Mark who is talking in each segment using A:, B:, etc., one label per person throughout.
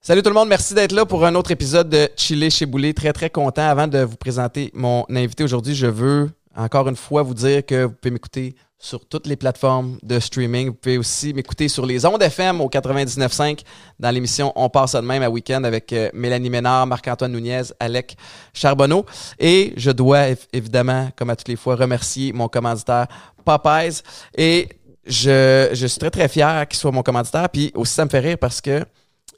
A: Salut tout le monde, merci d'être là pour un autre épisode de Chiller chez Boulet. Très très content. Avant de vous présenter mon invité aujourd'hui, je veux encore une fois vous dire que vous pouvez m'écouter sur toutes les plateformes de streaming. Vous pouvez aussi m'écouter sur les ondes FM au 99.5 dans l'émission On passe ça de même à week-end avec euh, Mélanie Ménard, Marc-Antoine Nunez, Alec Charbonneau. Et je dois évidemment, comme à toutes les fois, remercier mon commanditaire Popeyes. Et je, je suis très très fier qu'il soit mon commanditaire. Puis aussi, ça me fait rire parce que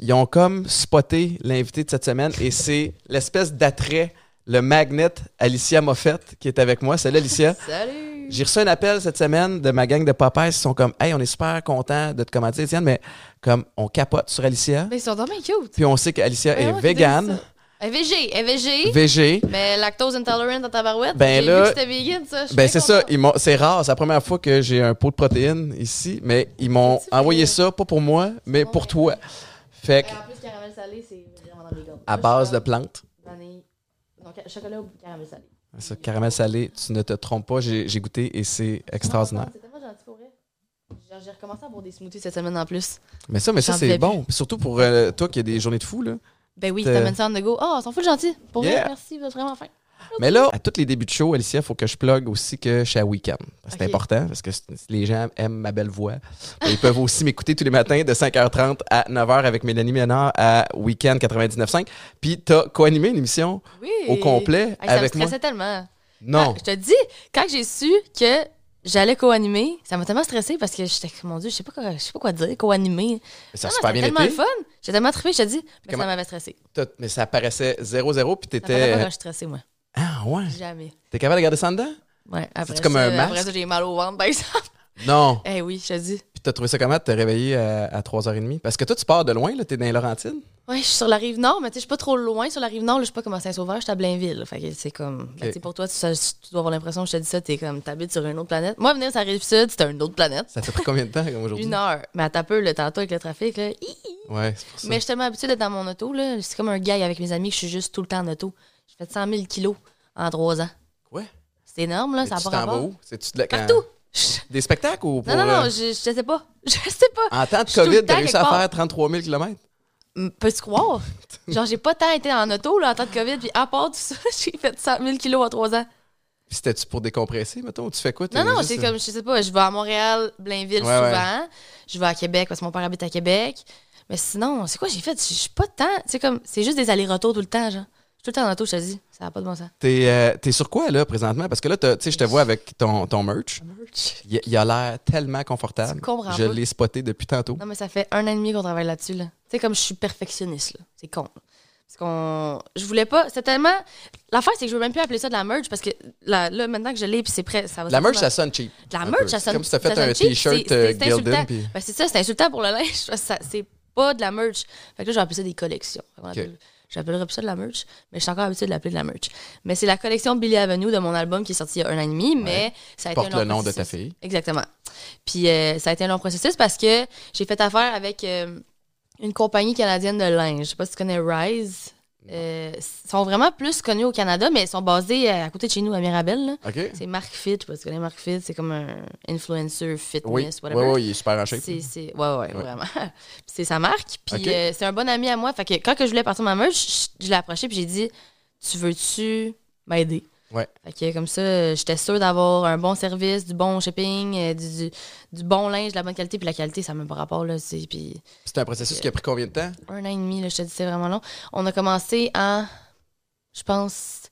A: ils ont comme spoté l'invité de cette semaine et c'est l'espèce d'attrait, le magnet Alicia Moffett qui est avec moi. Salut Alicia.
B: Salut.
A: J'ai reçu un appel cette semaine de ma gang de papas. Ils sont comme, hey, on est super contents de te commenter, Étienne, mais comme on capote sur Alicia.
B: Mais ils sont vraiment cute.
A: Puis on sait qu'Alicia
B: Ouais,
A: est
B: ouais,
A: végane,
B: Elle est VG, elle est VG.
A: VG.
B: Mais lactose intolerant dans ta barouette.
A: Ben là-
B: vu que vegan, ça. je
A: Ben c'est ça,
B: contente.
A: ils m'ont- c'est rare, c'est la première fois que j'ai un pot de protéines ici, mais ils m'ont envoyé ça, pas pour moi, mais
B: bon,
A: pour
B: ben,
A: toi. Fait que,
B: En plus, caramel salé, c'est vraiment dans les
A: à base de plantes.
B: Vanille. Ca- chocolat ou caramel salé.
A: Ça, caramel salé, tu ne te trompes pas, j'ai goûté et c'est extraordinaire.
B: C'est tellement gentil pour vrai. J'ai recommencé à boire des smoothies cette semaine en plus.
A: Mais ça, mais ça c'est bon. Surtout pour euh, toi qui a des journées de fou, là.
B: Ben oui, t'amènes ça en de go. Oh, ils sont full gentils. Pour
A: Yeah.
B: vrai, merci, vous êtes vraiment fin.
A: Mais là, à tous les débuts de show, Alicia, il faut que je plug aussi que je suis à Weekend. C'est important parce que les gens aiment ma belle voix. Ils peuvent aussi m'écouter tous les matins de 5h30 à 9h avec Mélanie Ménard à Weekend 99.5. Puis t'as co-animé une émission
B: Oui.
A: au complet
B: Hey,
A: avec
B: ça me
A: moi.
B: stressait tellement.
A: Non.
B: Je te dis, quand j'ai su que j'allais co-animer, ça m'a tellement stressé parce que j'étais comme, mon Dieu, je sais pas quoi, je sais pas quoi dire, co-animer.
A: Ça super bien
B: tellement
A: été.
B: fun. J'ai tellement trippé, je te dis, mais
A: Comment-
B: ça m'avait stressé.
A: Mais ça paraissait 0-0 puis
B: Ça
A: t'étais.
B: quand je suis stressée, moi.
A: Ah ouais.
B: Jamais.
A: T'es capable de garder ça dedans?
B: Ouais, après
A: comme un masque?
B: Après ça, j'ai mal au ventre, par exemple.
A: Non.
B: Eh oui, je te dis.
A: Puis t'as trouvé ça comment de te réveiller à, à 3h30? Parce que toi, tu pars de loin, là, t'es dans les Laurentides.
B: Ouais, je suis sur la rive nord, mais tu sais, je suis pas trop loin sur la rive nord. là, Je suis pas comme à Saint-Sauveur, je suis à Blainville. Fait que c'est comme. ben, sais, pour toi, tu, ça- tu dois avoir l'impression que je te dis ça, t'es comme, t'habites sur une autre planète. Moi, venir sur la rive sud, c'était une autre planète.
A: Ça fait pris combien de temps comme aujourd'hui?
B: Une heure. Mais à ta peu, le tantôt avec le trafic, là. hi, hi.
A: Ouais, c'est pour ça.
B: Mais je suis tellement habituée d'être dans mon auto, là. C'est comme un gars avec mes amis que je suis juste tout le temps en auto. J'ai fait 100 000 kilos en trois ans.
A: Quoi?
B: C'est énorme, là. Ça n'a pas rapport.
A: C'est-tu de la-
B: Partout.
A: Des spectacles ou pour.
B: Non, non, non,
A: euh,
B: je, je sais pas. Je sais pas.
A: En temps de
B: Je
A: COVID, t'as réussi à
B: part.
A: faire 33 000 km?
B: Peux-tu croire? Genre, j'ai pas tant été en auto, là, en temps de COVID. Puis à part tout ça, j'ai fait 100 000 kilos en trois ans.
A: Puis c'était-tu pour décompresser, mettons? ou Tu fais quoi?
B: Non, non,
A: juste-
B: c'est comme, je sais pas, je vais à Montréal, Blainville
A: Ouais,
B: souvent. Je vais à Québec parce que mon père habite à Québec. Mais sinon, c'est quoi j'ai fait? Je suis pas tant. C'est comme, c'est juste des allers-retours tout le temps, genre. Je suis tout le temps en auto, je te dis. Ça n'a pas de bon sens.
A: T'es euh, t'es sur quoi, là, présentement? Parce que là, tu sais, je te vois avec ton, ton merch. Il, il a l'air tellement confortable.
B: Tu comprends
A: Je l'ai spoté depuis tantôt.
B: Non, mais ça fait un an et demi qu'on travaille là-dessus, là. Tu sais, comme je suis perfectionniste, là. C'est con. là. Parce qu'on. Je voulais pas. C'est tellement. L'affaire, c'est que je veux même plus appeler ça de la merch parce que là, là maintenant que je l'ai, puis c'est prêt. Ça va
A: La merch, ça sonne cheap.
B: La merch, ça sonne
A: Comme si t'as fait
B: ça
A: un t-shirt
B: c'est-
A: euh. Gildan. Puis...
B: Ben, c'est ça, c'est insultant pour le linge. C'est pas de la merch. Fait que là, je vais appeler ça des collections. J'appellerais plus ça de la merch, mais je suis encore habituée de l'appeler de la merch. Mais c'est la collection Billy Avenue de mon album qui est sorti il y a un an et demi, mais ça a été
A: Porte
B: un long
A: le nom de ta
B: processus.
A: fille.
B: Exactement. Puis euh, ça a été un long processus parce que j'ai fait affaire avec euh, une compagnie canadienne de linge. Je sais pas si tu connais Rise. Euh, sont vraiment plus connus au Canada, mais ils sont basés euh, à côté de chez nous, à Mirabel. C'est Marc Fit, je sais pas si tu connais Marc Fit, c'est comme un influencer fitness,
A: Oui, oui,
B: whatever.
A: oui, il est super en shape.
B: C'est, c'est, ouais, ouais,
A: Ouais.
B: vraiment. C'est sa marque. Puis euh, c'est un bon ami à moi. Fait que quand que je voulais partir ma merch, je, je l'ai approché puis j'ai dit Tu veux-tu m'aider
A: Ouais.
B: Fait que comme ça, euh, j'étais sûre d'avoir un bon service, du bon shipping, euh, du, bon linge, de la bonne qualité. Puis la qualité, ça me pas rapport. Là, c'est, puis
A: C'est un processus qui a pris combien de temps?
B: un an et demi, là, je te dis, c'est vraiment long. On a commencé en, je pense,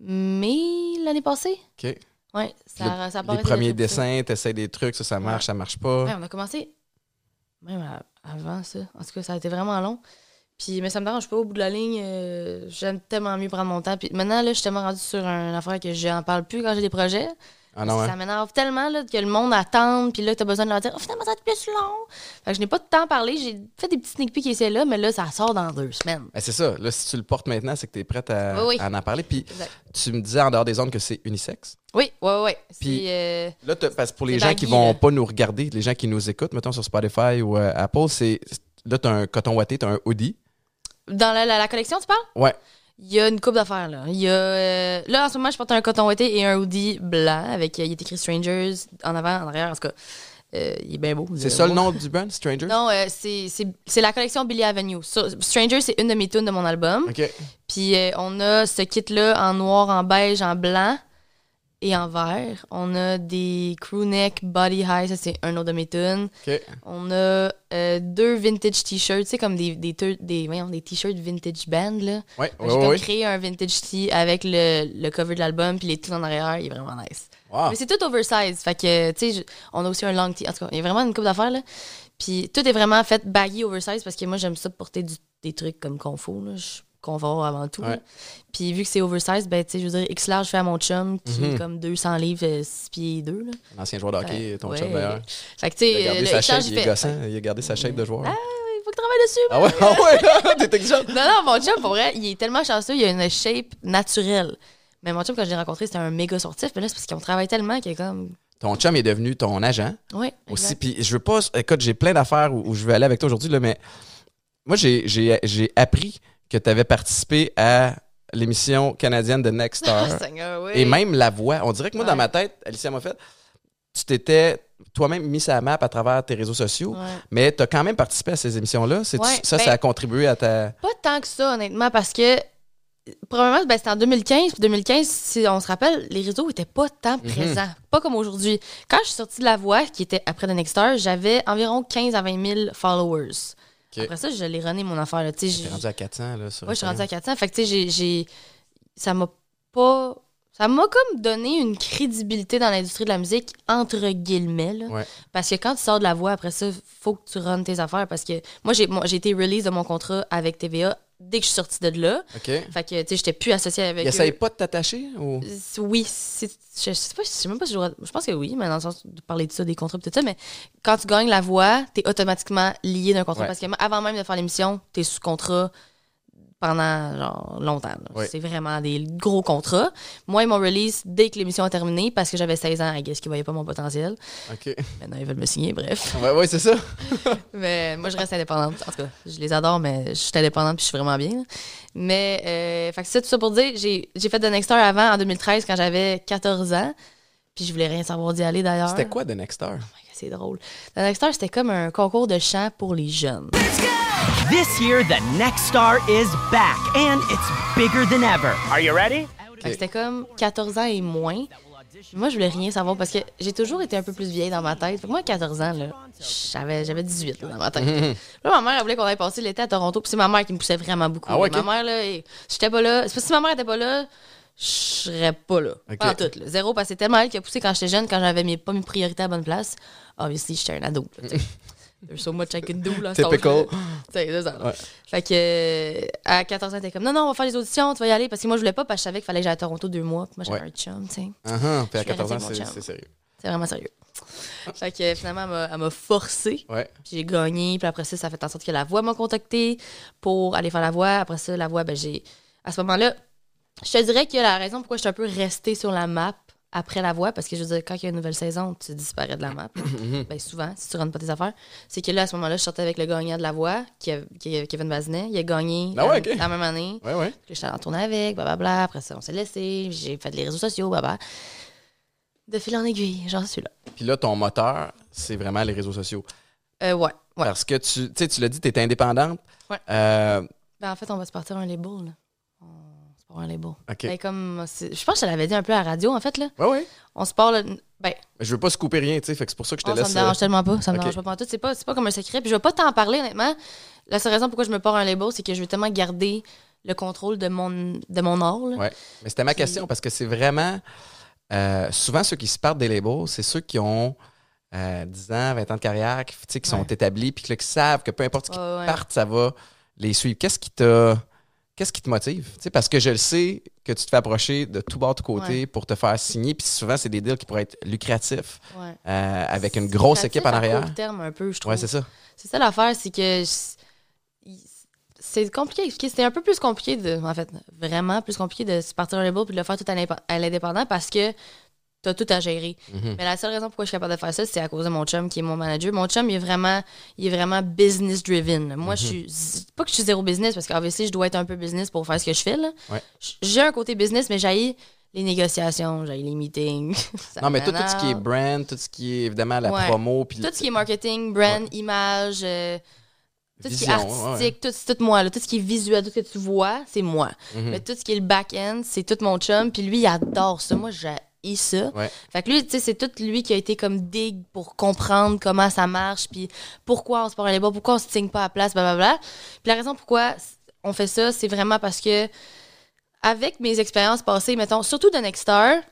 B: mai l'année passée.
A: OK.
B: Ouais, ça, ça a pas
A: Les premiers
B: ça.
A: dessins, t'essayes des trucs, ça, ça marche, ça marche pas.
B: Ouais, on a commencé même à- avant ça. En tout cas, ça a été vraiment long. Puis, mais ça me dérange pas au bout de la ligne. euh, J'aime tellement mieux prendre mon temps. Puis maintenant, là, je suis tellement rendue sur une affaire que j'en parle plus quand j'ai des projets.
A: Ah non,
B: Ça
A: hein?
B: m'énerve tellement là, que le monde attend. Puis là, t'as besoin de leur dire oh, finalement, ça va être plus long. Fait que je n'ai pas de temps à parler. J'ai fait des petits sneak peeks ici et là, mais là, ça sort dans deux semaines.
A: Ben, c'est ça. Là, si tu le portes maintenant, c'est que tu es prête à,
B: Oui, oui.
A: à en parler. Puis
B: Exact.
A: tu me disais en dehors des ondes que c'est unisexe?
B: Oui, oui, oui.
A: Puis-
B: euh,
A: Là, parce que pour les gens qui vont
B: là.
A: pas nous regarder, les gens qui nous écoutent, mettons sur Spotify ou euh, Apple, c'est là, tu as un coton watté, tu as un hoodie.
B: Dans la, la- la collection, tu parles?
A: Ouais.
B: Il y a une coupe d'affaires, là. Il y a... euh, là, en ce moment, je porte un coton ouaté et un hoodie blanc avec... euh, il est écrit Strangers en avant, en arrière, en tout cas. Euh, il est bien beau.
A: C'est ça le nom du brand, Stranger?
B: Non, euh, c'est la collection Billy Avenue. So- Strangers, c'est une de mes tunes de mon album.
A: OK.
B: Puis on a ce kit-là en noir, en beige, en blanc et en vert. On a des crew neck body high, ça c'est un autre de mes tunes. On a euh, deux vintage t-shirts, tu sais, comme des, des, des, voyons, des t-shirts vintage band, là.
A: Ouais, ouais,
B: J'ai
A: ouais.
B: créé un vintage tee avec le, le cover de l'album, puis les tunes en arrière, il est vraiment nice.
A: Wow.
B: Mais c'est tout oversize. Fait que, tu sais, on a aussi un long tee. En tout cas, il y a vraiment une coupe d'affaires, là. Puis tout est vraiment fait baggy oversize parce que moi, j'aime ça porter du- des trucs comme confort, là. Je- confort avant tout.
A: Ouais.
B: Puis vu que c'est oversize, ben, tu sais, je veux dire, X large fait à mon chum qui
A: Mhm.
B: est comme 200 livres, 6 pieds 2, là.
A: Un ancien joueur de hockey, ton
B: Ouais.
A: chum d'ailleurs.
B: Fait que, tu
A: Il a
B: sais,
A: sa shape,
B: large,
A: il
B: il
A: est
B: fait.
A: gossant, il a gardé sa shape de joueur.
B: Ah, il faut que travaille dessus,
A: Ah ouais, ah ouais, t'es.
B: Non, non, mon chum, pour vrai, il est tellement chanceux, il a une shape naturelle. Mais mon chum, quand je l'ai rencontré, c'était un méga sortif. Mais là, c'est parce qu'on travaille tellement qu'il est comme.
A: Ton chum est devenu ton agent
B: Ouais.
A: aussi. Puis je veux pas. Écoute, j'ai plein d'affaires où, où je veux aller avec toi aujourd'hui, mais moi, j'ai- j'ai j'ai appris que tu avais participé à l'émission canadienne de Next Star.
B: Ah, Seigneur, oui.
A: et même la voix. On dirait que moi, dans ma tête, Alicia m'a fait, tu t'étais toi-même mis sa map à travers tes réseaux sociaux,
B: Ouais.
A: mais tu as quand même participé à ces émissions-là.
B: Ouais,
A: ça,
B: ben-
A: ça a contribué à ta.
B: Pas tant que ça, honnêtement, parce que. Probablement, ben, c'était en 2015. Puis 2015, si on se rappelle, les réseaux étaient pas tant
A: Mhm.
B: présents. Pas comme aujourd'hui. Quand je suis sortie de La Voix, qui était après The Next Star, j'avais environ 15 à 20 000 followers. Après ça, je l'ai runné mon affaire. Là. Tu sais,
A: T'es
B: j'ai-
A: rendu à 400 là, sur
B: Ouais, je suis rendue à
A: Instagram.
B: 400. Fait que, tu sais, j'ai- j'ai. Ça m'a pas. Ça m'a comme donné une crédibilité dans l'industrie de la musique, entre guillemets. là.
A: Ouais.
B: Parce que quand tu sors de la voix, après ça, faut que tu runnes tes affaires. Parce que moi, j'ai moi, j'ai été release de mon contrat avec TVA dès que je suis sortie de là.
A: OK.
B: Fait que, tu sais, j'étais plus associée avec
A: Il
B: eux.
A: pas de t'attacher ou...
B: Oui, je, je sais pas, je sais même pas si je, je pense que oui, mais dans le sens de parler de ça, des contrats et tout ça, mais quand tu gagnes la voix, t'es automatiquement lié d'un contrat
A: Ouais.
B: parce que avant même de faire l'émission, t'es sous contrat pendant genre longtemps. C'est vraiment des gros contrats. Moi, ils m'ont release dès que l'émission a terminé parce que j'avais 16 ans, I guess qu'ils voyaient pas mon potentiel.
A: OK.
B: Maintenant, ils veulent me signer, bref.
A: Ouais, c'est ça.
B: Mais moi, je reste indépendante. En tout cas, je les adore, mais je suis indépendante puis je suis vraiment bien. là. Mais, euh, fait que c'est tout ça pour dire, j'ai fait The Next Star avant, en 2013, quand j'avais 14 ans. Puis je voulais rien savoir d'y aller d'ailleurs.
A: C'était quoi The Next Star?
B: C'est drôle. The Next Star, c'était comme un concours de chant pour les jeunes.
C: This year, the next star is back, and it's bigger than ever. Are you ready?
B: Fait que C'était comme 14 ans et moins. Moi, je voulais rien savoir parce que j'ai toujours été un peu plus vieille dans ma tête. Fait que moi, à 14 ans, là, j'avais, j'avais 18 là, dans ma tête. Là, ma mère, elle voulait qu'on aille passer l'été à Toronto. Puis c'est ma mère qui me poussait vraiment beaucoup.
A: Ah ouais,
B: Ma mère, là, j'étais pas là, c'est parce que si ma mère était pas là, je serais pas là. Pas en tout. là. Zéro, parce que c'est tellement elle qui a poussé quand j'étais jeune, quand j'avais mes, pas mes priorités à bonne place. Obviously, j'étais un ado. There's so much I can do. Là, à
A: Typical.
B: c'est ça.
A: Ouais.
B: Fait que euh, à 14 ans, t'es comme non, non, on va faire les auditions, tu vas y aller. Parce que moi, je voulais pas, parce que je savais qu'il fallait que j'aille à Toronto deux mois. Puis moi, j'avais
A: Ouais.
B: un chum, tu sais.
A: Uh-huh. Puis à
B: Je suis
A: 14 ans, c'est sérieux.
B: C'est vraiment sérieux. Fait que finalement, elle m'a- forcé.
A: Ouais.
B: Puis j'ai gagné. Puis après ça, ça a fait en sorte que la voix m'a contacté pour aller faire la voix. Après ça, la voix, ben j'ai. À ce moment-là, je te dirais que la raison pourquoi je suis un peu restée sur la map après la voix, parce que je veux dire, quand il y a une nouvelle saison, tu disparais de la map. ben souvent, si tu rentres pas tes affaires. C'est que là, à ce moment-là, je sortais avec le gagnant de la voix, qui a- qui a- Kevin Bazinet. Il a gagné
A: Ah ouais,
B: la, même année.
A: Ouais, ouais.
B: Puis j'étais en tournée avec, blablabla. Après ça, on s'est laissé. J'ai fait les réseaux sociaux, blablabla. De fil en aiguille, j'en suis là.
A: Puis là, ton moteur, c'est vraiment les réseaux sociaux.
B: Euh, ouais, ouais.
A: Parce que tu, tu l'as dit, tu étais indépendante.
B: Ouais.
A: Euh,
B: Ben, en fait, on va se partir un label. Là. Part un label.
A: OK.
B: Ben, comme, c'est- je pense que je l'avais dit un peu à la radio, en fait. Là.
A: Ouais, ouais.
B: On se part. Là, ben,
A: Je veux pas se couper rien, tu sais, fait que c'est pour ça que je te
B: ça
A: laisse.
B: me dérange
A: euh,
B: tellement pas. Ça me
A: ok.
B: dérange pas tout. C'est pas, c'est pas comme un secret. Puis je vais pas t'en parler, honnêtement. La seule raison pourquoi je me pars un label, c'est que je veux tellement garder le contrôle de mon, de mon art. là.
A: Ouais. Mais c'était ma
B: Puis-
A: question parce que c'est vraiment. euh, souvent, ceux qui se partent des labels, c'est ceux qui ont euh, 10 ans, 20 ans de carrière, qui, tu sais, qui sont
B: Ouais.
A: établis, puis que là, qui savent que peu importe ce qui
B: Ouais, ouais.
A: partent, ça va les suivre. Qu'est-ce qui t'a. Qu'est-ce qui te motive? Parce que je le sais que tu te fais approcher de tout bord, de côté
B: Ouais.
A: pour te faire signer. Puis souvent, c'est des deals qui pourraient être lucratifs
B: Ouais.
A: euh, avec une grosse
B: C'est
A: équipe en arrière.
B: court terme, un peu, je trouve.
A: Ouais, c'est ça.
B: C'est ça l'affaire, c'est que je- c'est compliqué à expliquer. C'était un peu plus compliqué de, en fait, vraiment plus compliqué de se partir un label puis de le faire tout à l'indépendant parce que t'as tout à gérer.
A: Mhm.
B: Mais la seule raison pourquoi je suis capable de faire ça, c'est à cause de mon chum qui est mon manager. Mon chum, il est vraiment, il est vraiment business driven. Moi, je suis z- pas que je suis zéro business parce qu'obviously, je dois être un peu business pour faire ce que je fais.
A: Ouais.
B: J'ai un côté business, mais j'ai les négociations, j'ai les meetings.
A: Non, mais tout, tout ce qui est brand, tout ce qui est évidemment la
B: Ouais.
A: promo, puis
B: tout ce qui est marketing, brand, image, euh, tout ce qui est
A: ouais,
B: artistique, tout, tout moi. là. Tout ce qui est visuel, tout ce que tu vois, c'est moi.
A: Mhm.
B: Mais tout ce qui est le back-end, c'est tout mon chum. Puis lui, il adore ça. Moi, ça.
A: Ouais.
B: Fait que lui, tu sais, c'est tout lui qui a été comme dig pour comprendre comment ça marche, puis pourquoi on se parle les bas, pourquoi on se signe pas à place, blablabla. Puis la raison pourquoi on fait ça, c'est vraiment parce que avec mes expériences passées, mettons, surtout de Nexstar,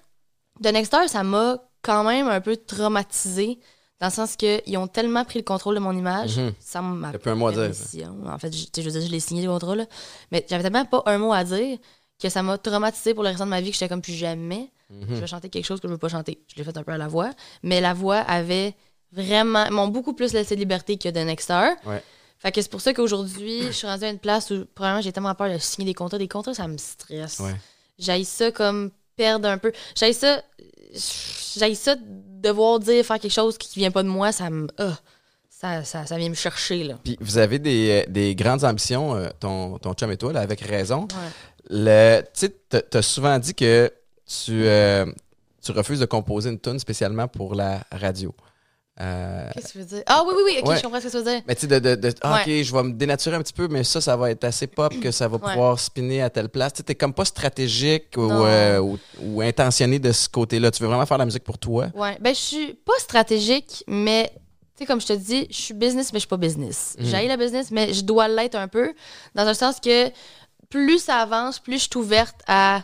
B: de Nexstar, ça m'a quand même un peu traumatisé dans le sens qu'ils ont tellement pris le contrôle de mon image,
A: Mhm.
B: ça m'a
A: plus un mot à dire.
B: En fait, je, je veux dire, je l'ai signé le contrat, là. mais j'avais tellement pas un mot à dire que ça m'a traumatisé pour le restant de ma vie que j'étais comme plus jamais
A: Mhm.
B: je vais chanter quelque chose que je veux pas chanter. Je l'ai fait un peu à la voix, mais la voix avait vraiment m'ont beaucoup plus laissé de liberté que de Nexstar.
A: Ouais.
B: Fait que c'est pour ça qu'aujourd'hui, je suis rendue à une place où probablement j'ai tellement peur de signer des contrats, des contrats ça me stresse.
A: Ouais.
B: J'aille ça comme perdre un peu. J'aille ça j'aille ça devoir dire faire quelque chose qui vient pas de moi, ça me ah, ça, ça, ça vient me chercher là.
A: Puis vous avez des, euh, des grandes ambitions, euh, ton, ton chum et toi, là, avec raison.
B: Ouais.
A: Le, tu t'as souvent dit que tu, euh, tu refuses de composer une tune spécialement pour la radio. Euh,
B: Qu'est-ce que tu veux dire? Ah oui oui oui, OK,
A: Ouais.
B: je comprends ce que tu veux dire.
A: mais tu sais, de, de, de- ah,
B: Ouais.
A: OK, je vais me dénaturer un petit peu, mais ça, ça va être assez pop que ça va
B: Ouais.
A: pouvoir spinner à telle place. Tu sais, t'es comme pas stratégique ou, euh, ou, ou intentionné de ce côté-là. Tu veux vraiment faire la musique pour toi?
B: Ouais, ben je suis pas stratégique, mais tu sais comme je te dis, je suis business mais je suis pas business.
A: Mhm.
B: J'ai la business mais je dois l'être un peu dans un sens que plus ça avance, plus je suis ouverte à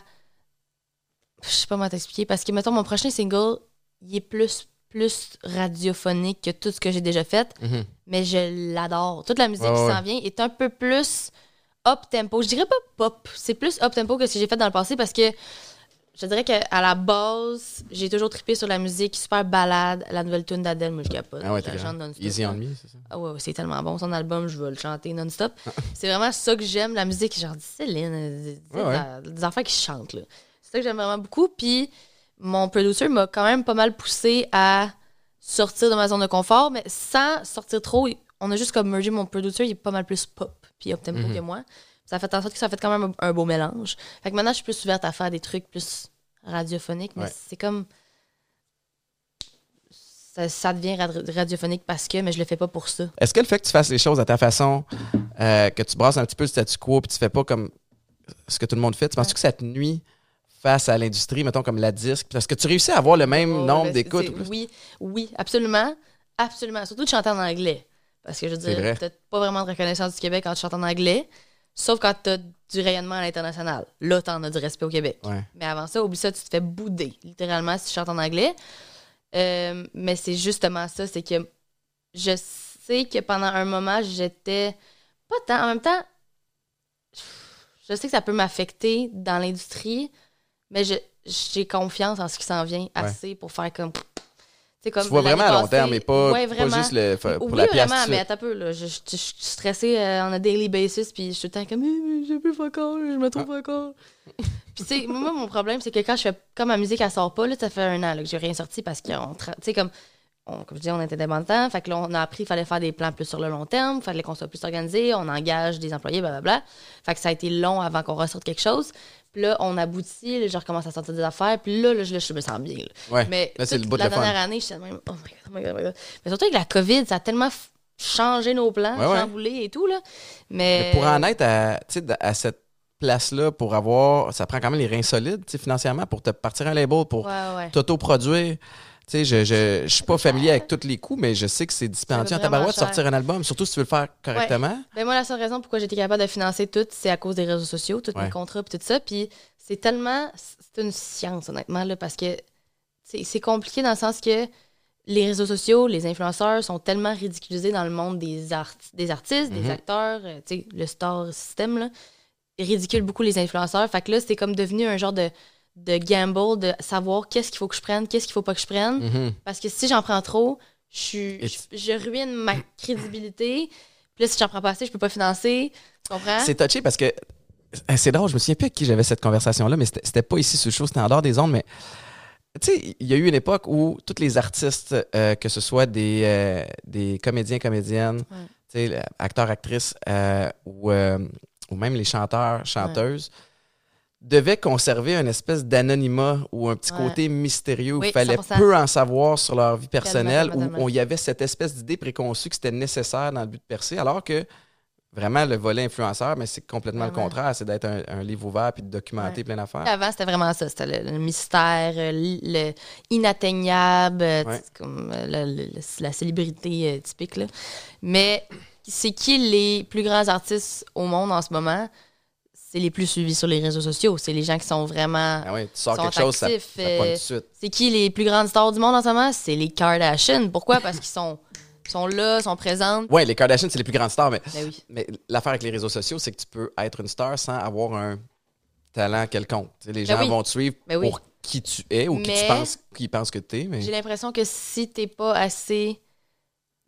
B: je sais pas comment t'expliquer parce que mettons mon prochain single, il est plus plus radiophonique que tout ce que j'ai déjà fait,
A: Mhm.
B: mais je l'adore. Toute la musique qui
A: ouais.
B: s'en vient est un peu plus up tempo. Je dirais pas pop, c'est plus up tempo que ce que j'ai fait dans le passé parce que je dirais qu'à la base, j'ai toujours trippé sur la musique super balade, la nouvelle tune d'Adèle, moi je capote.
A: Ah ouais,
B: Je chante non-stop,
A: Easy on me, c'est ça?
B: Ah ouais, c'est tellement bon. Son album, je vais le chanter non-stop. c'est vraiment ça que j'aime, la musique. Genre, Céline, euh,
A: Ouais, ouais.
B: des enfants qui chantent. là. C'est ça que j'aime vraiment beaucoup. Puis, mon producer m'a quand même pas mal poussé à sortir de ma zone de confort, mais sans sortir trop. On a juste comme mergé mon producer, il est pas mal plus pop puis up tempo
A: Mhm.
B: que moi. Ça fait en sorte que ça fait quand même un, un beau mélange. Fait que maintenant, je suis plus ouverte à faire des trucs plus radiophoniques, mais
A: Ouais.
B: c'est comme. Ça, ça devient rad- radiophonique parce que, mais je le fais pas pour ça.
A: Est-ce que le fait que tu fasses les choses à ta façon, euh, que tu brasses un petit peu le statu quo, puis tu fais pas comme ce que tout le monde fait, tu penses
B: Ouais.
A: que ça te nuit face à l'industrie, mettons comme la disque, parce que tu réussis à avoir le même
B: Oh,
A: nombre d'écoutes.
B: Oui, oui, absolument. Absolument. Surtout de chanter en anglais. Parce que je veux dire, t'as pas vraiment de reconnaissance du Québec quand tu chantes en anglais, sauf quand t'as du rayonnement à l'international. Là, t'en as du respect au Québec.
A: Ouais.
B: Mais avant ça, oublie ça, tu te fais bouder, littéralement, si tu chantes en anglais. Euh, mais c'est justement ça, c'est que je sais que pendant un moment, j'étais pas tant. En même temps, je sais que ça peut m'affecter dans l'industrie, mais j'ai confiance en ce qui s'en vient assez pour faire comme. Comme
A: Tu vois vraiment à long
B: passée-
A: terme, et pas,
B: Ouais,
A: pas juste le, pour la pièce.
B: vraiment, mais attends un peu, là. Je, je- je suis stressée euh, on a daily basis, puis je suis tout le temps comme, j'ai plus encore, je me trouve
A: Ah.
B: encore. puis, tu sais, moi, mon problème, c'est que quand je fais, comme ma musique, elle sort pas, là, ça fait un an là, que j'ai rien sorti parce qu'on, tu sais, comme, on, comme je dis, on était indépendants, fait que là, on a appris qu'il fallait faire des plans plus sur le long terme, il fallait qu'on soit plus organisé, on engage des employés, blablabla. Fait que ça a été long avant qu'on ressorte quelque chose. Puis là, on aboutit, là, je recommence à sortir des affaires, puis là, là, je, là, je me sens bien.
A: Ouais.
B: Mais
A: Là,
B: toute
A: le bout de
B: la dernière année, je suis même, oh my god, oh my god, oh my god. Mais surtout avec la COVID, ça a tellement changé nos plans,
A: Ouais, ouais.
B: chamboulé et tout, là. Mais,
A: Mais pour en être à, à cette place-là, pour avoir. Ça prend quand même les reins solides, financièrement, pour te partir un label, pour
B: Ouais, ouais.
A: t'auto-produire. Tu sais, je, je, je suis pas familier avec tous les coûts, mais je sais que c'est dispendieux en tabarouette de sortir un album, surtout si tu veux le faire correctement.
B: Ben moi, la seule raison pourquoi j'étais capable de financer tout, c'est à cause des réseaux sociaux, tous
A: Ouais.
B: mes contrats puis tout ça. Puis c'est tellement... C'est une science, honnêtement, là, parce que c'est compliqué dans le sens que les réseaux sociaux, les influenceurs sont tellement ridiculisés dans le monde des, art des artistes,
A: Mhm.
B: des acteurs, euh, tu sais, le star système, là. Ils ridiculent beaucoup les influenceurs. Fait que là, c'est comme devenu un genre de, de gamble de savoir qu'est-ce qu'il faut que je prenne, qu'est-ce qu'il faut pas que je prenne.
A: Mhm.
B: Parce que si j'en prends trop, je, je, je ruine ma crédibilité. Puis là, si j'en prends pas assez, je peux pas financer. Tu comprends?
A: C'est touché parce que euh, c'est drôle, je me souviens plus avec qui j'avais cette conversation-là, mais c'était pas ici sur le show, c'était en dehors des ondes, mais tu sais, il y a eu une époque où tous les artistes, euh, que ce soit des, euh, des comédiens, comédiennes, acteurs, actrices, euh, ou, ou même les chanteurs, chanteuses, devaient conserver une espèce d'anonymat ou un petit
B: Ouais.
A: côté mystérieux où
B: Oui,
A: il fallait
B: 100%.
A: peu en savoir sur leur vie personnelle, où il y avait cette espèce d'idée préconçue que c'était nécessaire dans le but de percer, alors que vraiment le volet influenceur, mais c'est complètement le contraire, c'est d'être un, un livre ouvert puis de documenter
B: Ouais.
A: plein d'affaires.
B: Avant, c'était vraiment ça. C'était le, le mystère, euh, le inatteignable, euh,
A: Ouais.
B: comme euh, la, la- la célébrité euh, typique. Là. Mais c'est qui les plus grands artistes au monde en ce moment? C'est les plus suivis sur les réseaux sociaux. C'est les gens qui sont vraiment.
A: Ah oui, tu sors quelque chose, ça,
B: euh,
A: tout de suite.
B: C'est qui les plus grandes stars du monde en ce moment? C'est les Kardashians. Pourquoi? Parce qu'ils sont, sont là, sont présentes.
A: Oui, les Kardashians, c'est les plus grandes stars, mais,
B: Ben oui.
A: mais l'affaire avec les réseaux sociaux, c'est que tu peux être une star sans avoir un talent quelconque. Tu les
B: Ben
A: gens
B: oui.
A: vont te suivre
B: Ben
A: pour qui tu es ou qui tu penses, qui pensent que tu es. Mais...
B: J'ai l'impression que si t'es pas assez.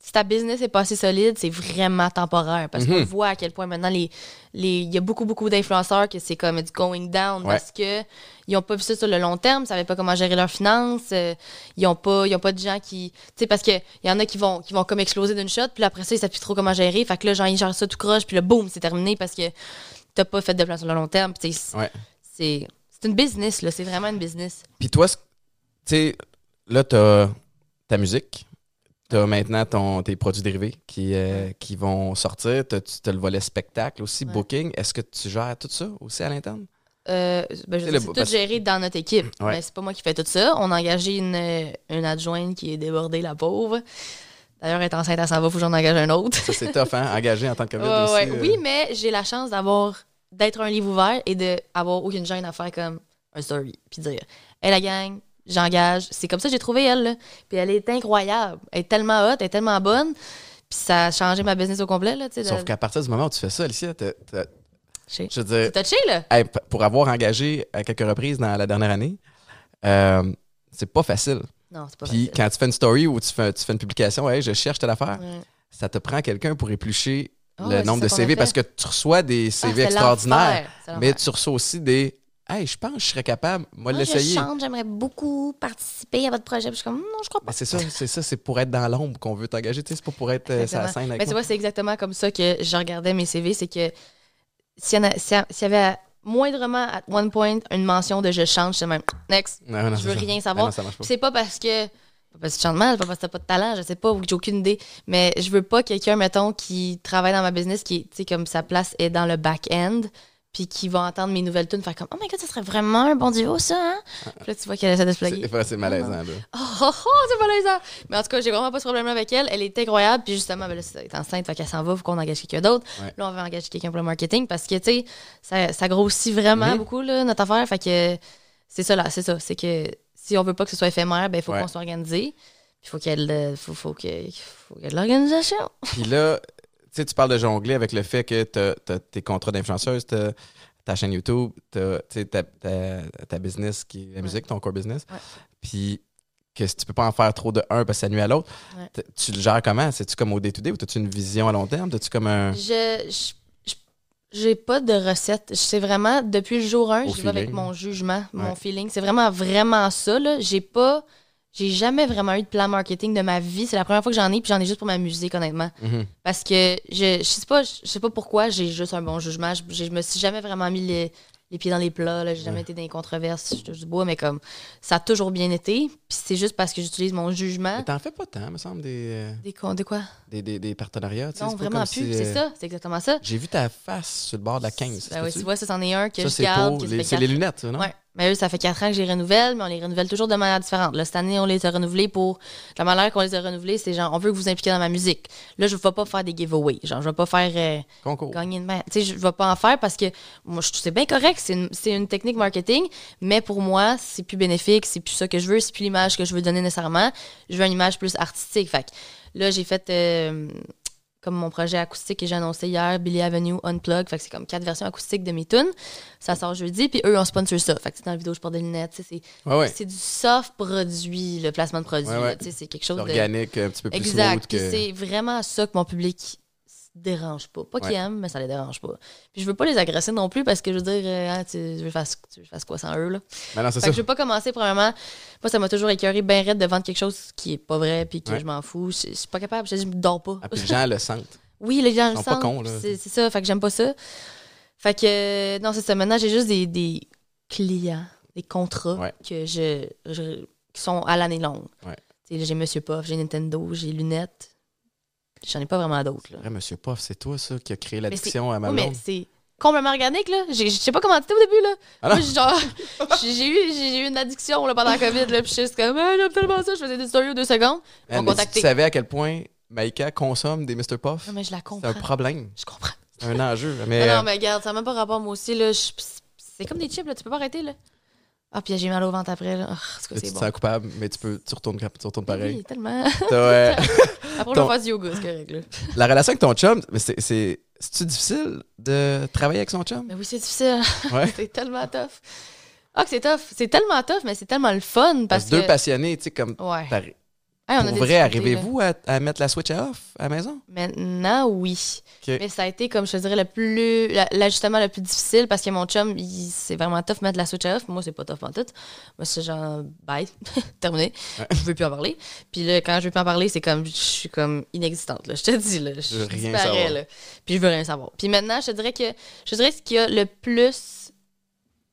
B: Si ta business est pas assez solide, c'est vraiment temporaire. Parce qu'on
A: Mhm.
B: voit à quel point maintenant, les, les, il y a beaucoup, beaucoup d'influenceurs que c'est comme it's going down
A: Ouais.
B: parce que ils ont pas vu ça sur le long terme, ils savaient pas comment gérer leurs finances, euh, ils ont pas, ils ont pas de gens qui. Tu sais, parce que il y en a qui vont, qui vont comme exploser d'une shot, puis après ça, ils savent plus trop comment gérer. Fait que là, genre, ils gèrent ça tout croche, puis là, boum, c'est terminé parce que t'as pas fait de plan sur le long terme. Sais,
A: Ouais.
B: c'est c'est une business, là. C'est vraiment une business.
A: Puis toi, tu sais, là, tu as ta musique. Tu as maintenant ton, tes produits dérivés qui, euh, qui vont sortir. Tu as, le volet spectacle aussi,
B: Ouais.
A: booking. Est-ce que tu gères tout ça aussi à l'interne?
B: Euh, ben, je
A: C'est
B: tout
A: parce-
B: géré dans notre équipe.
A: Ouais.
B: Mais c'est pas moi qui fais tout ça. On a engagé une, euh, une adjointe qui est débordée, la pauvre. D'ailleurs, elle est enceinte, elle s'en va, faut que j'en engage un autre.
A: Ça, c'est tough, hein? Engagé en tant que aussi.
B: ouais.
A: euh,
B: Oui, mais j'ai la chance d'avoir d'être un livre ouvert et d'avoir aucune gêne à faire comme un story. Puis dire, hey la gang, j'engage. C'est comme ça que j'ai trouvé elle. là. Puis elle est incroyable. Elle est tellement hot, elle est tellement bonne. Puis ça a changé ma business au complet. Là, de-
A: Sauf qu'à partir du moment où tu fais ça, Alicia, t'as-
B: Je
A: veux dire,
B: touché, là?
A: Hey, pour avoir engagé à quelques reprises dans la dernière année, euh, c'est pas facile.
B: Non, c'est pas
A: Puis
B: facile.
A: quand tu fais une story ou tu fais, tu fais une publication, hey, je cherche telle affaire, ça te prend quelqu'un pour éplucher
B: Ah
A: le
B: ouais,
A: nombre de CV parce que tu reçois des
B: Ah,
A: CV
B: c'est
A: extraordinaires, mais tu reçois aussi des Hey, je pense que je serais capable, moi, de
B: Moi, je
A: l'essayer.
B: chante, j'aimerais beaucoup participer à votre projet. Puis je suis comme, non, je crois
A: Ben,
B: pas.
A: c'est ça, c'est ça, c'est pour être dans l'ombre qu'on veut t'engager, tu sais, c'est pas pour être euh, sur la scène avec
B: Mais tu
A: moi.
B: vois, c'est exactement comme ça que je regardais mes CV. C'est que s'il y, en a- s'il y avait moindrement, at one point, une mention de je chante, je suis même, next.
A: Non, non,
B: je veux
A: c'est ça.
B: rien
A: Ben
B: savoir. c'est pas parce que. Pas parce que tu chantes mal, pas parce que t'as pas de talent, je sais pas, ou que j'ai aucune idée. Mais je veux pas quelqu'un, mettons, qui travaille dans ma business, qui, tu sais, comme sa place est dans le back-end, puis qui va entendre mes nouvelles tunes, faire comme, oh my god, ça serait vraiment un bon duo, ça, hein? Puis là, tu vois qu'elle essaie de se plugger.
A: C'est malaisant, là.
B: Oh, oh, oh, c'est malaisant. Mais en tout cas, j'ai vraiment pas ce problème avec elle. Elle est incroyable. Puis justement, ben là, elle est enceinte, fait qu'elle s'en va, faut qu'on engage quelqu'un d'autre.
A: Ouais.
B: Là, on va engager quelqu'un pour le marketing parce que, tu sais, ça, ça grossit vraiment beaucoup, là, notre affaire. Fait que c'est ça, là, c'est ça. C'est que si on veut pas que ce soit éphémère, ben, il faut
A: Ouais.
B: qu'on soit organisé. Puis il faut qu'elle faut, faut que- faut qu'il y ait de l'organisation.
A: Puis là, sais, tu parles de jongler avec le fait que tu as, tes contrats d'influenceuse, tu ta chaîne YouTube, tu as ta, ta, business qui est la musique, ton core business.
B: Ouais.
A: Puis que si tu peux pas en faire trop de un parce que ça nuit à l'autre,
B: Ouais.
A: tu le gères comment? C'est-tu comme au day-to-day ou as-tu une vision à long terme? As-tu comme un.
B: Je. je- je- j'ai pas de recette. C'est vraiment, depuis le jour 1,
A: Au
B: j'y vais avec mon jugement, mon feeling. C'est vraiment, vraiment ça. Là. J'ai pas. J'ai jamais vraiment eu de plan marketing de ma vie. C'est la première fois que j'en ai, puis j'en ai juste pour ma musique, honnêtement.
A: Mhm.
B: Parce que je, je sais pas, je sais pas pourquoi j'ai juste un bon jugement. Je, je me suis jamais vraiment mis les, les pieds dans les plats. là. J'ai jamais
A: Ouais.
B: été dans les controverses. Je du bois, mais comme ça a toujours bien été. Puis c'est juste parce que j'utilise mon jugement.
A: Mais t'en fais pas tant, me semble, des, euh,
B: Des, con- de quoi?
A: des, des, des partenariats.
B: Non,
A: c'est
B: vraiment plus.
A: si,
B: C'est
A: euh,
B: ça, c'est exactement ça.
A: J'ai vu ta face sur le bord de la 15.
B: Ben oui, tu vois, ça, c'en est un que
A: ça,
B: je
A: c'est
B: garde.
A: pour les, c'est les lunettes, non?
B: Ouais. Mais eux, ça fait quatre ans que je les renouvelle, mais on les renouvelle toujours de manière différente. Là, cette année, on les a renouvelés pour. La manière qu'on les a renouvelés, c'est genre, on veut que vous impliquiez dans ma musique. Là, je ne vais pas faire des giveaways. Genre, je vais pas faire euh,
A: Concours.
B: gagner une main. Tu sais, je vais pas en faire parce que moi, je c'est bien correct. C'est une, c'est une technique marketing, mais pour moi, c'est plus bénéfique. C'est plus ça que je veux. C'est plus l'image que je veux donner nécessairement. Je veux une image plus artistique. Fait que là, j'ai fait. euh, comme mon projet acoustique que j'ai annoncé hier, Billy Avenue Unplugged. Fait que c'est comme quatre versions acoustiques de mes tunes. Ça sort jeudi, puis eux, on sponsor ça. Fait que dans la vidéo, je porte des lunettes. C'est
A: Ouais,
B: du soft produit, le placement de produit.
A: Ouais,
B: C'est quelque chose de.
A: Organique, un petit peu plus
B: Exact.
A: que.
B: c'est vraiment ça que mon public dérange pas. Pas qu'ils aiment, mais ça les dérange pas. Puis je veux pas les agresser non plus parce que je veux dire, ah, tu, veux faire, tu veux faire quoi sans eux, là?
A: Mais non, c'est
B: Fait
A: ça.
B: que je veux pas commencer, premièrement. Moi, ça m'a toujours écœuré bien raide de vendre quelque chose qui est pas vrai puis que
A: Ouais.
B: je m'en fous. Je je suis pas capable. Je, dis, je me dors pas.
A: Ah, puis les gens le sentent.
B: Oui, les gens
A: Ils
B: le sentent. C'est ça. Fait que j'aime pas ça. Fait que, euh, non, c'est ça. Maintenant, j'ai juste des, des clients, des contrats
A: Ouais.
B: que je, je- qui sont à l'année longue. J'ai Monsieur Puff, j'ai Nintendo, j'ai lunettes. J'en ai pas vraiment d'autres. là.
A: Vrai, Monsieur Puff, c'est toi, ça, qui a créé l'addiction à ma
B: Oui, mais c'est complètement organique, là. Je sais pas comment c'était au début, là.
A: Ah?
B: Moi, j'ai genre, j'ai j'ai eu, j'ai eu une addiction là, pendant la COVID, là. Puis je suis juste comme, ah, tellement ça. Je faisais des stories deux secondes.
A: Mais si
B: contacté.
A: tu savais à quel point Maïka consomme des Mr. Puff,
B: Non, mais je la
A: c'est
B: comprends.
A: un problème.
B: Je comprends.
A: C'est un enjeu. Mais,
B: Non, non, mais regarde, ça n'a même pas rapport, moi aussi, là. C'est comme des chips, là. Tu peux pas arrêter, là. Ah, puis j'ai mal au ventre après, là.
A: Tu te
B: bon.
A: sens coupable, mais tu, peux, tu, retournes, tu retournes pareil.
B: Oui, tellement. Après, on
A: Ton-
B: va du yoga, c'est correct, là.
A: la relation avec ton chum, mais c'est, c'est, c'est-tu difficile de travailler avec son chum?
B: Mais oui, c'est difficile.
A: Ouais.
B: c'est tellement tough. Ah, que c'est tough. C'est tellement tough, mais c'est tellement le fun
A: Parce
B: parce
A: que deux passionnés, tu sais, comme.
B: Ouais. Hey, on
A: Pour vrai, arrivez-vous à, à mettre la switch à off à la maison?
B: Maintenant, oui. Mais ça a été, comme je te dirais, le plus. la- L'ajustement le plus difficile parce que mon chum, c'est vraiment tough mettre la switch off. Moi, c'est pas tough en tout. Moi, c'est genre, bye, terminé.
A: Ouais.
B: Je veux plus en parler. Puis là, quand je veux plus en parler, c'est comme, je suis comme inexistante, là. Je te dis, là. Je
A: veux rien
B: disparais,
A: savoir.
B: là. Puis je veux rien savoir. Puis maintenant, je te dirais que, je te dirais ce qui a le plus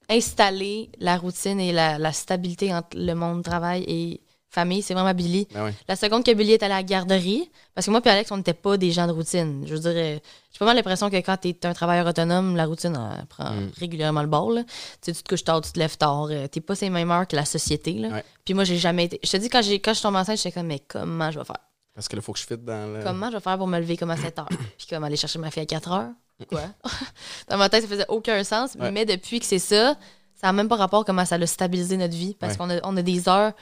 B: installé la routine et la, la stabilité entre le monde travail et famille, c'est vraiment Billy.
A: Ben.
B: La seconde que Billy est allé à la garderie, parce que moi et Alex, on n'était pas des gens de routine. Je veux dire, euh, j'ai pas mal l'impression que quand tu es un travailleur autonome, la routine elle prend
A: Mm.
B: régulièrement le bord. là. Tu sais, tu te couches tard, tu te lèves tard. euh, T'es pas ces mêmes heures que la société. Là.
A: Ouais.
B: Puis moi, j'ai jamais été. Je te dis, quand, j'ai, quand je tombe enceinte, j'étais comme, mais comment je vais faire?
A: Parce que là, faut que je fitte dans le.
B: Comment je vais faire pour me lever comme à 7 heures? Puis comme aller chercher ma fille à 4 heures? Quoi? Dans ma tête, ça faisait aucun sens.
A: Ouais.
B: Mais depuis que c'est ça, ça n'a même pas rapport à comment ça a stabilisé notre vie. Parce
A: Ouais.
B: qu'on a, on a des heures,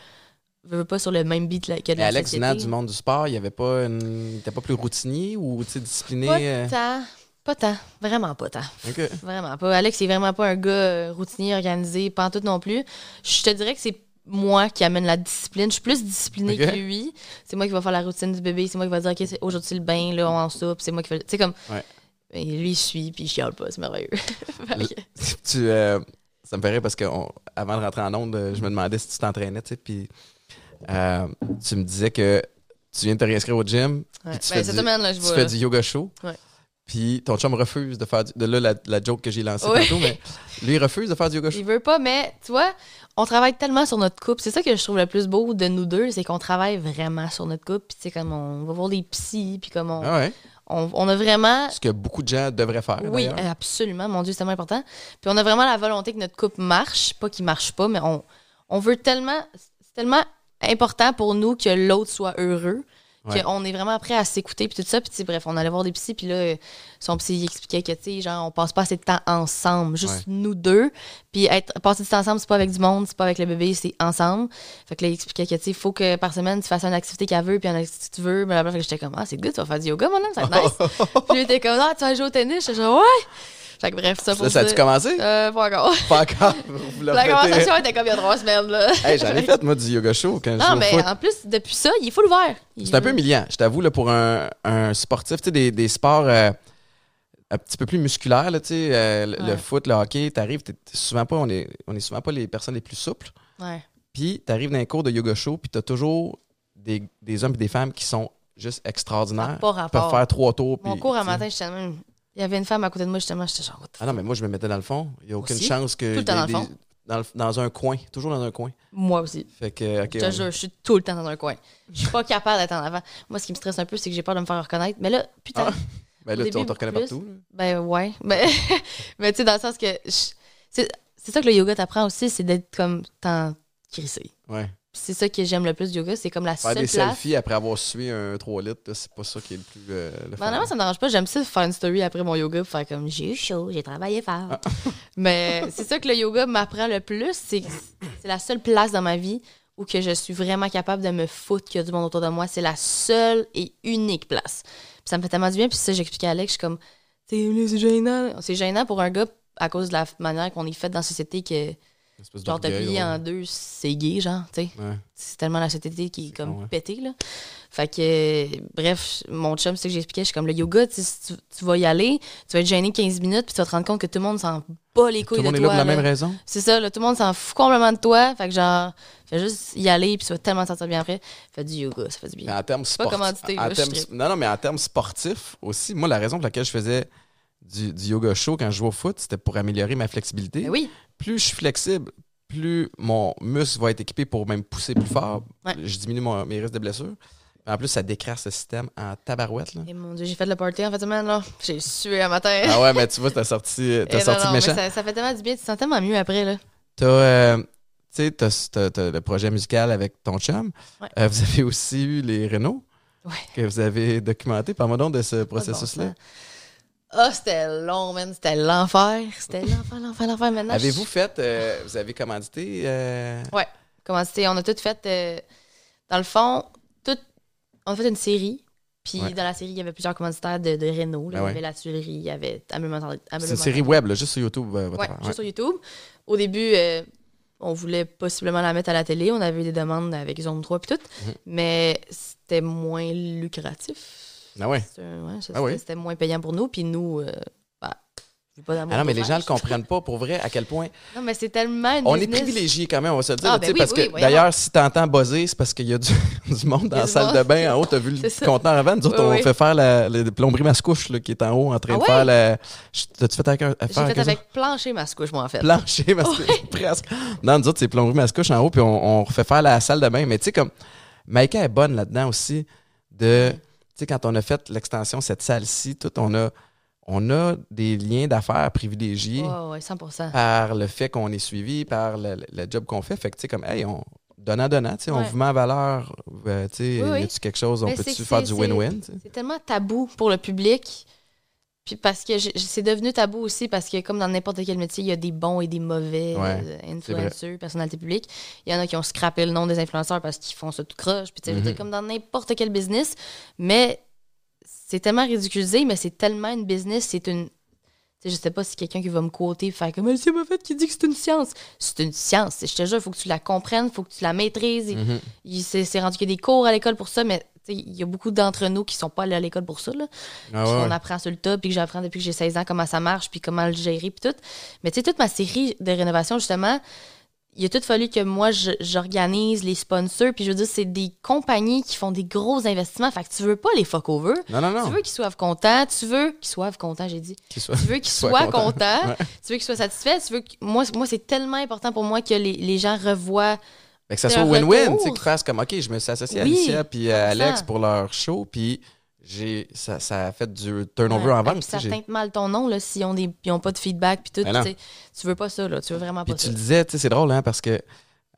B: je veux pas sur le même beat là, que de la
A: Alex,
B: société.
A: venant du monde du sport, il avait pas une. il était pas plus routinier ou discipliné?
B: Pas
A: euh,
B: tant. Pas tant. Vraiment pas tant. Vraiment pas. Alex, c'est vraiment pas un gars euh, routinier, organisé, pas en tout non plus. Je te dirais que c'est moi qui amène la discipline. Je suis plus disciplinée que lui. C'est moi qui va faire la routine du bébé. C'est moi qui va dire, OK, aujourd'hui, c'est le bain, là, on en soupe. C'est moi qui fais. Tu sais, comme.
A: Ouais.
B: Et lui, il suit, puis il chiale pas. C'est merveilleux.
A: Tu, euh, ça me ferait parce que on- avant de rentrer en onde, euh, je me demandais si tu t'entraînais, tu sais, puis euh, tu me disais que tu viens de te réinscrire au gym,
B: Ouais.
A: puis tu,
B: Ben,
A: fais, du,
B: semaine, là, je
A: tu
B: vois.
A: fais
B: là.
A: du yoga show.
B: Ouais.
A: Puis ton chum refuse de faire du, de là la, la joke que j'ai lancée tantôt, mais lui il refuse de faire du yoga show.
B: Il veut pas, mais tu vois, on travaille tellement sur notre couple. C'est ça que je trouve le plus beau de nous deux, c'est qu'on travaille vraiment sur notre couple. Puis tu sais, comme on va voir des psys, puis comme on,
A: Ah ouais?
B: on, on a vraiment
A: Ce que beaucoup de gens devraient faire.
B: Oui, absolument. Mon Dieu, c'est tellement important. Puis on a vraiment la volonté que notre couple marche. Pas qu'il marche pas, mais on, on veut tellement. C'est tellement important pour nous que l'autre soit heureux.
A: Ouais.
B: Qu'on est vraiment prêt à s'écouter, puis tout ça. Puis, bref, on allait voir des psys, puis là, son psy il expliquait que, tu sais, genre, on passe pas assez de temps ensemble, juste
A: Ouais.
B: nous deux. Puis, être, passer du temps ensemble, c'est pas avec du monde, c'est pas avec le bébé, c'est ensemble. Fait que là, il expliquait que, tu sais, il faut que par semaine, tu fasses une activité qu'elle veut, puis une activité que tu veux. Blablabla. Fait que j'étais comme, ah, c'est good, tu vas faire du yoga, mon homme, ça va être nice. Puis il était comme, ah, tu vas jouer au tennis? J'étais genre, ouais. Fait que bref, ça pour
A: Là, ça a-tu commencé?
B: Euh, pas encore.
A: Pas encore? Vous
B: La conversation était comme il y a trois semaines, là.
A: Hey, j'en ai fait, moi, du yoga show quand je
B: Non, mais en plus, depuis ça, il est full ouvert.
A: C'est un peu humiliant, je t'avoue, là, pour un, un sportif, tu sais, des, des sports euh, un petit peu plus musculaires, là, tu sais, euh, le- foot, le hockey, t'arrives, souvent pas, on est, on est souvent pas les personnes les plus souples,
B: Ouais.
A: puis t'arrives dans un cours de yoga show, puis t'as toujours des, des hommes et des femmes qui sont juste extraordinaires,
B: Pas
A: Ils
B: rapport.
A: peuvent faire trois tours,
B: Mon
A: puis,
B: cours à matin, j'étais même. Il y avait une femme à côté de moi, justement, j'étais genre,
A: Ah non, mais moi, je me mettais dans le fond, il y a aucune
B: Aussi?
A: chance que...
B: Tout le temps dans le
A: des-
B: fond?
A: dans, le- dans un coin, toujours dans un coin.
B: Moi aussi.
A: Fait que,
B: Je
A: on-
B: je suis tout le temps dans un coin. Je suis pas capable d'être en avant. Moi, ce qui me stresse un peu, c'est que j'ai peur de me faire reconnaître. Mais là, putain,
A: Ah. ben là, tu- on
B: début,
A: te reconnaît
B: beaucoup
A: partout.
B: ben ouais. Mais, mais tu sais, dans le sens que. je- C'est c'est ça que le yoga t'apprend aussi, c'est d'être comme tant crissé.
A: Ouais.
B: C'est ça que j'aime le plus du yoga, c'est comme la
A: Faire
B: seule
A: des
B: place.
A: selfies après avoir sué un 3 litres, c'est pas ça qui est le plus... euh, le
B: Ben, non, ça me dérange pas. J'aime ça faire une story après mon yoga pour faire comme j'ai eu chaud, j'ai travaillé fort.
A: Ah.
B: Mais c'est ça que le yoga m'apprend le plus. C'est que c'est la seule place dans ma vie où que je suis vraiment capable de me foutre qu'il y a du monde autour de moi. C'est la seule et unique place. Puis ça me fait tellement du bien. Puis ça, j'expliquais à Alex, je suis comme, c'est gênant. C'est gênant pour un gars à cause de la manière qu'on est fait dans la société que Genre, te
A: d'orgueil,
B: plier
A: ouais.
B: en deux, c'est gay, genre, tu sais.
A: Ouais.
B: C'est tellement la société qui est comme
A: ouais.
B: pétée, là. Fait que, euh, bref, mon chum, c'est ce que j'expliquais. Je suis comme le yoga, tu tu, vas y aller, tu vas être gêné 15 minutes, puis tu vas te rendre compte que tout le monde s'en bat les
A: Tout
B: couilles
A: le monde
B: de
A: est là
B: toi.
A: pour la même raison?
B: C'est ça, là, tout le monde s'en fout complètement de toi. Fait que, genre, fais juste y aller, puis tu vas tellement te sentir bien après. Fais du yoga, ça fait du
A: Mais
B: bien.
A: en termes
B: pas
A: sportifs.
B: commandité,
A: en termes-
B: trippe.
A: non, non, mais en termes sportifs aussi, moi, la raison pour laquelle je faisais du, du yoga chaud quand je jouais au foot, c'était pour améliorer ma flexibilité.
B: Ben oui,
A: Plus je suis flexible, plus mon muscle va être équipé pour même pousser plus fort.
B: Ouais.
A: Je diminue mon- mes risques de blessure. En plus, ça décrasse le système en tabarouette. Là.
B: et mon Dieu, j'ai fait le party en fait là. J'ai sué un matin.
A: Ah ouais, mais tu vois, t'as sorti, t'as
B: Eh
A: sorti
B: non,
A: méchant.
B: ça, ça fait tellement du bien, tu te sens tellement mieux après, là.
A: T'as, euh, tu sais, t'as, t'as- t'as le projet musical avec ton chum.
B: Ouais.
A: Euh, vous avez aussi eu les Renault
B: Ouais.
A: que vous avez documenté. Parle-moi donc de ce
B: bon Ah, c'était long, man. C'était l'enfer. C'était l'enfer, l'enfer, l'enfer. Maintenant,
A: Avez-vous
B: je-
A: fait, euh, vous avez commandité euh,
B: Comment c'était? On a tout fait. euh, dans le fond, tout, on a fait une série. Puis
A: Ouais.
B: dans la série, il y avait plusieurs commanditaires de, de Renault. là.
A: Ouais.
B: Il y avait la tuilerie, il y avait
A: C'est une série web, là, juste sur YouTube. euh,
B: Ouais, juste
A: Ouais.
B: sur YouTube. Au début, euh, on voulait possiblement la mettre à la télé. On avait eu des demandes avec Zone 3 puis tout.
A: Mhm.
B: Mais c'était moins lucratif.
A: Ah ouais.
B: C'était ouais, ça,
A: Ah
B: c'était- c'était moins payant pour nous. Puis nous, euh, bah, pas d'amour
A: Ah non, mais les gens
B: faire.
A: le comprennent pas pour vrai à quel point.
B: Non, mais c'est tellement
A: On est
B: business.
A: privilégiés quand même, on va se le dire.
B: Ah, ben
A: tu
B: oui,
A: parce
B: oui,
A: que d'ailleurs, si t'entends buzzer, c'est parce qu'il y a du, du monde dans la salle de bain. En haut, t'as vu le conteneur avant? Nous autres, on fait faire la, la plomberie mascouche là, qui est en haut en train
B: Ah
A: de faire la. T'as-tu fait avec un.
B: J'ai fait avec plancher mascouche, moi, en fait.
A: plancher masculin, presque. Non, nous autres, c'est plomberie mascouche en haut, puis on, on refait faire la salle de bain. Mais tu sais, comme, Maïka est bonne là-dedans aussi, de, tu sais, quand on a fait l'extension, cette salle-ci, tout, on a, on a des liens d'affaires privilégiés
B: Ouais, ouais, 100
A: par le fait qu'on est suivi, par le, le job qu'on fait. Fait que, tu sais, comme, hey, on, donnant, donnant, tu sais, on vous met en valeur, euh, tu sais,
B: Oui, oui.
A: y a-tu quelque chose, on peut-tu faire du win-win?
B: C'est tellement tabou pour le public. Puis parce que c'est devenu tabou aussi parce que comme dans n'importe quel métier, il y a des bons et des mauvais
A: Ouais,
B: euh, influenceurs, personnalités publiques. Il y en a qui ont scrappé le nom des influenceurs parce qu'ils font ça tout croche. Puis
A: Mhm.
B: dire, comme dans n'importe quel business. Mais c'est tellement ridiculisé, mais c'est tellement une business, c'est une. Je sais pas si quelqu'un qui va me quoter faire comme c'est ma fait qui dit que c'est une science. C'est une science. Je te jure, il faut que tu la comprennes, il faut que tu la maîtrises.
A: Mhm.
B: Il- C'est rendu qu'il y a des cours à l'école pour ça, mais il y a beaucoup d'entre nous qui sont pas allés à l'école pour ça. Là.
A: Ah ouais,
B: on apprend sur le tas, puis que j'apprends depuis que j'ai 16 ans comment ça marche, puis comment le gérer, puis tout. Mais tu sais, toute ma série de rénovation, justement, il a tout fallu que moi, j'organise les sponsors, puis je veux dire, c'est des compagnies qui font des gros investissements, fait que tu veux pas les fuck over.
A: Non, non, non.
B: Tu veux qu'ils soient contents, tu veux qu'ils soient contents, j'ai dit.
A: Soit-
B: Tu veux qu'ils soient
A: content.
B: contents,
A: Ouais.
B: tu veux qu'ils soient satisfaits, tu veux que... Moi, moi c'est tellement important pour moi que les, les gens revoient
A: Fait que ça soit win-win, tu sais, qu'ils fassent comme, OK, je me suis associé à Alicia puis à
B: 100%.
A: Alex pour leur show, puis j'ai, ça, ça a fait du turnover
B: Ouais,
A: en vente. tu
B: ça teinte mal ton nom là, s'ils ont, des, ils ont pas de feedback puis tout.
A: Ben
B: tu sais. Tu veux pas ça, là. Tu veux vraiment pas
A: tu
B: ça.
A: le disais, tu sais, c'est drôle, hein, parce que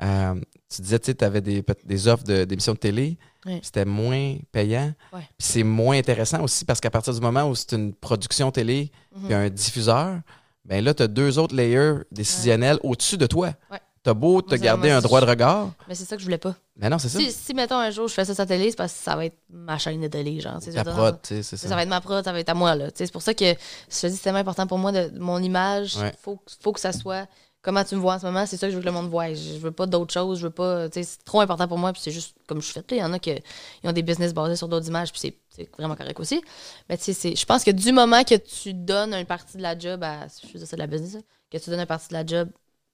A: euh, tu disais, tu sais, tu avais des, des offres d'émissions de, télé,
B: Ouais.
A: c'était moins payant.
B: Ouais.
A: Puis c'est moins intéressant aussi parce qu'à partir du moment où c'est une production télé
B: Mhm.
A: puis un diffuseur, ben là, tu as deux autres layers décisionnels au-dessus de toi.
B: Ouais.
A: Tu as beau te garder un droit de regard,
B: Mais c'est ça que je voulais pas.
A: mais non, c'est ça.
B: Si, si, mettons, un jour, je fais ça sur la télé, c'est parce que ça va être ma chaîne de télé, genre.
A: Ta prod, c'est
B: Ça,
A: ça.
B: va être ma prod, ça va être à moi, là. C'est pour ça que je te dis, c'est tellement important pour moi, de, mon image,
A: Ouais.
B: faut, que- faut que ça soit comment tu me vois en ce moment, c'est ça que je veux que le monde voie. Je, veux pas d'autres choses, je veux pas. C'est trop important pour moi, puis c'est juste comme je suis faite. là. Il y en a qui ils ont des business basés sur d'autres images, puis c'est- vraiment correct aussi. Mais tu sais, je pense que du moment que tu donnes une partie de la job à. Je veux dire, c'est de la business, que tu donnes une partie de la job,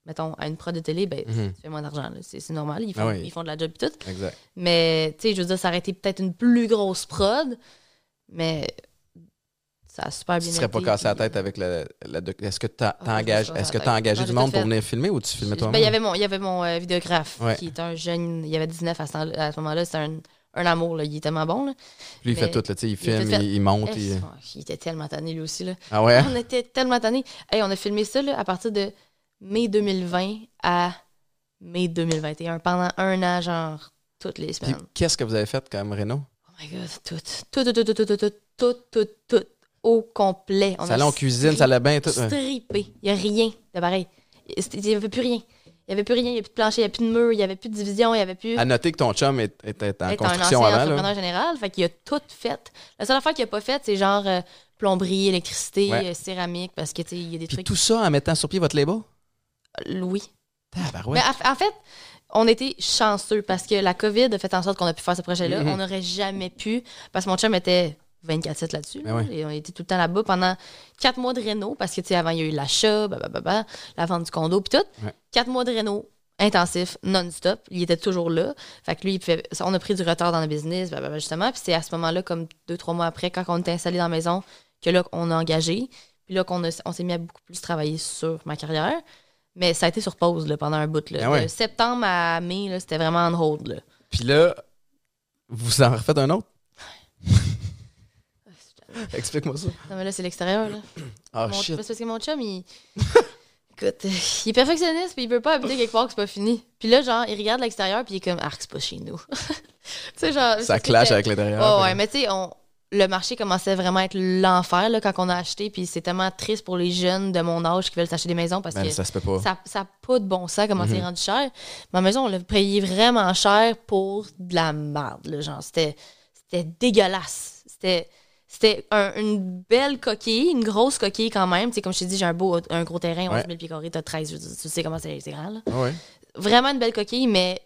B: mettons, à une prod de télé, ben,
A: Mhm.
B: tu fais moins d'argent. C'est c'est normal, ils font,
A: Ah oui.
B: ils font de la job et tout.
A: Exact.
B: Mais, tu sais, je veux dire, ça aurait été peut-être une plus grosse prod, mais ça a super bien
A: Tu serais pas cassé la tête avec le, la Est-ce que tu as,
B: Ah,
A: engagé, que t'as
B: tête.
A: engagé
B: Non,
A: du monde pour venir filmer ou tu filmais toi
B: Ben, il y avait mon, il y avait mon euh, vidéographe,
A: Ouais.
B: qui était un jeune, il y avait 19 à ce, moment-là, c'était un, un amour, là. il est tellement bon. Là.
A: Lui, il fait tout, là, il
B: il
A: filme,
B: fait.
A: il, il monte.
B: Eh,
A: il-
B: était tellement tanné lui aussi. Là.
A: Ah ouais?
B: On était tellement tannés. Hey, on a filmé ça là, à partir de mai 2020 à mai 2021, pendant un an, genre, toutes les semaines.
A: qu'est-ce que vous avez fait comme Renault?
B: Oh my god, tout. Tout, tout, tout, tout, tout, tout, tout, tout, tout, au complet. On
A: Salon cuisine, salle de bain, tout.
B: Strippé. Il n'y a rien de pareil. Il n'y avait plus rien. Il n'y avait plus rien, il n'y avait plus de plancher, il n'y avait plus de mur, il n'y avait plus de division, il n'y avait plus.
A: À noter que ton chum est- était en
B: un
A: construction
B: ancien
A: avant.
B: entrepreneur
A: Là.
B: général, fait qu'il a tout fait. La seule affaire qu'il n'a pas faite, c'est genre euh, plomberie, électricité,
A: Ouais.
B: euh, céramique, parce que tu sais, il y a des
A: Puis
B: trucs.
A: tout ça en mettant sur pied votre label?
B: Oui.
A: Tabarouette.
B: Mais en, en fait, on était chanceux parce que la COVID a fait en sorte qu'on a pu faire ce projet-là.
A: Mhm.
B: On n'aurait jamais pu parce que mon chum était 24-7 là-dessus.
A: Ben
B: là,
A: ouais.
B: Et on était tout le temps là-bas pendant quatre mois de réno parce que, tu sais, avant, il y a eu l'achat, la vente du condo, puis tout.
A: Ouais.
B: Quatre mois de réno intensif, non-stop. Il était toujours là. Fait que lui, il pouvait- on a pris du retard dans le business, blablabla, justement. Puis c'est à ce moment-là, comme deux, trois mois après, quand on était installé dans la maison, que là, on a engagé. Puis là, qu'on on s'est mis à beaucoup plus travailler sur ma carrière. Mais ça a été sur pause là, pendant un bout. Là.
A: Ah ouais.
B: De septembre à mai, c'était vraiment on hold. Là.
A: Puis là, vous en refaites un autre? Explique-moi ça.
B: Non, mais là, c'est l'extérieur. Là.
A: Ah,
B: Mon-
A: shit.
B: c'est parce que mon chum, il. Écoute, il est perfectionniste, puis il veut pas habiter quelque part que c'est pas fini. Puis là, genre, il regarde l'extérieur, puis il est comme, ah, c'est pas chez nous. tu sais, genre.
A: Ça clash avec l'intérieur.
B: Oh, ouais, mais tu sais, on... le marché commençait vraiment à être l'enfer là, quand on a acheté, puis c'est tellement triste pour les jeunes de mon âge qui veulent s'acheter des maisons parce
A: Ben,
B: que
A: ça peut pas.
B: ça n'a pas de bon sens comment
A: Mhm.
B: c'est rendu cher. Ma maison, on l'a payé vraiment cher pour de la merde. là, genre, c'était, c'était dégueulasse. C'était, c'était un- une belle coquille, une grosse coquille quand même. Comme je t'ai dit, j'ai un, beau, un gros terrain, 11
A: Ouais.
B: 000 pieds carrés, t'as 13, je veux dire, tu sais comment c'est, c'est grand. là.
A: Ah ouais.
B: Vraiment une belle coquille, mais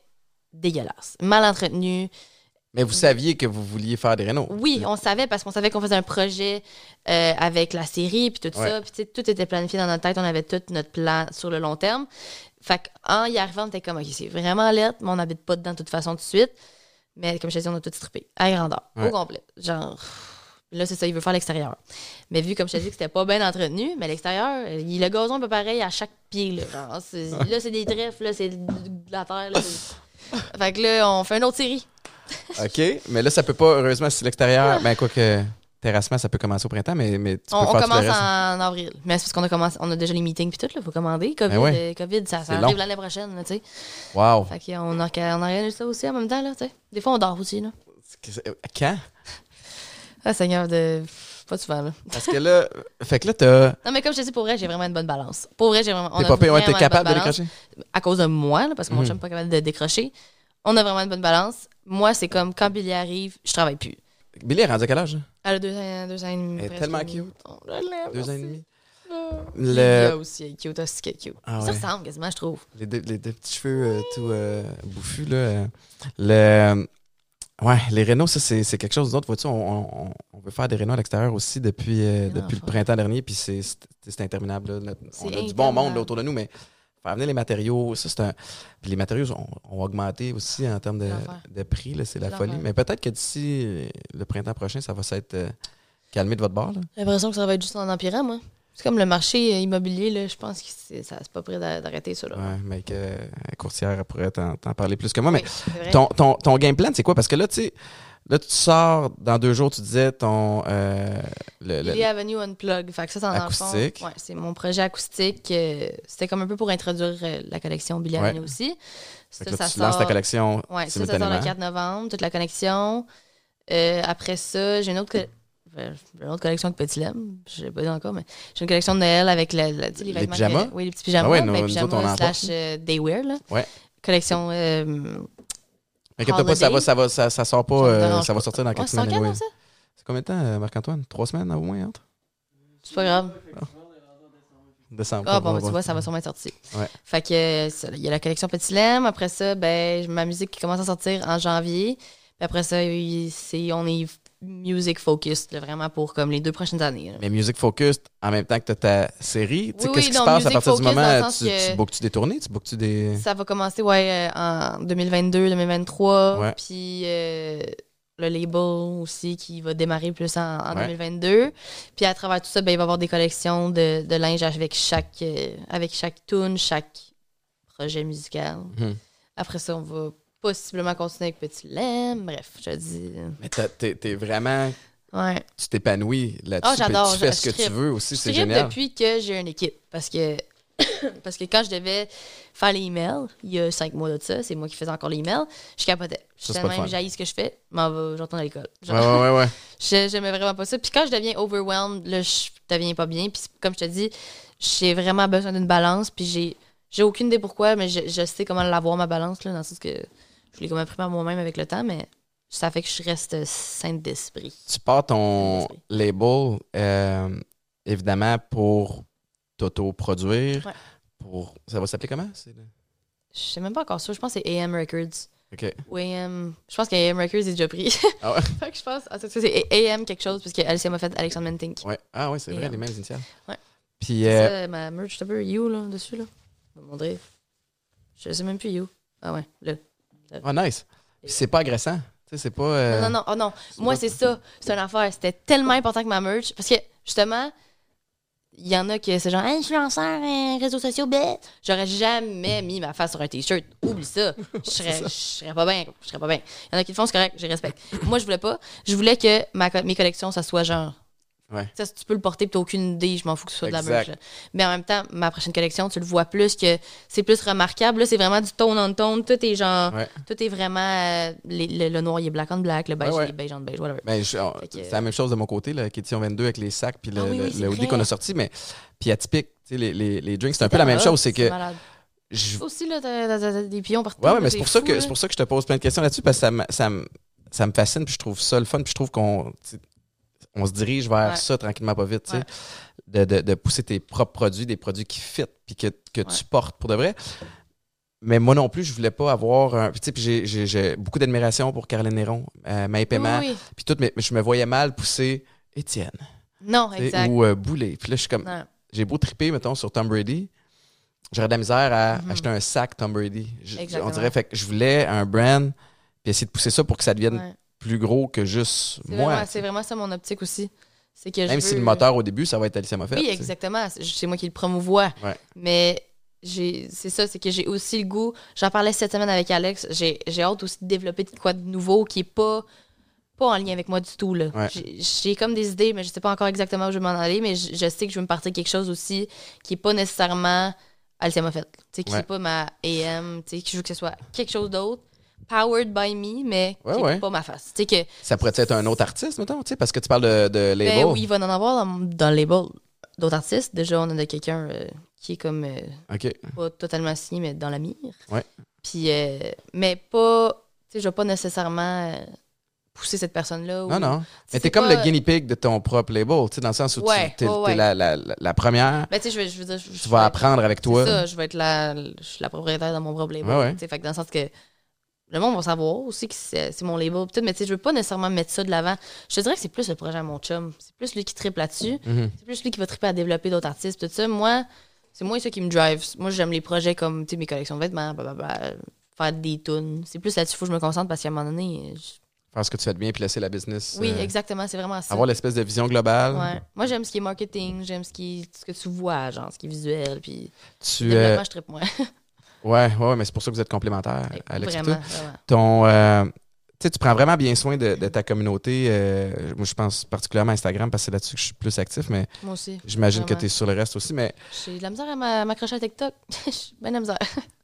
B: dégueulasse. Mal entretenue.
A: Mais vous saviez que vous vouliez faire des rénaux.
B: Oui, on savait parce qu'on savait qu'on faisait un projet euh, avec la série puis tout
A: Ouais.
B: ça. Puis tout était planifié dans notre tête. On avait tout notre plan sur le long terme. Fait qu'en y arrivant, on était comme, OK, c'est vraiment lettre, mais on n'habite pas dedans de toute façon tout de suite. Mais comme je te dis, on a tout strippé à grandeur,
A: Ouais.
B: au complet. Genre, là, c'est ça, il veut faire l'extérieur. Mais vu, comme je te dis, que c'était pas bien entretenu, mais l'extérieur, il- le gazon est pas pareil à chaque pied. Là, Genre, c'est- là c'est des trèfles, là, c'est de la terre. Là, fait que là, on fait une autre série.
A: OK. Mais là, ça peut pas, heureusement, si l'extérieur. Ben, quoi que. Terrassement, ça peut commencer au printemps, mais, mais tu peux
B: On, on
A: faire
B: commence en avril. Mais c'est parce qu'on a commencé, on a déjà les meetings puis tout, là, faut commander. COVID,
A: Ben ouais.
B: euh, COVID ça, ça arrive l'année prochaine, tu sais.
A: Wow.
B: Fait qu'on organise ça aussi en même temps, là, tu sais. Des fois, on dort aussi, là.
A: Quand?
B: Ah, Seigneur, de... pas souvent, là.
A: Parce que là. Fait que là, t'as.
B: Non, mais comme je te dis, pour vrai, j'ai vraiment une bonne balance. Pour vrai, j'ai vraiment.
A: T'es pas payé, ouais, t'es capable de décrocher?
B: À cause de moi, là, parce que mon
A: Mhm.
B: chum n'est pas capable de décrocher. On a vraiment une bonne balance. Moi, c'est comme quand Billy arrive, je travaille plus.
A: Billy est rendu à quel âge? hein?
B: Elle a deux ans, deux ans et demi.
A: Elle est tellement cute.
B: Oh, l'aime,
A: Deux ans et demi.
B: Le...
A: Le-
B: aussi, elle est cute, aussi, est cute.
A: Ah
B: Ça
A: ouais.
B: ressemble quasiment, je trouve.
A: Les deux, les deux petits cheveux euh, tout euh, bouffus, là. euh, Le. Ouais, les rénaux, ça, c'est quelque chose d'autre. Vois-tu, on, on, on veut faire des rénaux à l'extérieur aussi depuis, euh,
B: non,
A: depuis le printemps dernier, puis c'est interminable. là. On a du bon monde là, autour de nous, mais faire venir les matériaux, ça, c'est un. Puis les matériaux ont, ont augmenté aussi en termes de, prix, là, c'est la folie. Mais peut-être que d'ici euh, le printemps prochain, ça va s'être euh, calmé de votre bord. Là.
B: J'ai l'impression que ça va être juste en empirant, moi. C'est comme le marché euh, immobilier, là, je pense que c'est ça- c'est pas prêt d'a- d'arrêter ça.
A: Ouais, mais que la courtière pourrait t'en parler plus que moi. Mais
B: Oui.
A: Ton, ton, ton game plan, c'est quoi? Parce que là, tu sais, là, tu sors dans deux jours, tu disais ton. euh, le, le-
B: Billy Avenue Unplug. Fait que ça, c'est fond-
A: Acoustique.
B: Ouais, c'est mon projet acoustique. euh, C'était comme un peu pour introduire euh, la collection Billy
A: Ouais.
B: Avenue aussi. Ça,
A: là,
B: ça
A: tu lances ta
B: sort-
A: collection
B: Ouais, ça, ça sort le 4 novembre, toute la connexion. Euh, après ça, j'ai une autre, co- euh, j'ai une autre collection de petits lames. Je l'ai pas dit encore, mais j'ai une collection de Noël avec la- les,
A: Les pyjamas?
B: que- oui, les petits pyjamas.
A: Ah ouais, nous-
B: ben, pyjamas
A: en
B: slash euh, daywear. Là.
A: Ouais.
B: Collection. euh,
A: Que pas, ça, va, ça, va, ça, ça sort pas, euh, ça va
B: pas.
A: sortir dans
B: ouais,
A: quelques
B: c'est en
A: semaines. anyway.
B: an, ça?
A: C'est combien de temps, euh, Marc-Antoine? Trois semaines au moins entre?
B: C'est pas grave.
A: Décembre.
B: Ah bon,
A: Ouais,
B: ben, tu
A: ouais.
B: vois, ça va sûrement être sorti.
A: Ouais.
B: Fait que euh, il y a la collection Petit Lem. Après ça, ben, ma musique qui commence à sortir en janvier. Puis après ça, on est music focused, là, vraiment pour comme les deux prochaines années. là.
A: Mais Music Focus, en même temps que tu as ta série,
B: Oui,
A: qu'est-ce
B: oui,
A: qui se passe à partir du moment?
B: sens
A: Tu,
B: que-
A: tu bookes-tu des tournées? Tu bookes-tu des.
B: Ça va commencer ouais, euh, en 2022, 2023.
A: Ouais.
B: Puis euh, le label aussi qui va démarrer plus en, en
A: Ouais.
B: 2022. Puis à travers tout ça, ben, il va y avoir des collections de, de linge avec chaque, euh, avec chaque tune, chaque projet musical.
A: Mhm.
B: Après ça, on va possiblement continuer avec Petit Lem. Bref, je te dis.
A: Mais t'es t'es vraiment.
B: Ouais.
A: Tu t'épanouis là-dessus.
B: Ah, j'adore,
A: Tu fais
B: je-
A: ce que tu veux aussi,
B: Je
A: c'est génial.
B: depuis que j'ai une équipe. Parce que, parce que quand je devais faire les emails, il y a cinq mois de ça, c'est moi qui faisais encore les emails, je capotais. Je
A: Ça, fun.
B: jailli ce que je fais, m'en va, je retourne à l'école.
A: Ouais, ouais, ouais, ouais.
B: je- J'aimais vraiment pas ça. Puis quand je deviens overwhelmed, là, je deviens pas bien. Puis comme je te dis, j'ai vraiment besoin d'une balance. Puis j'ai, j'ai aucune idée pourquoi, mais je, je sais comment l'avoir, ma balance, là, dans le sens que je l'ai comme appris par moi-même avec le temps, mais ça fait que je reste sainte d'esprit.
A: tu pars ton label, euh, évidemment, pour t'auto-produire.
B: Ouais.
A: Pour... Ça va s'appeler comment? Le-
B: Je sais même pas encore ça. Je pense que c'est AM Records.
A: OK.
B: Ou AM. Je pense qu'AM Records est déjà pris.
A: Ah ouais?
B: fait que je pense. Ah, c'est AM quelque chose, parce que Alicia m'a fait Alexandre Mentink.
A: Ouais. Ah ouais, c'est vrai, les
B: euh,
A: mêmes initiales.
B: ouais.
A: Puis, euh,
B: ça, ma merch, t'as peu You, là, dessus, là. Je vais montrer. Je sais même plus You. Ah ouais, là.
A: Ah, nice. C'est pas agressant. Tu sais, c'est pas. euh,
B: Non, non, non, oh non. Moi, c'est ça. C'est une affaire. C'était tellement important que ma merch. Parce que, justement, il y en a qui c'est genre, influenceur, euh, réseaux sociaux, bête. J'aurais jamais mis ma face sur un t-shirt. Oublie ça. Je serais, je serais pas bien. Je serais pas bien. Il y en a qui le font, c'est correct, je respecte. Moi, je voulais pas. Je voulais que ma, mes collections, ça soit genre.
A: Ouais.
B: Ça, tu peux le porter, puis t'as aucune idée, je m'en fous que ce soit de la
A: Exact.
B: merch. là. Mais en même temps, ma prochaine collection, tu le vois plus que c'est plus remarquable. Là, c'est vraiment du tone on tone. Tout est genre.
A: Ouais.
B: Tout est vraiment. euh, les- le, le noir, il est black on black. Le beige,
A: Ouais,
B: il est beige on beige, whatever.
A: Ben, je- on- c'est la même chose de mon côté, là, édition 22 avec les sacs, puis le,
B: Ah oui, oui,
A: le hoodie qu'on a sorti. Mais, puis atypique, tu les, les, les drinks, c'est un peu la même chose. C'est que.
B: malade.
A: je-
B: aussi, là, t'as t'as- t'as des pions partout.
A: Ouais, ouais, mais c'est pour, ça que,
B: là.
A: c'est pour ça que je te pose plein de questions là-dessus, parce que ça me, ça, me, fascine, puis je trouve ça le fun, puis je trouve qu'on tu on se dirige vers
B: Ouais.
A: ça tranquillement, pas vite, tu sais.
B: Ouais.
A: De, de, de pousser tes propres produits, des produits qui fit, puis que, que tu portes pour de vrai. Mais moi non plus, je voulais pas avoir un. Puis, tu sais, puis j'ai- beaucoup d'admiration pour Caroline Néron, euh, Maï Paiement,
B: Oui, oui.
A: puis tout, mais je me voyais mal pousser Étienne
B: Non, exact.
A: ou euh, Boulet. Puis là, je suis comme. J'ai beau triper, mettons, sur Tom Brady. J'aurais de la misère à
B: Mhm.
A: acheter un sac Tom Brady. Je- on dirait, fait que je voulais un brand, puis essayer de pousser ça pour que ça devienne
B: Ouais.
A: Plus gros que juste moi.
B: c'est vraiment ça mon optique aussi. C'est que je
A: Même si le moteur au début, ça va être Alicia Moffett.
B: Oui, exactement. C'est- moi qui le promouvois.
A: Ouais.
B: Mais c'est ça, c'est que j'ai aussi le goût. J'en parlais cette semaine avec Alex. J'ai hâte aussi de développer de quoi de nouveau qui est pas pas en lien avec moi du tout.
A: Ouais.
B: J'ai- comme des idées, mais je sais pas encore exactement où je vais m'en aller. Mais je, je sais que je veux me partir quelque chose aussi qui est pas nécessairement Alicia Moffett. Tu sais, qui
A: Ouais.
B: pas ma AM. Tu sais, que je veux que ce soit quelque chose d'autre. Powered by me, mais
A: Ouais,
B: qui
A: ouais.
B: pas ma face. Que
A: Ça pourrait être un autre artiste, mettons, parce que tu parles de, de label.
B: ben oui, il va en avoir dans, dans le label d'autres artistes. Déjà, on a de quelqu'un euh, qui est comme euh,
A: OK.
B: pas totalement signé, mais dans la mire.
A: Ouais.
B: Puis, euh, mais pas, tu sais, je vais pas nécessairement euh, pousser cette personne-là.
A: Non, non. Mais t'es comme
B: pas-
A: le guinea pig de ton propre label, tu sais, dans le sens où
B: Ouais,
A: tu es,
B: ouais,
A: la, la, la- première,
B: Ben, tu sais, je, veux dire, je- je
A: tu vas apprendre avec
B: C'est
A: toi.
B: ça, je vais être la, je suis la propriétaire de mon propre label.
A: Ouais, ouais.
B: Tu sais, Fait que dans le sens que le monde va savoir aussi que c'est mon label. Peut-être, mais tu sais, je veux pas nécessairement mettre ça de l'avant. Je te dirais que c'est plus le projet à mon chum. C'est plus lui qui tripe là-dessus.
A: Mhm.
B: C'est plus lui qui va triper à développer d'autres artistes, tout ça. Moi, c'est moi ça qui me drive. Moi, j'aime les projets comme tu sais, mes collections de vêtements, blablabla, faire des tunes. C'est plus là-dessus qu'il faut que je me concentre parce qu'à un moment donné. je-
A: Faire ce que tu fais de bien, puis laisser la business.
B: Oui,
A: euh,
B: exactement, c'est vraiment ça.
A: avoir l'espèce de vision globale.
B: Ouais. Moi, j'aime ce qui est marketing, j'aime ce, qui ce que tu vois, genre, ce qui est visuel, puis
A: Tu, euh,
B: développement, je tripe moins.
A: ouais, ouais, mais c'est pour ça que vous êtes complémentaires, Alex.
B: vraiment,
A: ton euh, tu prends vraiment bien soin de, de ta communauté euh, moi je pense particulièrement à Instagram parce que c'est là-dessus que je suis plus actif mais
B: Moi aussi.
A: j'imagine que tu es sur le reste aussi mais
B: J'ai de la misère à m'a- m'accrocher à TikTok. J'ai bien de la misère.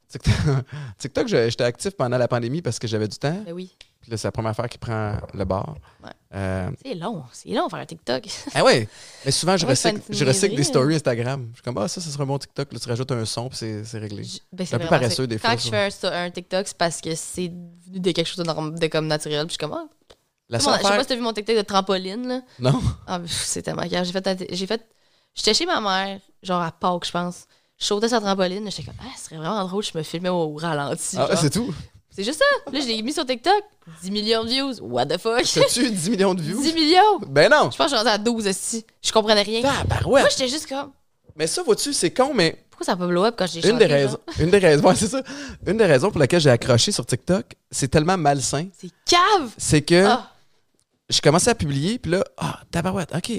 A: TikTok, TikTok, je- j'étais actif pendant la pandémie parce que j'avais du temps
B: Ben oui.
A: puis là c'est la première affaire qui prend le bord
B: Ouais.
A: Euh,
B: C'est long. C'est long faire un TikTok.
A: ah ouais mais souvent je recycle, je des stories Instagram je suis comme ah ça ça serait un bon TikTok là tu rajoutes un son puis c'est c'est réglé
B: ben,
A: C'est un peu paresseux des
B: Quand
A: fois,
B: je
A: ça.
B: fais un, un TikTok, c'est parce que c'est venu de quelque chose de, norm- de comme naturel. Puis je suis comme, ah,
A: la seule
B: je sais pas si t'as vu mon TikTok de trampoline, là.
A: non
B: Ah, c'est tellement clair. J'ai fait, j'ai fait, j'étais chez ma mère, genre à Pâques, je pense. Je sautais sur la trampoline, j'étais comme, ah, ce serait vraiment drôle, je me filmais au ralenti.
A: ah,
B: genre.
A: c'est tout?
B: C'est juste ça. Là, je l'ai mis sur TikTok. 10 millions de views. What the fuck?
A: t'as-tu 10 millions de views?
B: 10 millions!
A: ben non
B: Je pense que je suis à 12 aussi. Je comprenais rien.
A: Tabarouette.
B: Moi, j'étais juste comme,
A: mais ça vois-tu c'est con mais
B: pourquoi ça a pas blow up quand j'ai
A: Une des raisons, une des raisons, ouais, c'est ça. Une des raisons pour laquelle j'ai accroché sur TikTok, c'est tellement malsain,
B: C'est cave!
A: c'est que
B: Ah,
A: je commençais à publier, puis là, ah, tabarouette, OK,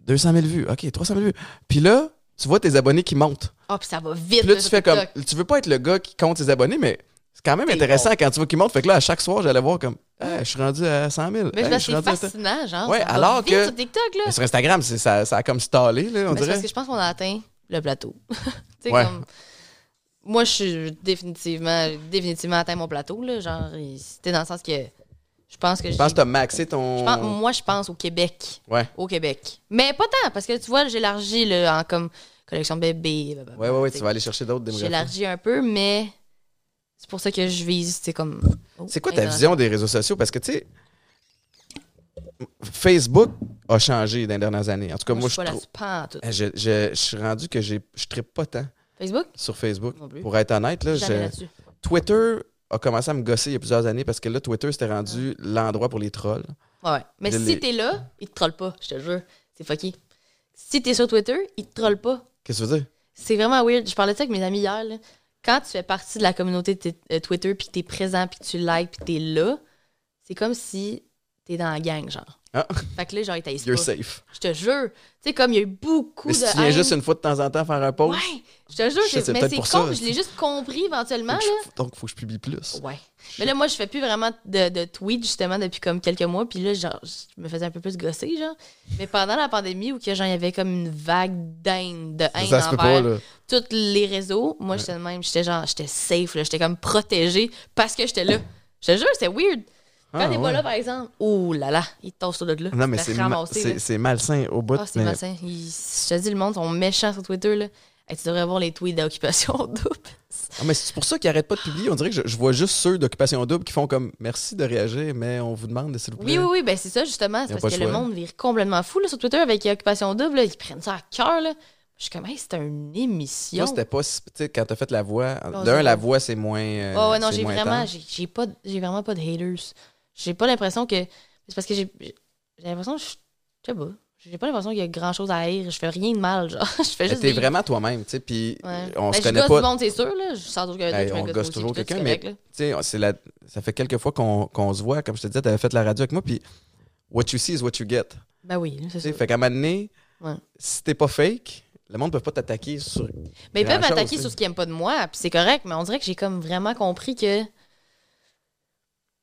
A: 200 000 vues, OK, 300 000 vues. Puis là, tu vois tes abonnés qui montent.
B: Ah, puis ça va vite.
A: Puis là, tu fais comme, tu veux pas être le gars qui compte ses abonnés, mais c'est quand même intéressant
B: bon.
A: quand tu vois qu'ils montent. Fait que là, à chaque soir, j'allais voir comme, Hey, je suis rendu à 100 000.
B: Mais
A: Hey, je suis à-
B: fascinant, genre.
A: Ouais,
B: ça
A: alors que-
B: sur TikTok, là.
A: Mais sur Instagram, ça, ça a comme stallé, là, on
B: Mais
A: dirait.
B: parce que je pense qu'on a atteint le plateau. tu sais,
A: Ouais.
B: comme. Moi, je suis définitivement, définitivement atteint mon plateau, là. Genre, c'était dans le sens que je pense que
A: Je pense que t'as maxé ton.
B: je pense- moi, je pense au Québec.
A: Ouais.
B: Au Québec. Mais pas tant, parce que tu vois, j'élargis en comme collection bébé. blablabla,
A: Ouais, ouais, ouais,
B: tu
A: vas aller chercher d'autres démographies.
B: J'élargis un peu, mais c'est pour ça que je vise, c'est comme. oh,
A: C'est quoi ta vision des réseaux sociaux? Parce que, tu sais, Facebook a changé dans les dernières années. En tout cas, moi,
B: je
A: je,
B: suis pas tout.
A: je, je- je suis rendu que je trippe pas tant
B: Facebook?
A: sur Facebook. Pour être honnête, là. Twitter a commencé à me gosser il y a plusieurs années parce que là, Twitter, c'était rendu l'endroit pour les trolls.
B: Ouais. Mais si t'es là, ils te trollent pas, je te jure. C'est fucké. Si t'es sur Twitter, ils te trollent pas.
A: Qu'est-ce que tu veux dire?
B: C'est vraiment weird. Je parlais de ça avec mes amis hier. là. Quand tu fais partie de la communauté de euh, Twitter, puis t'es présent, puis tu likes, puis t'es là, c'est comme si t'es dans la gang, genre.
A: Ah.
B: Fait que là, genre, ils
A: You're
B: pas.
A: safe.
B: Je te jure. Tu sais, comme il y a eu beaucoup
A: Mais
B: de.
A: si tu viens
B: haine.
A: juste une fois de temps en temps faire un post,
B: Ouais, je te jure,
A: Je sais,
B: mais c'est con,
A: ça,
B: je l'ai juste compris éventuellement.
A: faut
B: Là.
A: je- donc il faut que je publie plus.
B: Ouais. Mais là, moi, je fais plus vraiment de, de tweets, justement, depuis comme quelques mois. Puis là, genre, je me faisais un peu plus gosser, genre. Mais pendant la pandémie, où que, genre, il y avait comme une vague d'haine, de haine
A: Ça
B: envers tous les réseaux, moi, j'étais de même. J'étais genre, j'étais safe, là. J'étais comme protégée parce que j'étais là. Je te jure, c'est weird. Quand
A: Ah,
B: t'es pas
A: ouais.
B: là, par exemple, oh là là, il te tasse tout de là.
A: Non, mais c'est ma- c'est malsain au bout.
B: Ah, c'est
A: mais-
B: malsain. Ils- je te dis, le monde sont méchants sur Twitter, là. Hey, tu devrais voir les tweets d'occupation double.
A: Ah, mais c'est pour ça qu'ils arrêtent pas de publier. On dirait que je, je vois juste ceux d'Occupation Double qui font comme merci de réagir, mais on vous demande, s'il vous plaît.
B: Oui, oui, oui, ben c'est ça, justement. C'est parce que
A: le
B: monde vire complètement fou là, sur Twitter avec Occupation Double. là. Ils prennent ça à cœur. là. Je suis comme, hey, c'est une émission.
A: Moi, c'était pas. si- Tu sais, quand t'as fait la voix.
B: Oh,
A: D'un, la voix, c'est moins. euh,
B: Ouais, ouais, non, j'ai vraiment, j'ai pas, j'ai vraiment pas de haters. J'ai pas l'impression que. C'est parce que j'ai j'ai l'impression que je. Je sais pas. J'ai pas l'impression qu'il y a grand chose à haïr. Je fais rien de mal, genre. Je fais juste.
A: T'es
B: des-
A: vraiment toi-même, tu sais, puis
B: Ouais.
A: on
B: Ben,
A: se
B: je
A: connaît pas.
B: du monde, c'est sûr, là. Sans doute qu'il y a
A: Ben, on gosse toujours quelqu'un, mais tu sais, la... ça fait quelques fois qu'on se voit. Comme je te disais, t'avais fait la radio avec moi, puis what you see is what you get.
B: Ben oui, c'est ça.
A: fait qu'à un moment donné,
B: Ouais.
A: si t'es pas fake, le monde peut pas t'attaquer sur.
B: Mais ils peuvent m'attaquer sur ce qu'ils aiment pas de moi, puis c'est correct, mais on dirait que j'ai comme vraiment compris que.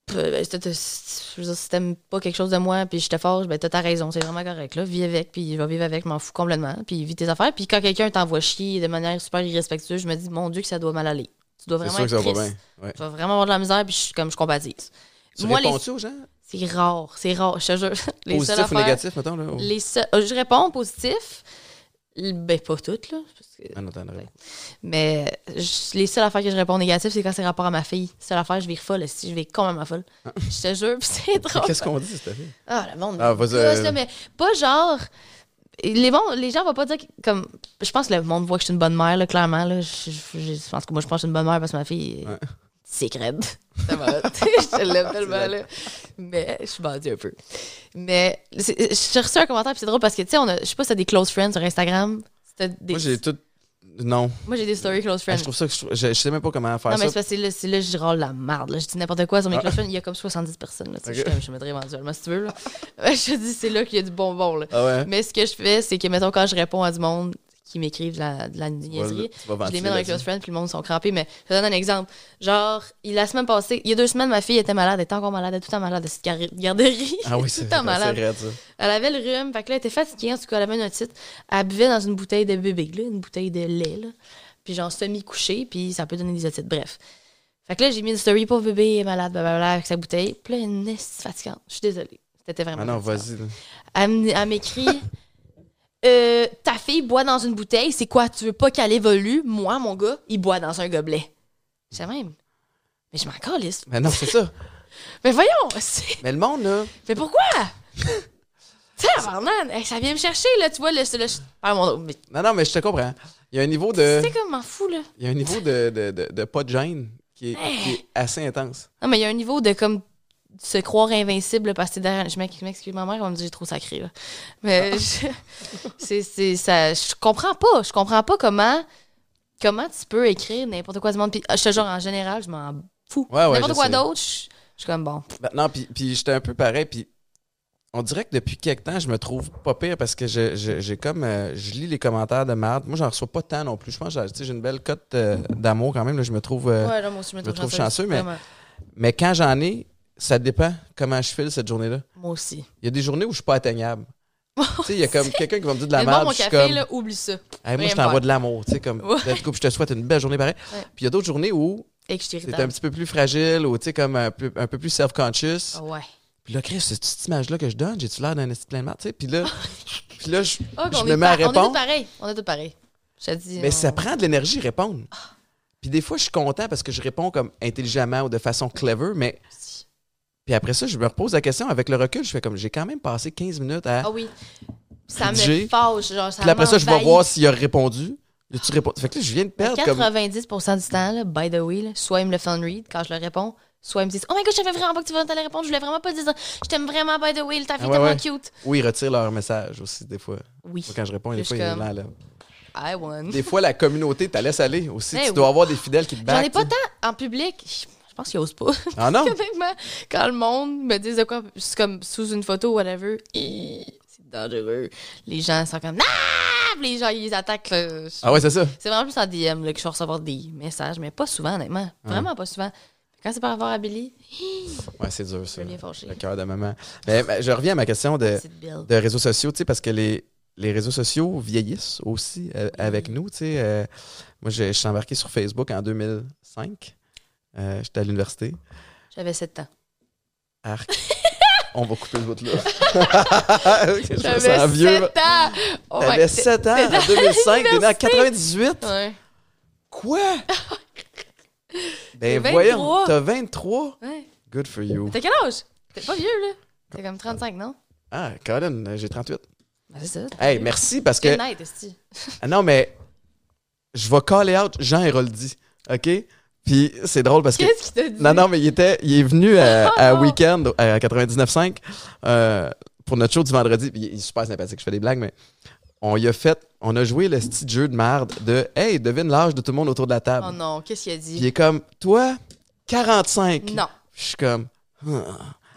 B: Peu- ben, si t'aimes pas quelque chose de moi, puis je te force, ben t'as ta raison, c'est vraiment correct, là. Vis avec, puis je vais vivre avec, je m'en fous complètement, puis vis tes affaires. Puis quand quelqu'un t'envoie chier de manière super irrespectueuse, je me dis, mon Dieu, que ça doit mal aller. Tu dois
A: C'est
B: vraiment
A: sûr que
B: être
A: ça va bien. Ouais.
B: Tu vas vraiment avoir de la misère, puis je comme je compatis.
A: Tu
B: Moi, les-
A: aux gens?
B: C'est rare, c'est rare, je te jure. Les seules
A: Positif ou
B: affaires-
A: négatif, mettons? Là, ou-
B: les euh, je réponds positif. Ben, pas toutes, là. parce que-
A: Ah non, t'en raison.
B: mais je- les seules affaires que je réponds négatif, c'est quand c'est rapport à ma fille. Seule affaire, je vais folle. Si je vais complètement folle. Je te jure, c'est drôle.
A: Qu'est-ce qu'on dit, c'était
B: Ah, le monde.
A: Ah, vas-y, euh,
B: mais pas genre. Les, bons, les gens vont pas dire que, comme. Je pense que le monde voit que je suis une bonne mère, là, clairement. Là. Je, je- je pense que moi, je pense que je suis une bonne mère parce que ma fille.
A: Ouais.
B: C'est va. je l'aime tellement, là. Mais je suis bandue un peu. Mais j'ai reçu un commentaire, puis c'est drôle parce que, tu sais, on a- je sais pas si t'as des close friends sur Instagram. Si t'as des-
A: Moi, j'ai tout. Non.
B: Moi, j'ai des stories close
A: Ah,
B: friends.
A: je trouve ça que je, je, je sais même pas comment faire
B: Non, mais c'est
A: ça.
B: parce que là, c'est là, je râle la merde. Là. Je dis n'importe quoi sur mes
A: Ah.
B: close friends. Il y a comme 70 personnes. Là, tu sais,
A: Ok.
B: je, je mettrai éventuellement si tu veux. Là. Je te dis, c'est là qu'il y a du bonbon. Là.
A: Ah ouais?
B: Mais ce que je fais, c'est que, mettons, quand je réponds à du monde qui m'écrivent de la, de la niaiserie, je les mets dans les close friends, puis le monde sont crampés. Mais je te donne un exemple. Genre, il- la semaine passée, il y a deux semaines, ma fille était malade. Elle était encore malade. Elle était tout le temps malade de cette gar- garderie.
A: Ah oui, c'est
B: malade.
A: raide, ça.
B: Elle avait le rhume, fait que là, elle était fatiguée, en tout cas, elle avait une otite. Elle buvait dans une bouteille de bébé, là, une bouteille de lait, là. Puis genre semi-couché, puis ça peut donner des otites, bref. Fait que là, j'ai mis une story pour bébé, elle est malade, blablabla, avec sa bouteille. Puis là, une esti fatigante. Je suis désolée. C'était vraiment
A: Ah non, vas-y.
B: Elle, elle m'écrit Euh, Ta fille boit dans une bouteille, c'est quoi? Tu veux pas qu'elle évolue? Moi, mon gars, il boit dans un gobelet. C'est même. Mais je m'en calisse.
A: Mais non, c'est ça.
B: Mais voyons, c'est-
A: Mais le monde, là.
B: mais pourquoi? Tu sais, hey, ça vient me chercher, là, tu vois, le, Ah, mon mais
A: Non, non, mais je te comprends. Il y a un niveau de.
B: C'est comme m'en fous, là.
A: Il y a un niveau de, de, de, de pas de gêne qui est, qui est assez intense.
B: Non, mais il y a un niveau de comme se croire invincible parce que t'es derrière. Je m'ex- je m'excuse, ma mère, elle va me dire j'ai trop sacré. Là. Mais je, c'est, c'est, ça, je comprends pas. Je comprends pas comment, comment tu peux écrire n'importe quoi du monde. Puis, ah, je te jure, en général, je m'en fous.
A: Ouais, ouais,
B: n'importe quoi
A: sais.
B: d'autre, je, je suis comme bon.
A: Ben, non, puis, puis j'étais un peu pareil. Puis on dirait que depuis quelque temps, je me trouve pas pire parce que je- je- j'ai comme. euh, je lis les commentaires de merde. Moi, j'en reçois pas tant non plus. Je pense que j'ai- j'ai une belle cote euh, d'amour quand même. là. je me trouve. euh,
B: ouais, là, moi aussi, je me trouve,
A: chanceux, mais-. Mais quand j'en ai, ça dépend comment je file cette journée-là.
B: Moi aussi.
A: Il y a des jourées où je suis pas atteignable. tu sais, il y a comme quelqu'un qui va me dire de la merde.
B: mon café,
A: comme.
B: là, oublie ça.
A: Hey, moi, je t'envoie de l'amour. Tu sais, comme.
B: Ouais.
A: puis je te souhaite une belle journée pareil.
B: Ouais.
A: Puis il y a d'autres journées où c'est un petit peu plus fragile ou tu sais, comme un peu, un peu plus self-conscious.
B: Ah ouais.
A: Puis là, Chris, cette petite image-là que je donne, j'ai-tu l'air d'un esti plein de merde, tu sais? Puis là, puis là je,
B: Ah,
A: je me mets à
B: pa- on est tous
A: répondre.
B: pareils. On est tous pareils. Je te dis.
A: Mais
B: on-
A: ça prend de l'énergie répondre. Puis des fois, je suis content parce que je réponds comme intelligemment ou de façon clever, mais. Puis après ça, je me repose la question avec le recul. Je fais comme, j'ai quand même passé 15 minutes à.
B: Ah oui. Ça me fâche. Genre, ça
A: Puis après ça, je vais voir s'il a répondu. Y a-tu répondu? Fait que là, je viens de perdre comme.
B: 90% du temps, là, by the way, là, soit ils me le font read quand je leur réponds, soit ils me disent Oh my god, je savais vraiment pas que tu allais répondre, je voulais vraiment pas te dire Je t'aime vraiment, by the way, ta fille
A: Ah ouais.
B: cute.
A: Ou ils retirent leur message aussi, des fois.
B: Oui.
A: Moi, quand je réponds, des fois, il est
B: comme-
A: là.
B: I won.
A: Des fois, la communauté, t'as laisse aller aussi.
B: Eh
A: tu
B: oui.
A: dois avoir des fidèles qui te battent.
B: J'en ai pas tant en public. Je pense qu'ils osent pas.
A: Ah non?
B: Honnêtement, quand le monde me dit de quoi, c'est comme sous une photo ou whatever, c'est dangereux. Les gens sont comme Ah! Les gens, ils attaquent. là.
A: Ah ouais, c'est ça.
B: C'est vraiment plus en DM là, que je vais recevoir des messages, mais pas souvent, honnêtement. Vraiment pas souvent. Quand c'est par rapport à Billy,
A: Ouais, c'est dur, ça. Le cœur de maman. Mais, mais je reviens à ma question de, de réseaux sociaux, tu sais, parce que les, les réseaux sociaux vieillissent aussi euh, avec nous, tu sais. euh, moi, je, je suis embarqué sur Facebook en 2005. Euh, J'étais à l'université.
B: J'avais 7 ans.
A: Arc. On va couper le bout là.
B: J'avais
A: sens
B: 7
A: vieux.
B: ans! Oh
A: T'avais 7 ans en
B: dans
A: 2005, t'es né en
B: l'université.
A: 98.
B: Ouais.
A: Quoi? Ben
B: 23.
A: voyons, t'as 23?
B: ouais.
A: Good for you.
B: T'as quel âge? T'es pas vieux, là. T'es comme 35, non?
A: Ah, Colin, j'ai 38.
B: Ben, c'est ça.
A: Hey, merci parce que.
B: Night.
A: Ah non, mais je vais caller out Jean Héroldi, OK? Puis c'est drôle parce que.
B: Qu'est-ce qu'il t'a dit?
A: Non, non, mais il, était, il est venu à,
B: Oh
A: à
B: non.
A: Weekend à 99.5 euh, pour notre show du vendredi. Puis il est super sympathique, je fais des blagues, mais on y a fait, on a joué le petit jeu de merde de Hey, devine l'âge de tout le monde autour de la table.
B: Oh non, qu'est-ce qu'il a
A: Puis il
B: dit?
A: est comme, toi, 45.
B: Non.
A: Je suis comme, Ah.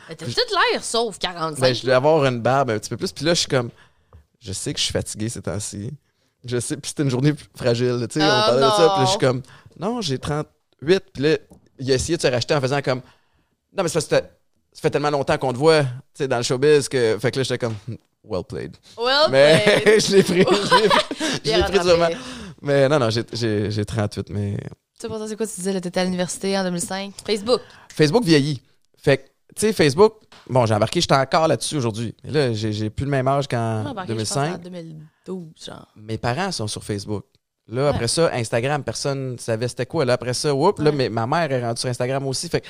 B: Mais T'as tout l'air sauf 45.
A: ben, je devais avoir une barbe un petit peu plus. Puis là, je suis comme, je sais que je suis fatigué ces temps-ci. Je sais, puis c'était une journée fragile, tu sais,
B: Ah,
A: on parlait de ça. Puis là, je suis comme, non, j'ai 38. Puis là, il a essayé de se racheter en faisant comme, non, mais c'est parce que ça fait tellement longtemps qu'on te voit, tu sais, dans le showbiz que, fait que là, j'étais comme, well played.
B: Well
A: Mais
B: played.
A: je l'ai pris, je l'ai pris, durement. Mais non, non, j'ai- j'ai j'ai 38, mais
B: Tu sais, pourtant, c'est quoi tu disais, là, t'étais à l'université en 2005? Facebook.
A: Facebook vieillit. Fait que, tu sais, Facebook, bon, j'ai embarqué, j'étais encore là-dessus aujourd'hui. Mais là, j'ai plus le même âge qu'en
B: embarqué, je pense,
A: 2005.
B: en 2012, genre.
A: Mes parents sont sur Facebook. Là,
B: Ouais.
A: après ça, Instagram, personne savait c'était quoi. Là, après ça, whoop, là, mais ma mère est rendue sur Instagram aussi. Fait que,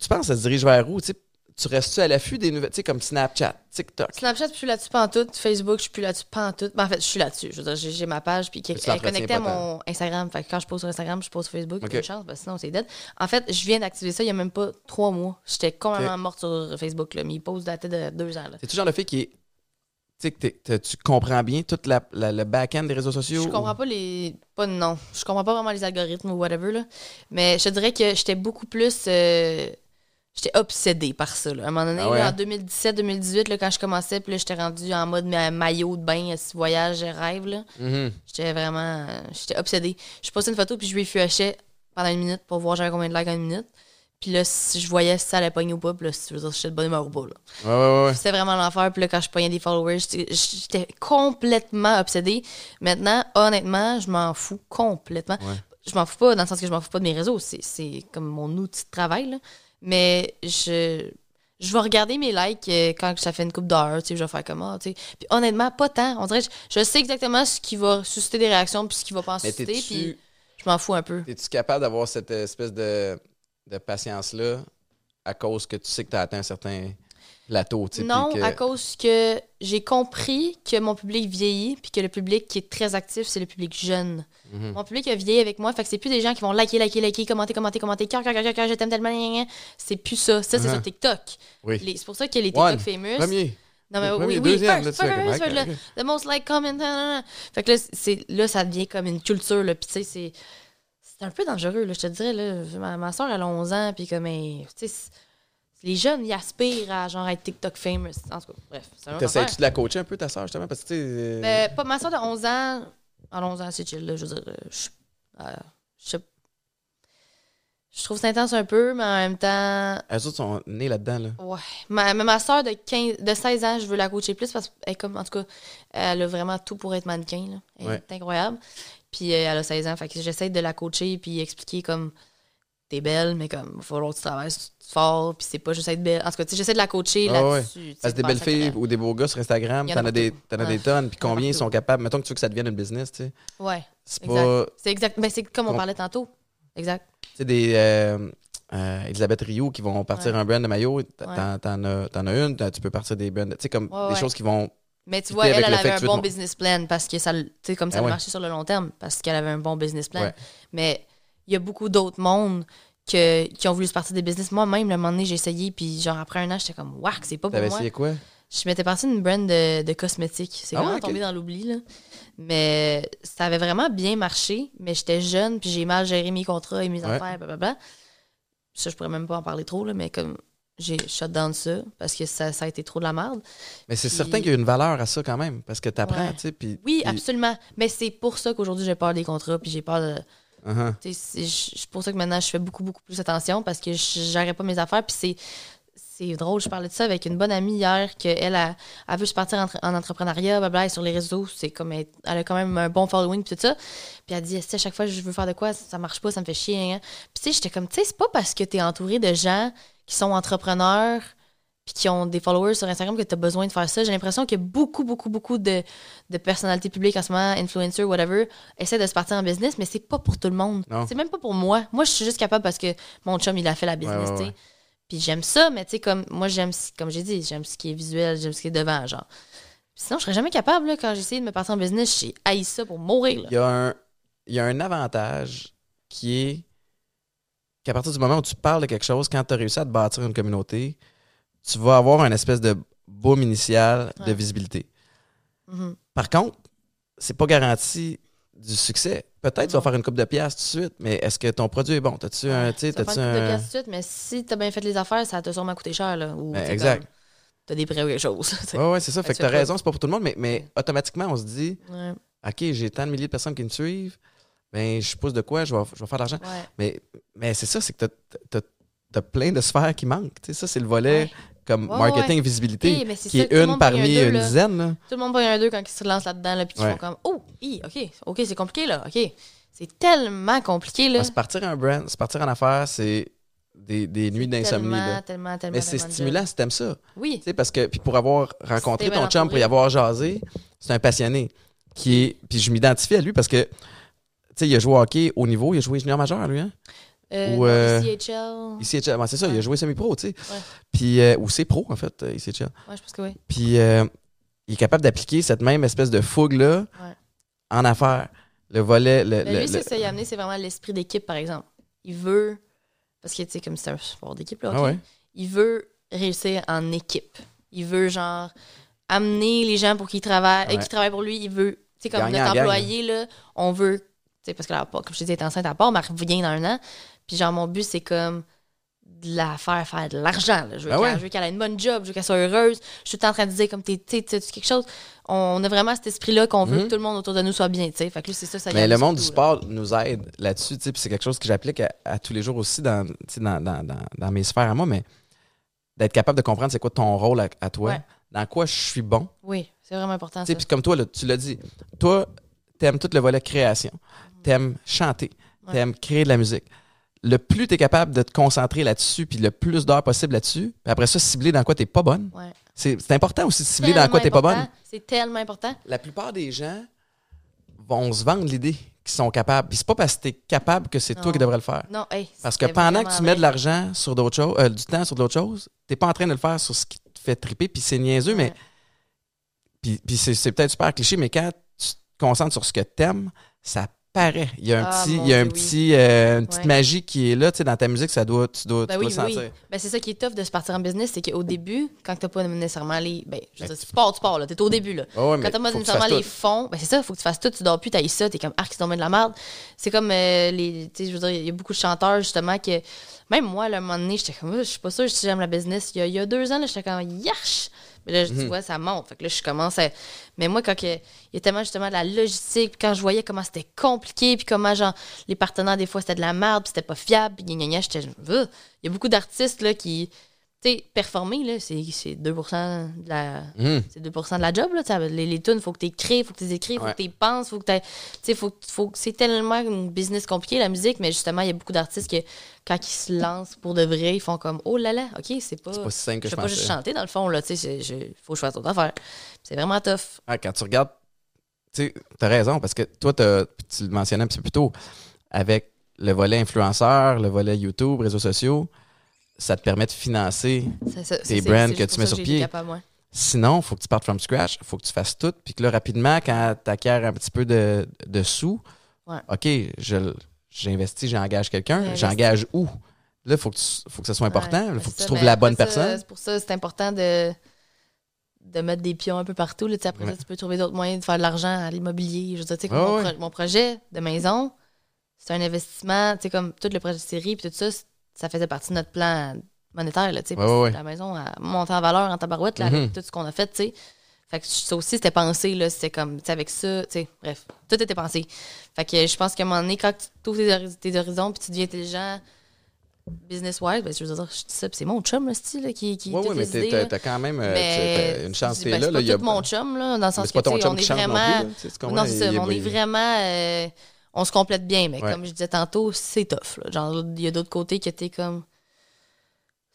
A: tu penses, ça se dirige vers où? Tu restes-tu à l'affût des nouvelles, tu sais, comme Snapchat, TikTok?
B: Snapchat, je suis là-dessus pantoute. Facebook, je suis plus là-dessus pantoute. Ben, en fait, je suis là-dessus. Je veux dire, j'ai ma page, puis elle est connectée à
A: pas
B: mon Instagram. Fait que quand je pose sur Instagram, je pose sur Facebook.
A: Ok.
B: Une chance, parce que sinon, c'est dead. En fait, je viens d'activer ça il y a même pas trois mois. J'étais complètement morte sur Facebook, là. Mais il pose daté de deux ans, là.
A: C'est toujours le fait qui est. Tu tu comprends bien tout la, la- le back-end des réseaux sociaux?
B: Je comprends pas les. Pas non. Je comprends pas vraiment les algorithmes ou whatever, là. Mais je te dirais que j'étais beaucoup plus. euh, J'étais obsédée par ça. Là. À un moment donné,
A: Ah ouais,
B: là,
A: hein?
B: en 2017-2018, là, quand je commençais, puis là, j'étais rendue en mode ma- maillot de bain, ce voyage, rêve. Là.
A: Mhm.
B: J'étais vraiment. J'étais obsédée. Je postais une photo, puis je refreshais pendant une minute pour voir j'avais combien de likes en une minute. Puis là, si je voyais si ça allait pogner ou pas, puis là, si tu veux dire, j'étais de bonne humeur ou pas. Là.
A: Ouais, ouais, ouais.
B: C'était vraiment l'enfer. Puis là, quand je pognais des followers, j'étais complètement obsédée. Maintenant, honnêtement, je m'en fous complètement.
A: Ouais.
B: Je m'en fous pas dans le sens que je m'en fous pas de mes réseaux. C'est- comme mon outil de travail. là. Mais je, je vais regarder mes likes euh, quand ça fait une coupe d'heures. tu sais, Je vais faire comment. tu sais. Puis honnêtement, pas tant. On dirait je, je sais exactement ce qui va susciter des réactions puis ce qui va pas en susciter. Puis je m'en fous un peu.
A: es-tu capable d'avoir cette espèce de, de patience-là à cause que tu sais que tu as atteint un certain plateau?
B: Non,
A: que-
B: à cause que j'ai compris que mon public vieillit, puis que le public qui est très actif, c'est le public jeune.
A: Mhm.
B: Mon public a vieilli avec moi, fait que c'est plus des gens qui vont liker, liker, liker, commenter, commenter, commenter, cœur, cœur, cœur, cœur, je t'aime tellement, c'est plus ça. Ça, c'est
A: Uh-huh.
B: sur TikTok.
A: Oui.
B: C'est pour ça que les TikTok
A: One.
B: famous.
A: Premier.
B: Non, mais oui, oui, first, first. The most like comment. Fait que là, c'est, là, ça devient comme une culture, là. Puis, tu sais, c'est, c'est un peu dangereux, là, je te dirais. Là. Ma, ma soeur, elle a 11 ans, puis comme, elle- les jeunes, ils aspirent à genre être TikTok famous. En tout cas, bref.
A: T'essayes-tu de la coacher un peu, ta soeur, justement? Parce que, euh,
B: Mais pas ma soeur de 11 ans. À 11 ans, c'est chill, là. Je veux dire, euh, je, euh, je, sais- je trouve ça intense un peu, mais en même temps.
A: Elles autres sont nées là-dedans, là.
B: Ouais. Ma, mais ma soeur de, 15, de 16 ans, je veux la coacher plus parce qu'elle comme, en tout cas, elle a vraiment tout pour être mannequin. Là. Elle
A: Ouais.
B: est incroyable. Puis euh, elle a 16 ans. Fait que j'essaie de la coacher puis expliquer comme t'es belle, mais comme il va falloir que tu travailles fort, puis c'est pas juste être belle. En tout cas, j'essaie de la coacher
A: Ah ouais.
B: là-dessus.
A: Parce que des
B: de
A: belles filles ou des beaux gars sur Instagram,
B: en
A: t'en as, des, t'en as
B: Ouais.
A: des tonnes. Puis
B: en
A: combien ils sont capables? Mettons que tu veux que ça devienne une business, tu sais.
B: Ouais,
A: C'est
B: exact.
A: pas.
B: C'est exact. Ben, c'est comme on parlait tantôt. Exact.
A: Tu sais, des. Euh, euh, Elisabeth Rio qui vont partir
B: Ouais.
A: un brand de maillot. T'en,
B: Ouais.
A: as, t'en as une, tu peux partir des brands. Tu sais, comme
B: Ouais,
A: des
B: ouais.
A: choses qui vont
B: Mais tu vois, elle, elle avait un bon business plan parce que ça, le- tu sais, comme ça
A: Ah ouais.
B: marché sur le long terme parce qu'elle avait un bon business plan.
A: Ouais.
B: Mais il y a beaucoup d'autres mondes que, qui ont voulu se partir des business. Moi-même, le moment donné, j'ai essayé, puis genre après un an, j'étais comme, wack, c'est pas pour moi.
A: essayé quoi?
B: Je m'étais partie d'une brand de, de cosmétiques. C'est
A: Ah
B: vraiment
A: ouais,
B: tombé dans l'oubli, là. Mais ça avait vraiment bien marché, mais j'étais jeune, puis j'ai mal géré mes contrats et mes affaires, blablabla. Ça, je pourrais même pas en parler trop, là, mais comme j'ai shut down ça parce que ça, ça a été trop de la merde.
A: Mais c'est
B: Puis-
A: certain qu'il y a une valeur à ça quand même, parce que t'apprends,
B: Ouais.
A: tu sais, puis...
B: Oui,
A: puis-
B: absolument. Mais c'est pour ça qu'aujourd'hui, j'ai peur des contrats, puis j'ai peur de.
A: Uh-huh.
B: tu C'est pour ça que maintenant, je fais beaucoup, beaucoup plus attention parce que je pas mes affaires. Puis c'est. C'est drôle, je parlais de ça avec une bonne amie hier, qu'elle a, elle veut se partir en, en entrepreneuriat, blablabla, et sur les réseaux, c'est comme elle, elle a quand même un bon following, puis tout ça. Puis elle dit, à chaque fois que je veux faire de quoi, ça marche pas, ça me fait chier. hein. Puis tu sais, j'étais comme, tu sais, c'est pas parce que t'es entouré de gens qui sont entrepreneurs puis qui ont des followers sur Instagram que tu as besoin de faire ça. J'ai l'impression que beaucoup, beaucoup, beaucoup de, de personnalités publiques en ce moment, influencers, whatever, essaient de se partir en business, mais c'est pas pour tout le monde. C'est même pas pour moi. Moi, je suis juste capable parce que mon chum, il a fait la business,
A: ouais,
B: tu sais.
A: ouais.
B: Puis j'aime ça, mais tu sais, comme moi, j'aime, comme j'ai dit, j'aime ce qui est visuel, j'aime ce qui est devant, genre. Sinon, je serais jamais capable, là, quand j'ai essayé de me partir en business, j'ai haï ça pour mourir, là.
A: Il y, a un, il y a un avantage qui est qu'à partir du moment où tu parles de quelque chose, quand tu as réussi à te bâtir une communauté, tu vas avoir une espèce de boom initial de visibilité.
B: Mhm.
A: Par contre, c'est pas garanti du succès. Peut-être tu vas faire une coupe de pièces tout de suite, mais est-ce que ton produit est bon? T'as-tu un. tu sais,
B: Ça va
A: t'as-tu
B: faire une couple de piastres tout de suite, mais si t'as bien fait les affaires, ça t'a sûrement coûté cher, là. Ou,
A: Ben, exact.
B: T'as des prêts ou quelque chose. sais.
A: Ouais, c'est ça. Fait que
B: tu
A: t'as raison, c'est pas pour tout le monde, mais, mais automatiquement, on se dit,
B: Ouais,
A: OK, j'ai tant de milliers de personnes qui me suivent, ben, je pousse de quoi, je vais, je vais faire de l'argent.
B: ouais.
A: Mais, mais c'est ça, c'est que t'as as, plein de sphères qui manquent. Tu sais, ça, c'est le volet
B: Ouais.
A: comme
B: Ouais,
A: marketing visibilité,
B: mais c'est
A: qui
B: ça,
A: est une parmi
B: un deux,
A: une
B: là.
A: dizaine. Là.
B: Tout le monde pogne un deux quand ils se lancent là-dedans, là, puis ils font comme Oh, hi, OK, OK, c'est compliqué, là, OK. C'est tellement compliqué, là.
A: Ouais, se partir un brand, se partir en affaires, c'est des, des nuits d'insomnie.
B: Tellement, tellement, tellement.
A: Mais c'est stimulant si t'aimes ça.
B: Oui.
A: Tu sais, parce que, puis pour avoir rencontré ton chum, pour y avoir jasé, c'est un passionné. Qui est, puis je m'identifie à lui parce que, tu sais, il a joué au hockey au niveau, il a joué junior majeur, lui, hein?
B: Euh,
A: Ou, euh,
B: ICHL.
A: Ici, c'est ça, il a joué semi-pro, tu sais.
B: Ouais.
A: Puis, euh, ou c'est pro, en fait, euh, ici,
B: Ouais, je pense que oui.
A: Puis, euh, il est capable d'appliquer cette même espèce de fougue-là
B: Ouais.
A: en affaires. Le volet, le,
B: Mais
A: le-
B: lui,
A: le-
B: c'est ça, il a amené, c'est vraiment l'esprit d'équipe, par exemple. Il veut, parce que, tu sais, comme c'est un sport d'équipe, là,
A: Ah
B: ok?
A: ouais.
B: il veut réussir en équipe. Il veut, genre, amener les gens pour qu'ils travaillent, euh,
A: Ouais.
B: qui travaillent pour lui. Il veut, tu sais, comme notre employé, là, on veut, parce que, la, comme je te dis, elle est enceinte à part, mais elle revient dans un an. Puis, genre, mon but, c'est comme de la faire faire de l'argent. là. Je veux qu'elle
A: ouais.
B: ait une bonne job, je veux qu'elle soit heureuse. Je suis tout le temps en train de dire, comme, t'es, tu sais, quelque chose. On a vraiment cet esprit-là qu'on veut
A: Mhm.
B: que tout le monde autour de nous soit bien, tu sais. Fait que c'est ça,
A: Mais le monde du
B: là.
A: sport nous aide là-dessus, tu sais, puis c'est quelque chose que j'applique à, à tous les jours aussi dans, tu dans, dans, dans, dans mes sphères à moi, mais d'être capable de comprendre c'est quoi ton rôle à, à toi,
B: Ouais.
A: dans quoi je suis bon.
B: Oui, c'est vraiment important,
A: Tu. Puis comme toi, là, tu l'as dit, toi, t'aimes tout le volet création, t'aimes chanter,
B: Ouais.
A: t'aimes créer de la musique. Le plus tu es capable de te concentrer là-dessus, puis le plus d'heures possible là-dessus, puis après ça, cibler dans quoi t'es pas bonne.
B: Ouais.
A: C'est important aussi de cibler dans quoi t'es
B: Tellement
A: pas bonne.
B: C'est tellement important.
A: La plupart des gens vont se vendre l'idée qu'ils sont capables. Puis c'est pas parce que t'es capable que c'est toi qui devrais le faire.
B: Non, hey,
A: Parce que pendant que tu mets de l'argent sur d'autres choses, euh, du temps sur d'autres choses, t'es pas en train de le faire sur ce qui te fait triper, puis c'est niaiseux, mais puis, puis c'est, peut-être super cliché, mais quand tu te concentres sur ce que t'aimes, ça paraît. Il y a un
B: Ah,
A: petit, il y a un
B: Dieu, oui.
A: petit, euh, une petite
B: Ouais.
A: magie qui est là, tu sais, dans ta musique, ça doit, tu dois,
B: Ben
A: tu
B: oui,
A: dois
B: oui,
A: sentir.
B: oui. Ben, c'est ça qui est tough de se partir en business, c'est qu'au début, quand t'as pas nécessairement les. Ben, je veux
A: Ben,
B: dire, tu pars, tu pars, là. T'es au début, là. Quand t'as pas
A: faut que tu
B: nécessairement les
A: tout.
B: fonds, ben c'est ça, faut que tu fasses tout, tu dors plus, t'as ça, t'es comme arc, tombé de la merde. C'est comme euh, les. Tu sais, je veux dire, il y a beaucoup de chanteurs, justement, que. Même moi, là, à un moment donné, j'étais comme, je suis pas sûre si j'aime la business. Il y a, il y a deux ans, j'étais comme, yarch! Mais là, je
A: Mhm.
B: tu vois, ça monte. Fait que là, je commence à. Mais moi, quand il y a tellement justement de la logistique, puis quand je voyais comment c'était compliqué, puis comment, genre, les partenaires, des fois, c'était de la merde, puis c'était pas fiable, puis gna gna gna, j'étais. Il y a beaucoup d'artistes, là, qui. Tu sais, performer, là, c'est c'est 2 de la.
A: Hum.
B: C'est 2 de la job, là. Les, les tunes, faut que tu écris, faut que tu écris, faut
A: Ouais.
B: que tu penses, faut que tu sais, faut, faut, c'est tellement une business compliqué, la musique, mais justement, il y a beaucoup d'artistes que, quand ils se lancent pour de vrai, ils font comme, oh là là, OK, c'est pas.
A: C'est pas si simple que
B: je
A: je
B: peux pas juste chanter, dans le fond, là. Tu sais, faut que je fasse affaires. C'est vraiment tough.
A: Ah, quand tu regardes, tu sais, t'as raison, parce que toi, t'as- tu le mentionnais un petit peu plus tôt, avec le volet influenceur, le volet YouTube, réseaux sociaux, ça te permet de financer
B: ça-
A: Tes brands que tu mets sur pied.
B: capable.
A: Sinon, il faut que tu partes from scratch, il faut que tu fasses tout, puis que là, rapidement, quand tu acquiers un petit peu de, de sous,
B: Ouais.
A: OK, j'investis, j'engage quelqu'un, j'engage où? Là, il faut, que tu- faut que ça soit important, il
B: Ouais,
A: faut que tu trouves la bonne personne.
B: C'est pour ça c'est important de, de mettre des pions un peu partout. Là, après
A: Ouais.
B: ça, tu peux trouver d'autres moyens de faire de l'argent à l'immobilier. Je veux dire, mon, pro- mon projet de maison, c'est un investissement. Tu sais, comme tout le projet de série, puis tout ça, ça faisait partie de notre plan monétaire. Là, tu sais,
A: Ouais.
B: La maison a monté en valeur en tabarouette là,
A: Mhm.
B: avec tout ce qu'on a fait. tu sais. Fait que ça aussi, c'était pensé. là, C'était comme, tu sais, avec ça, tu sais, bref, tout était pensé. Fait que je pense qu'à un moment donné, quand tu ouvres tes, hori- tes horizons puis tu deviens intelligent, business-wise, ben, je veux dire, je dis ça, puis c'est mon chum, là, style, là, qui, qui
A: Oui, oui, mais t'as quand même euh,
B: Mais
A: une chance, t'es
B: ben,
A: là.
B: C'est pas
A: y a-
B: tout mon chum, là, dans le sens
A: c'est pas
B: que, tu
A: ton chum
B: on est vraiment... non, c'est ça, on est vraiment... on se complète bien, mais
A: Ouais.
B: comme je disais tantôt, c'est tough. là. Genre, il y a d'autres côtés que t'es comme...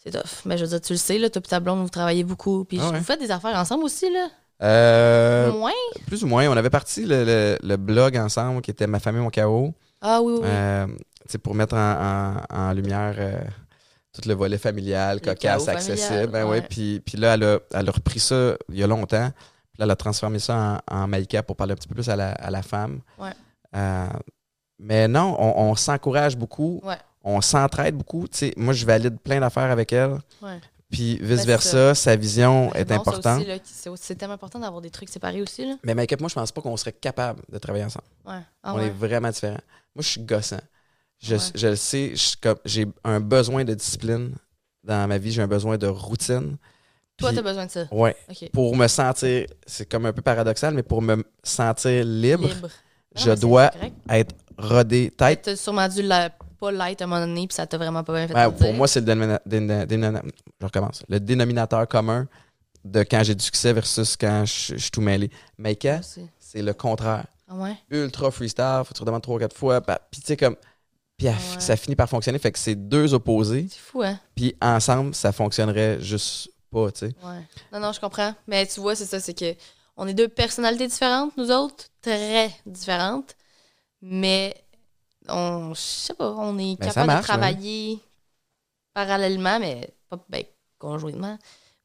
B: C'est tough. Mais je veux dire, tu le sais, là, toi et ta blonde, vous travaillez beaucoup. Puis
A: Ah ouais.
B: vous faites des affaires ensemble aussi, là?
A: Euh,
B: Moins?
A: plus ou moins, on avait parti le, le- le blog ensemble qui était Ma famille, mon chaos.
B: Ah oui, oui.
A: Euh, pour mettre en, en- en lumière euh, tout le volet familial,
B: Le
A: cocasse, accessible. Ben ouais.
B: ouais.
A: Puis, puis là, elle a, elle a repris ça il y a longtemps. Puis là, elle a transformé ça en, en Maïka pour parler un petit peu plus à la, à la femme.
B: Ouais.
A: Euh, mais non, on, on s'encourage beaucoup.
B: Ouais.
A: On s'entraide beaucoup. Tu sais, moi, je valide plein d'affaires avec elle.
B: Ouais.
A: Puis
B: Ben,
A: vice-versa, sa vision
B: C'est
A: est
B: bon, ça
A: importante.
B: C'est tellement important d'avoir des trucs séparés aussi, là.
A: Mais et moi, je pense pas qu'on serait capable de travailler ensemble.
B: Ouais. Ah
A: on est vraiment différents. Moi, je suis gossant. Je, je le sais, j'ai un besoin de discipline dans ma vie, j'ai un besoin de routine.
B: Toi,
A: Puis-
B: t'as besoin de ça. OK.
A: Pour me sentir, c'est comme un peu paradoxal, mais pour me sentir libre,
B: Libre.
A: Je
B: mais
A: dois être rodé tête.
B: T'as sûrement dû la, pas l'être à un moment donné, puis ça t'a vraiment pas bien fait
A: Ouais,
B: sentir.
A: pour moi, c'est le, dénomina- déna- dénomina- je recommence. le dénominateur commun de quand j'ai du succès versus quand je je suis tout mêlé. Maïka,
B: Aussi.
A: c'est le contraire.
B: Ah ouais?
A: ultra freestyle, faut que tu redemandes trois ou quatre fois. bah, Puis tu sais, comme. Puis
B: Ouais.
A: ça finit par fonctionner. Fait que c'est deux opposés.
B: C'est fou, hein?
A: Puis ensemble, ça fonctionnerait juste pas, tu sais.
B: Ouais. Non, non, je comprends. Mais tu vois, c'est ça, c'est que on est deux personnalités différentes, nous autres, très différentes. Mais on, je sais pas, on est
A: Ben,
B: capable
A: marche,
B: de travailler parallèlement, mais pas ben, conjointement.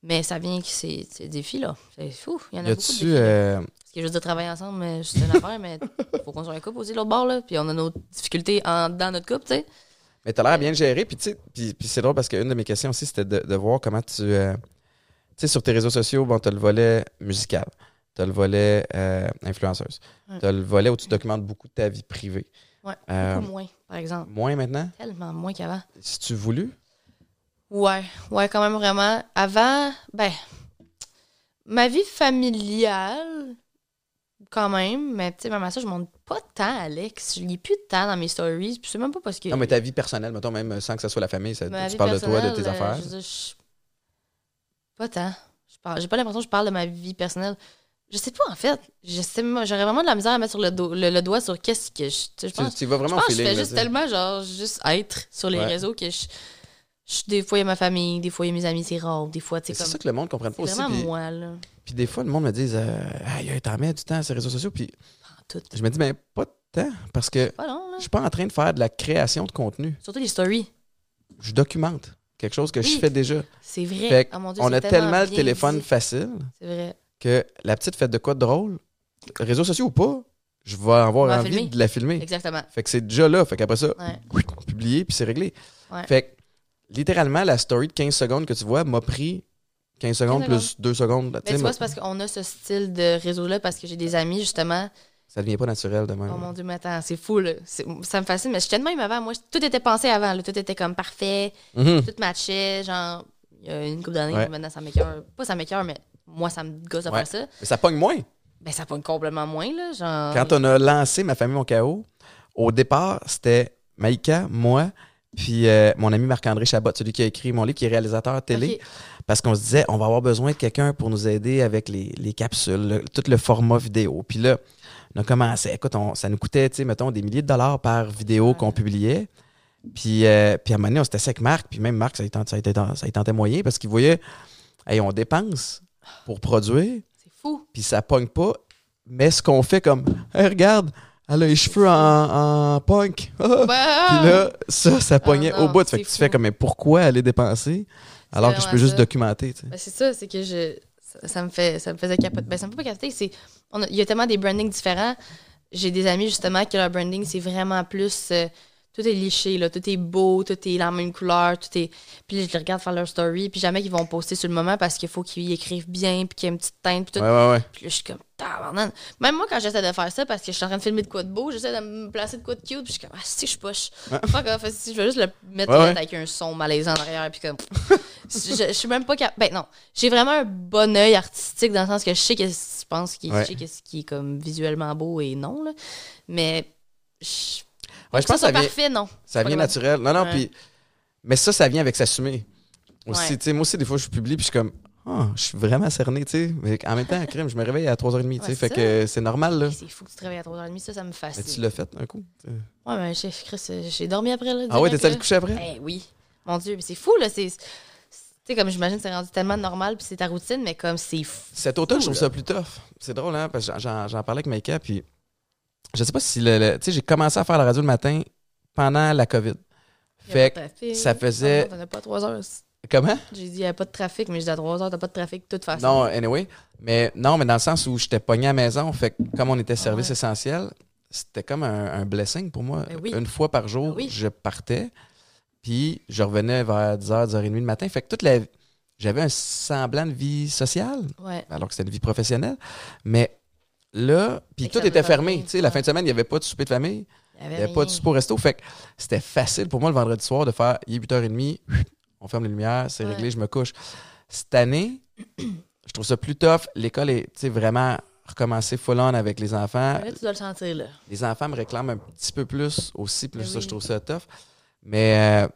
B: Mais ça vient que c'est des défis, là. C'est fou. Il y en a
A: Y
B: beaucoup de défis.
A: euh,
B: Parce que je veux dire, travailler ensemble, mais c'est une affaire, mais faut qu'on soit un couple aussi, l'autre bord, là. Puis on a nos difficultés en, dans notre couple, tu sais.
A: mais t'as l'air bien géré. Puis tu sais, puis, puis c'est drôle parce qu'une de mes questions aussi, c'était de, de voir comment tu. euh, tu sais, sur tes réseaux sociaux, bon, t'as le volet musical. T'as le volet euh, influenceuse.
B: Ouais.
A: T'as le volet où tu documentes beaucoup de ta vie privée.
B: Ouais,
A: Euh,
B: beaucoup moins, par exemple.
A: Moins maintenant,
B: Tellement moins qu'avant.
A: si tu voulu.
B: Ouais, ouais, quand même vraiment. Avant, ben, ma vie familiale, quand même, mais tu sais, même à ça, je montre pas tant, Alex. Je lis plus de temps dans mes stories, puis c'est même pas parce que.
A: Non, mais ta vie personnelle, mettons, même sans que ce soit la famille, ça- tu parles de toi, de tes
B: euh,
A: affaires?
B: je dire, je- Pas tant. Je J'ai pas l'impression que je parle de ma vie personnelle. Je sais pas, en fait. Je sais, J'aurais vraiment de la misère à mettre sur le, do- le, le doigt sur qu'est-ce que je. Je pense,
A: tu vas
B: je
A: vraiment
B: pense
A: au
B: que je fais juste tellement, genre, juste être sur les
A: Ouais.
B: réseaux que je, je- Des fois, il y a ma famille, des fois, il y a mes amis, c'est rare. Des fois, tu
A: Mais
B: sais,
A: C'est ça que le monde ne comprenne pas
B: C'est
A: aussi.
B: vraiment
A: Puis,
B: moi, là.
A: puis des fois, le monde me dit euh, Aïe, t'en mets du temps sur les réseaux sociaux. Puis
B: tout.
A: je me dis Ben, pas de temps. Parce que
B: Pas long,
A: je suis pas en train de faire de la création de contenu.
B: Surtout les stories.
A: Je documente quelque chose que je fais déjà.
B: C'est vrai.
A: Fait
B: Ah, mon Dieu,
A: On a tellement le
B: bien
A: téléphone
B: dit.
A: facile
B: C'est vrai.
A: Que la petite fait de quoi de drôle, réseaux sociaux ou pas, je vais avoir envie
B: filmer.
A: de la filmer.
B: Exactement.
A: Fait que c'est déjà là. Fait qu'après ça,
B: Ouais.
A: publier, puis c'est réglé.
B: Ouais.
A: Fait que littéralement, la story de 15 secondes que tu vois m'a pris 15 secondes
B: 15
A: plus 2 secondes.
B: Mais
A: Tu
B: vois, c'est parce qu'on a ce style de réseau-là, parce que j'ai des amis, justement.
A: ça devient pas naturel de même.
B: Oh mon Dieu, mais attends, c'est fou, là. Ça me fascine, mais j'étais de même avant. Moi, tout était pensé avant, là. Tout était comme parfait,
A: Mhm.
B: tout matchait. Genre, il y a une couple d'années,
A: Ouais.
B: maintenant, ça m'écœure. Pas ça m'écœure, mais moi, ça me gosse de
A: Ouais.
B: faire ça.
A: Mais ça pogne moins.
B: Ben, ça pogne complètement moins, là. Genre.
A: Quand on a lancé Ma famille, mon chaos, au départ, c'était Maïka, moi, puis euh, mon ami Marc-André Chabot, celui qui a écrit mon livre, qui est réalisateur télé. Parce qu'on se disait, on va avoir besoin de quelqu'un pour nous aider avec les, les capsules, le- tout le format vidéo. Puis là, on a commencé. Écoute, on- ça nous coûtait, tu sais, mettons, des milliers de dollars par vidéo
B: Ouais.
A: qu'on publiait. Puis, euh, puis à un moment donné, on s'était avec Marc. Puis même Marc, ça y tentait, ça moyen parce qu'il voyait, hey, on dépense pour produire,
B: C'est fou.
A: puis ça pogne pas. Mais ce qu'on fait comme, hey, regarde, elle a les cheveux en, en punk. Ah! Puis là, ça, ça pognait
B: non,
A: au bout. Fait que tu fais comme, mais pourquoi aller dépenser? Alors que je peux juste
B: ça.
A: documenter, tu sais.
B: Ben, c'est ça, c'est que je. ça, ça me fait ça me faisait capoter. Ben, ça me fait pas capoter, il y a tellement des brandings différents. J'ai des amis justement que leur branding c'est vraiment plus euh, tout est liché là, tout est beau, tout est la même couleur, tout est puis je les regarde faire leur story, puis jamais qu'ils vont poster sur le moment parce qu'il faut qu'ils écrivent bien, puis qu'il y ait une petite teinte, puis tout.
A: Ouais, ouais, ouais.
B: Puis là, je suis comme, tabarnak. Même moi, quand j'essaie de faire ça, parce que je suis en train de filmer de quoi de beau, j'essaie de me placer de quoi de cute, puis je suis comme, ah, si, je suis poche. Fuck off, si, je vais juste le mettre avec un son malaisant en arrière, puis comme. je, je suis même pas capable. Ben non, j'ai vraiment un bon œil artistique dans le sens que je sais que je pense qu'il
A: Ouais.
B: qui est comme visuellement beau et non, là. Mais. Je,
A: Ouais, je pense que ça vient,
B: parfait, non.
A: ça vient naturel. Non, non,
B: Ouais.
A: puis. Mais ça, ça vient avec s'assumer. Aussi,
B: Ouais.
A: moi aussi, des fois, je publie, puis je suis comme, ah, je suis vraiment cerné, tu sais. Mais en même temps, crème, je me réveille à 3h30, tu sais. Fait
B: c'est
A: que c'est normal, là.
B: C'est fou que tu travailles à 3h30, ça, ça me
A: Mais tu
B: fascine.
A: l'as fait un coup.
B: Ouais, mais j'ai Chris, euh, j'ai dormi après, là.
A: Ah ouais, t'es allé te coucher après?
B: Ben oui. Mon Dieu, mais c'est fou, là. C'est. sais, comme j'imagine, c'est rendu tellement normal, puis c'est ta routine, mais comme c'est fou.
A: Cet automne, je trouve ça plus tough. C'est drôle, hein? Parce que j'en parlais avec Maïka, puis je sais pas si le. le- tu sais, j'ai commencé à faire la radio le matin pendant la COVID. Fait que ça faisait-
B: non, as pas 3 heures.
A: Comment?
B: J'ai dit, il n'y a pas de trafic, mais j'ai dit à 3 heures, t'as pas de trafic de toute façon.
A: Non, anyway. Mais non, mais dans le sens où j'étais pogné à la maison, fait que comme on était service
B: ouais.
A: essentiel, c'était comme un, un blessing pour moi.
B: Ben oui.
A: Une fois par jour,
B: Ben oui.
A: je partais, puis je revenais vers 10h, 10h30 le matin. Fait que toute la j'avais un semblant de vie sociale,
B: Ouais.
A: alors que c'était une vie professionnelle. Mais là, puis tout était fermé. Tu sais, la fin de semaine, il n'y avait pas de souper de famille.
B: Il
A: n'y avait pas de souper au resto. Fait que c'était facile pour moi le vendredi soir de faire il est 8h30, on ferme les lumières, c'est
B: Ouais.
A: réglé, je me couche. Cette année, je trouve ça plus tough. L'école est vraiment recommencé full on avec les enfants.
B: Là, tu dois le sentir, là.
A: Les enfants me réclament un petit peu plus aussi, plus
B: Ben
A: ça, je trouve ça tough. Mais euh,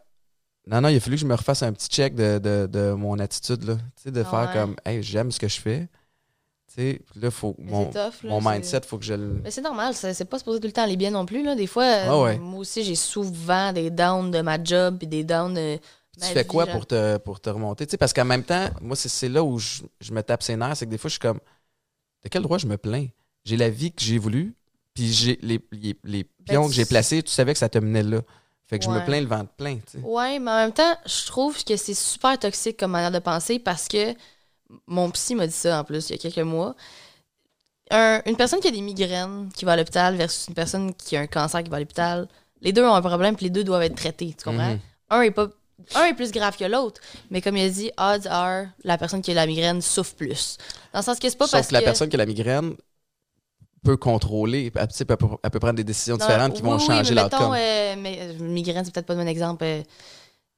A: non, non, il a fallu que je me refasse un petit check de, de, de mon attitude, là. Tu sais, de
B: Ah
A: faire
B: ouais?
A: comme, hey, j'aime ce que je fais. Sais, là, faut, mon,
B: tough, là,
A: mon mindset, faut que je le.
B: Mais c'est normal, c'est c'est pas supposé tout le temps aller bien non plus. Là. Des fois,
A: Ah ouais.
B: moi aussi, j'ai souvent des downs de ma job puis des downs de.
A: Tu fais quoi pour te, pour te remonter? Tu sais, parce qu'en même temps, moi, c'est- là où je, je me tape ses nerfs, c'est que des fois, je suis comme, de quel droit je me plains? J'ai la vie que j'ai voulu, puis j'ai les, les, les pions
B: Ben,
A: que j'ai placés, tu savais que ça te menait là. Fait que je me plains le ventre plein, tu sais.
B: Ouais, mais en même temps, je trouve que c'est super toxique comme manière de penser parce que mon psy m'a dit ça en plus il y a quelques mois. Un- une personne qui a des migraines qui va à l'hôpital versus une personne qui a un cancer qui va à l'hôpital, les deux ont un problème puis les deux doivent être traités. Tu comprends?
A: Mhm.
B: Un est pas. Un est plus grave que l'autre, mais comme il a dit, odds are, la personne qui a la migraine souffre plus. Dans le sens que c'est pas
A: Sauf
B: parce
A: que la
B: que.
A: personne qui a la migraine peut contrôler, elle, peut, elle peut prendre des décisions
B: Non,
A: différentes qui
B: oui,
A: vont
B: oui,
A: changer
B: mais mettons, euh, mais, euh, migraine, c'est peut-être pas le bon exemple. euh,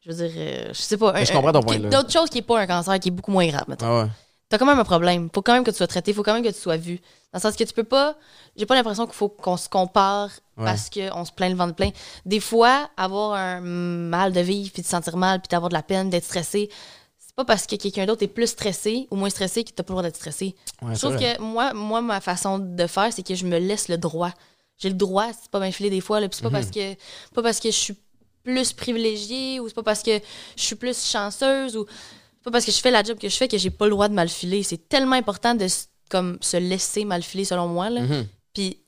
B: je veux dire, euh, je sais pas.
A: Mais je
B: un-
A: comprends ton
B: un-
A: point.
B: D'autres choses qui n'est pas un cancer, qui est beaucoup moins grave, mettons.
A: Ah ouais.
B: T'as quand même un problème. Faut quand même que tu sois traité, faut quand même que tu sois vu. Dans le sens que tu peux pas. J'ai pas l'impression qu'il faut qu'on se compare
A: Ouais.
B: parce qu'on se plaint le ventre plein. Des fois, avoir un mal de vivre, puis te sentir mal, puis d'avoir de la peine, d'être stressé, c'est pas parce que quelqu'un d'autre est plus stressé ou moins stressé que t'as pas le droit d'être stressé.
A: Ouais,
B: Je trouve que moi, moi, ma façon de faire, c'est que je me laisse le droit. J'ai le droit, c'est pas m'infiler des fois, là, puis c'est pas
A: Mhm.
B: parce que pas parce que je suis plus privilégiée ou c'est pas parce que je suis plus chanceuse ou c'est pas parce que je fais la job que je fais que j'ai pas le droit de mal filer. C'est tellement important de comme se laisser mal filer selon moi là.
A: Mhm.
B: Puis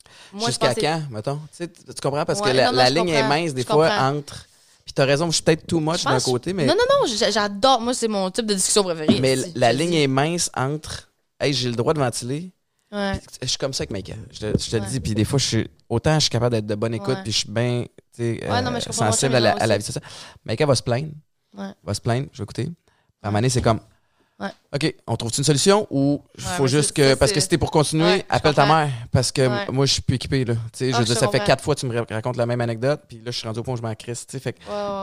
A: Jusqu'à quand, mettons? Tu, sais, tu tu comprends? Parce
B: Ouais,
A: que la,
B: non, non,
A: la
B: je
A: ligne est mince des fois
B: comprends.
A: entre. Puis t'as raison, je suis peut-être too much d'un côté, mais,
B: Non non non, j'a- j'adore moi c'est mon type de discussion préférée.
A: mais la
B: te
A: ligne est mince entre Hey, j'ai le droit de ventiler.
B: Ouais.
A: Je suis comme ça avec Mike. Je te, je te le dis. Puis des fois, je suis, autant je suis capable d'être de bonne écoute,
B: Ouais.
A: puis je suis bien
B: non,
A: euh, sensible à la,
B: moi
A: à la vie. Mike va se plaindre. Va se plaindre, je vais écouter. À un moment donné, c'est comme.
B: Ouais.
A: OK, on trouve une solution ou
B: Ouais,
A: faut juste que. parce que si t'es pour continuer,
B: Ouais,
A: appelle ta mère. Parce que moi, je suis plus équipé. Là. Je
B: Ah, je
A: ça fait quatre fois que tu me racontes la même anecdote, puis là, je suis rendu au point où je m'en crisse. Fait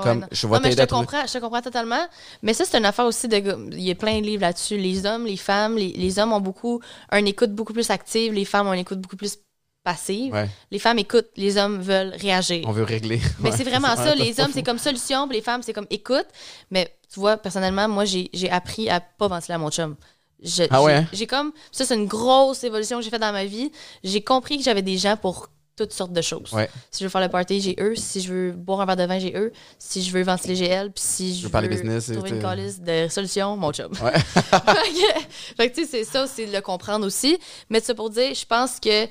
A: comme,
B: non.
A: je vais
B: Non, mais
A: t'aider
B: je te comprends, je te comprends totalement. Mais ça, c'est une affaire aussi de. Il y a plein de livres là-dessus. Les hommes, les femmes, les, les hommes ont beaucoup. une écoute beaucoup plus active, les femmes ont une écoute beaucoup plus passive.
A: Ouais,
B: Les femmes écoutent, les hommes veulent réagir.
A: on veut régler.
B: Mais
A: Ouais,
B: c'est vraiment ça. Les hommes, c'est comme solution, puis les femmes, c'est comme écoute. Mais tu vois, personnellement, moi, j'ai appris à pas ventiler à mon chum. Je-
A: Ah ouais,
B: j'ai-
A: hein?
B: J'ai comme. Ça, c'est une grosse évolution que j'ai faite dans ma vie. J'ai compris que j'avais des gens pour toutes sortes de choses.
A: Ouais.
B: Si je veux faire le party, j'ai eux. Si je veux boire un verre de vin, j'ai eux. Si je veux ventiler, j'ai elle. Puis si je
A: veux parler business,
B: trouver une calice de solutions, mon chum.
A: Ouais.
B: fait que, tu sais, c'est ça, c'est de le comprendre aussi. Mais ça pour dire, je pense que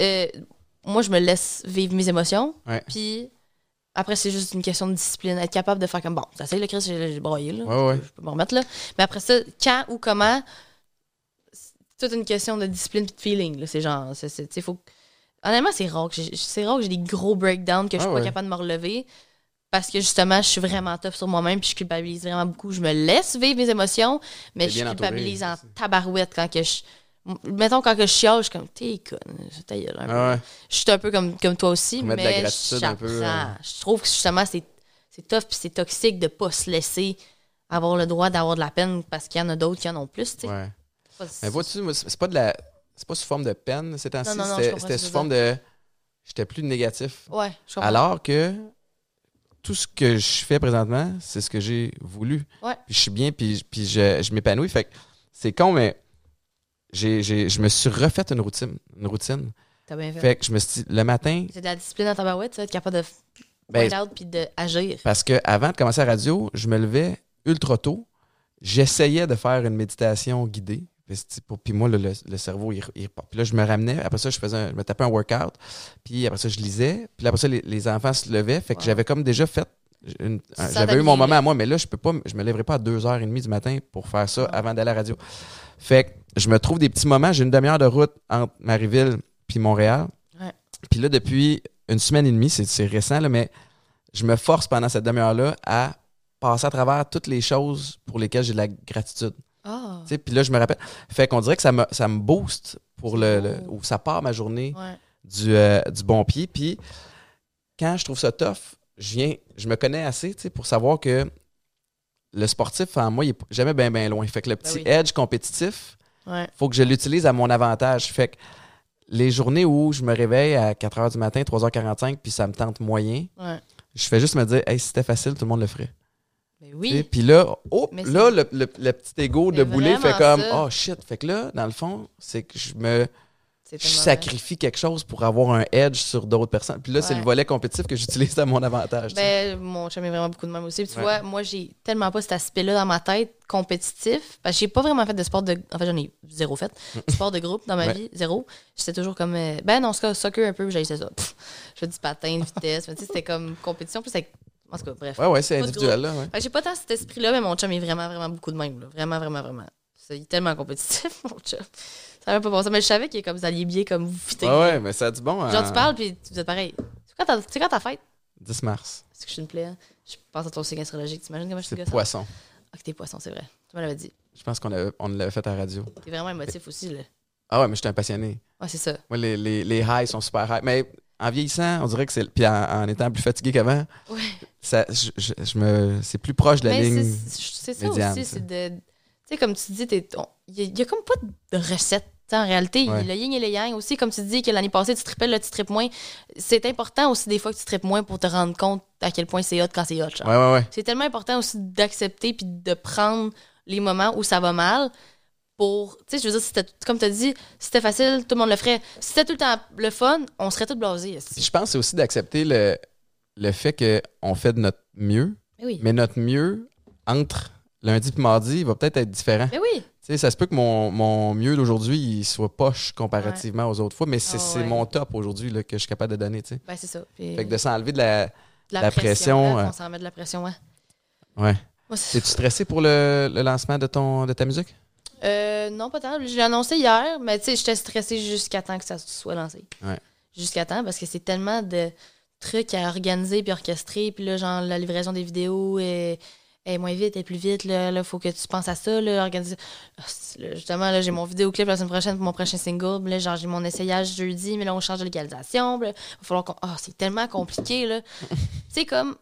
B: euh, moi, je me laisse vivre mes émotions.
A: Ouais.
B: Puis après, c'est juste une question de discipline. Être capable de faire comme bon, ça c'est le Chris, j'ai broyé, là.
A: Ouais, ouais.
B: Je peux me remettre là. Mais après ça, quand ou comment, toute une question de discipline et de feeling. là. C'est genre, c'est, c'est- faut... Honnêtement, c'est rare que j'ai, c'est rare que j'ai des gros breakdowns que je suis
A: Ah
B: pas
A: ouais.
B: capable de me relever. Parce que justement, je suis vraiment tough sur moi-même puis je culpabilise vraiment beaucoup. Je me laisse vivre mes émotions, mais je
A: entouré,
B: culpabilise en
A: c'est
B: tabarouette quand que je. Mettons, quand que je chiale, je suis comme, t'es conne, ta gueule, un peu.
A: Ah ouais.
B: Je suis un peu comme, comme toi aussi, mais
A: gratitude un peu,
B: j'apprends. Je trouve que justement, c'est, c'est tough puis c'est toxique de pas se laisser avoir le droit d'avoir de la peine parce qu'il y en a d'autres qui en ont plus, tu sais.
A: Ouais.
B: Pas-
A: Mais vois-tu, c'est pas de la. C'est pas sous forme de peine ces temps-ci. C'était sous forme de. J'étais plus négatif.
B: Ouais, je comprends.
A: Alors que tout ce que je fais présentement, c'est ce que j'ai voulu.
B: Ouais.
A: Puis je suis bien, puis, puis je, je m'épanouis. Fait que c'est con, mais j'ai, j'ai- je me suis refait une routine. Une routine.
B: T'as bien fait.
A: Fait que je me suis dit, le matin,
B: C'est de la discipline dans ta barouette, tu vas être capable de
A: Ben,
B: out puis d'agir.
A: parce que avant de commencer la radio, je me levais ultra tôt. J'essayais de faire une méditation guidée. Puis moi, le, le- le cerveau, il, il repart. Puis là, je me ramenais. Après ça, je faisais un- je me tapais un workout. Puis après ça, je lisais. Puis après ça, les, les enfants se levaient. Fait que
B: Wow.
A: j'avais comme déjà fait. une- un-
B: Ça
A: J'avais eu mon moment à moi, mais là, je peux pas, je me lèverai pas à 2h30 du matin pour faire ça avant d'aller à la radio. Fait que je me trouve des petits moments. J'ai une demi-heure de route entre Marieville puis Montréal.
B: Ouais.
A: Puis là, depuis une semaine et demie, c'est c'est récent, là, mais je me force pendant cette demi-heure-là à passer à travers toutes les choses pour lesquelles j'ai de la gratitude.
B: Ah.
A: Puis là, je me rappelle. Fait qu'on dirait que ça me, ça me boost pour le, le- ou ça part ma journée
B: Ouais.
A: du, euh, du bon pied. Puis quand je trouve ça tough, je viens, je me connais assez pour savoir que le sportif en moi, il est jamais bien bien loin. Fait que le petit
B: oui.
A: edge compétitif,
B: Ouais.
A: faut que je l'utilise à mon avantage. Fait que les journées où je me réveille à 4 h du matin, 3h45, puis ça me tente moyen,
B: Ouais.
A: je fais juste me dire, hey, si c'était facile, tout le monde le ferait.
B: Mais oui.
A: Puis là, oh,
B: Mais
A: là, le, le- le petit ego de boulet fait comme,
B: ça.
A: oh shit. Fait que là, dans le fond, c'est que je me je sacrifie quelque chose pour avoir un edge sur d'autres personnes. Puis là, c'est le volet compétitif que j'utilise à mon avantage.
B: Ben, mon chum est vraiment beaucoup de même aussi. Puis tu
A: Ouais.
B: vois, moi, j'ai tellement pas cet aspect-là dans ma tête compétitif. Parce que j'ai pas vraiment fait de sport de. En fait, j'en ai zéro fait. sport de groupe dans ma
A: Ouais.
B: vie, zéro. J'étais toujours comme. euh, Ben non, c'est soccer un peu, j'ai ça. Pff, je fais du patin, de vitesse. Mais tu sais, c'était comme compétition. Plus avec. En tout cas, bref.
A: ouais, ouais, c'est individuel, là. Ouais.
B: J'ai pas tant cet esprit-là, mais mon chum est vraiment, vraiment beaucoup de même. là. Vraiment, vraiment, vraiment. C'est il est tellement compétitif, mon chum. Ça va pas bon ça. Mais je savais qu'il est comme vous alliez bien, comme vous fitez.
A: Ouais, ouais, mais ça a du bon.
B: Genre,
A: hein.
B: tu parles, puis vous êtes pareil. C'est quand c'est quand ta fête?
A: 10 mars.
B: Est-ce que je suis une plaie? hein? Je pense à ton signe astrologique. T'imagines comment je suis
A: C'est poisson.
B: Ah, que t'es poisson, c'est vrai. Tu me l'avais dit.
A: Je pense qu'on l'avait- on l'avait fait à la radio.
B: T'es vraiment émotif aussi, là.
A: Ah ouais, mais j'étais un passionné.
B: Ouais, c'est ça.
A: Moi, les, les, les highs sont super high. Mais en vieillissant, on dirait que c'est. Puis en, en étant plus fatigué qu'avant,
B: Ouais.
A: ça, je, je- je me, c'est plus proche de la
B: Mais
A: ligne.
B: c'est- c'est ça
A: médiane,
B: aussi, c'est de. Tu sais, comme tu dis, il y, a- a comme pas de recette. Tu sais, en réalité,
A: Ouais.
B: le yin et le yang aussi. Comme tu dis que l'année passée, tu trippais, là, tu trippes moins. C'est important aussi, des fois, que tu trippes moins pour te rendre compte à quel point c'est hot quand c'est hot.
A: Ouais, ouais.
B: C'est tellement important aussi d'accepter puis de prendre les moments où ça va mal pour. Tu sais, je veux dire, si c'était- comme tu as dit, si c'était facile, tout le monde le ferait. Si c'était tout le temps le fun, on serait tous blasés.
A: Je pense que c'est aussi d'accepter le, le fait qu'on fait de notre mieux,
B: Mais oui.
A: mais notre mieux entre lundi et mardi va peut-être être différent.
B: Mais oui.
A: Tu sais, ça se peut que mon, mon mieux d'aujourd'hui il soit poche comparativement aux autres fois, mais c'est
B: Ah ouais.
A: mon top aujourd'hui que je suis capable de donner. tu sais.
B: Ben, c'est ça. Puis,
A: Fait que de s'enlever de la.
B: de la,
A: la
B: pression.
A: pression,
B: là, On s'en met de la pression, ouais.
A: Ouais. T'es-tu stressé pour le, le lancement de, ton, de ta musique?
B: Euh, non, pas tant. Je l'ai annoncé hier, mais tu sais, j'étais stressée jusqu'à temps que ça soit lancé.
A: Ouais.
B: Jusqu'à temps, parce que c'est tellement de trucs à organiser puis orchestrer. Puis là, genre, la livraison des vidéos est moins vite, est plus vite. Là, là, faut que tu penses à ça, là, organiser. C'est- justement, là, j'ai mon vidéoclip la semaine prochaine pour mon prochain single. Là, genre, j'ai mon essayage jeudi, mais là, on change de localisation. Il va falloir qu'on. Ah, c'est tellement compliqué, là. tu sais, comme.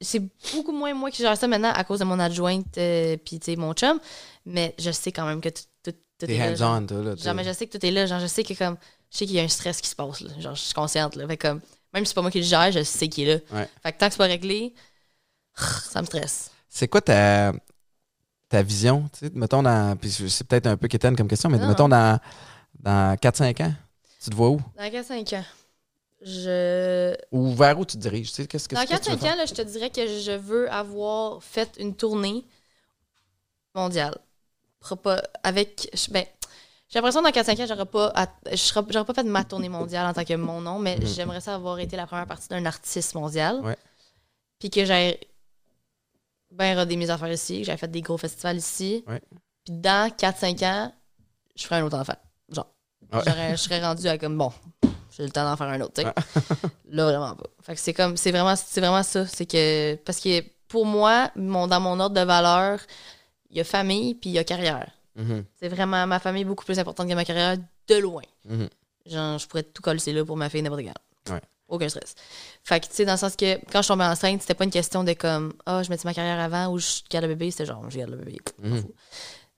B: C'est beaucoup moins moi qui gère ça maintenant à cause de mon adjointe euh, puis, tu sais, mon chum. Mais je sais quand même que tout, tout, est là, genre.
A: hands-on, toi. Là, t'es-
B: Genre, mais je sais que tout est là. Genre, je sais que comme. Je sais qu'il y a un stress qui se passe, là. Genre, je suis consciente, là. Fait comme. Même si c'est pas moi qui le gère, je sais qu'il est là.
A: Ouais.
B: Fait que tant que c'est pas réglé, ça me stresse.
A: C'est quoi ta, ta vision? tu sais, Mettons dans. Puis c'est peut-être un peu quétaine comme question, mais
B: Non.
A: mettons dans, dans 4-5 ans, tu te vois où?
B: Dans 4-5 ans, je.
A: Ou vers où tu te diriges? Tu sais, qu'est-ce que
B: Dans
A: qu'est-ce que tu veux
B: 4-5
A: faire?
B: ans, là, je te dirais que je veux avoir fait une tournée mondiale. Avec. Ben, j'ai l'impression que dans 4-5 ans, j'aurais pas, j'aurais pas fait ma tournée mondiale en tant que mon nom, mais
A: Mhm.
B: j'aimerais ça avoir été la première partie d'un artiste mondial.
A: Ouais.
B: Puis que j'ai ben rodé mes affaires ici, que j'ai fait des gros festivals ici.
A: Ouais.
B: Puis dans 4-5 ans, je ferais un autre enfant. Genre,
A: Ouais.
B: Je serais rendu à comme, bon, j'ai le temps d'en faire un autre, tu sais. Là, vraiment pas. Fait que c'est comme, c'est vraiment, c'est vraiment ça. C'est que, parce que pour moi, mon, dans mon ordre de valeur, il y a famille puis il y a carrière.
A: Mhm,
B: C'est vraiment ma famille est beaucoup plus importante que ma carrière de loin.
A: mhm.
B: Genre, je pourrais tout coller là pour ma fille n'importe quand.
A: Ouais.
B: Aucun stress. Fait que, tu sais, dans le sens que quand je tombais enceinte, c'était pas une question de comme, ah, je mettais ma carrière avant ou je garde le bébé. C'était genre, je garde le bébé.
A: Mhm.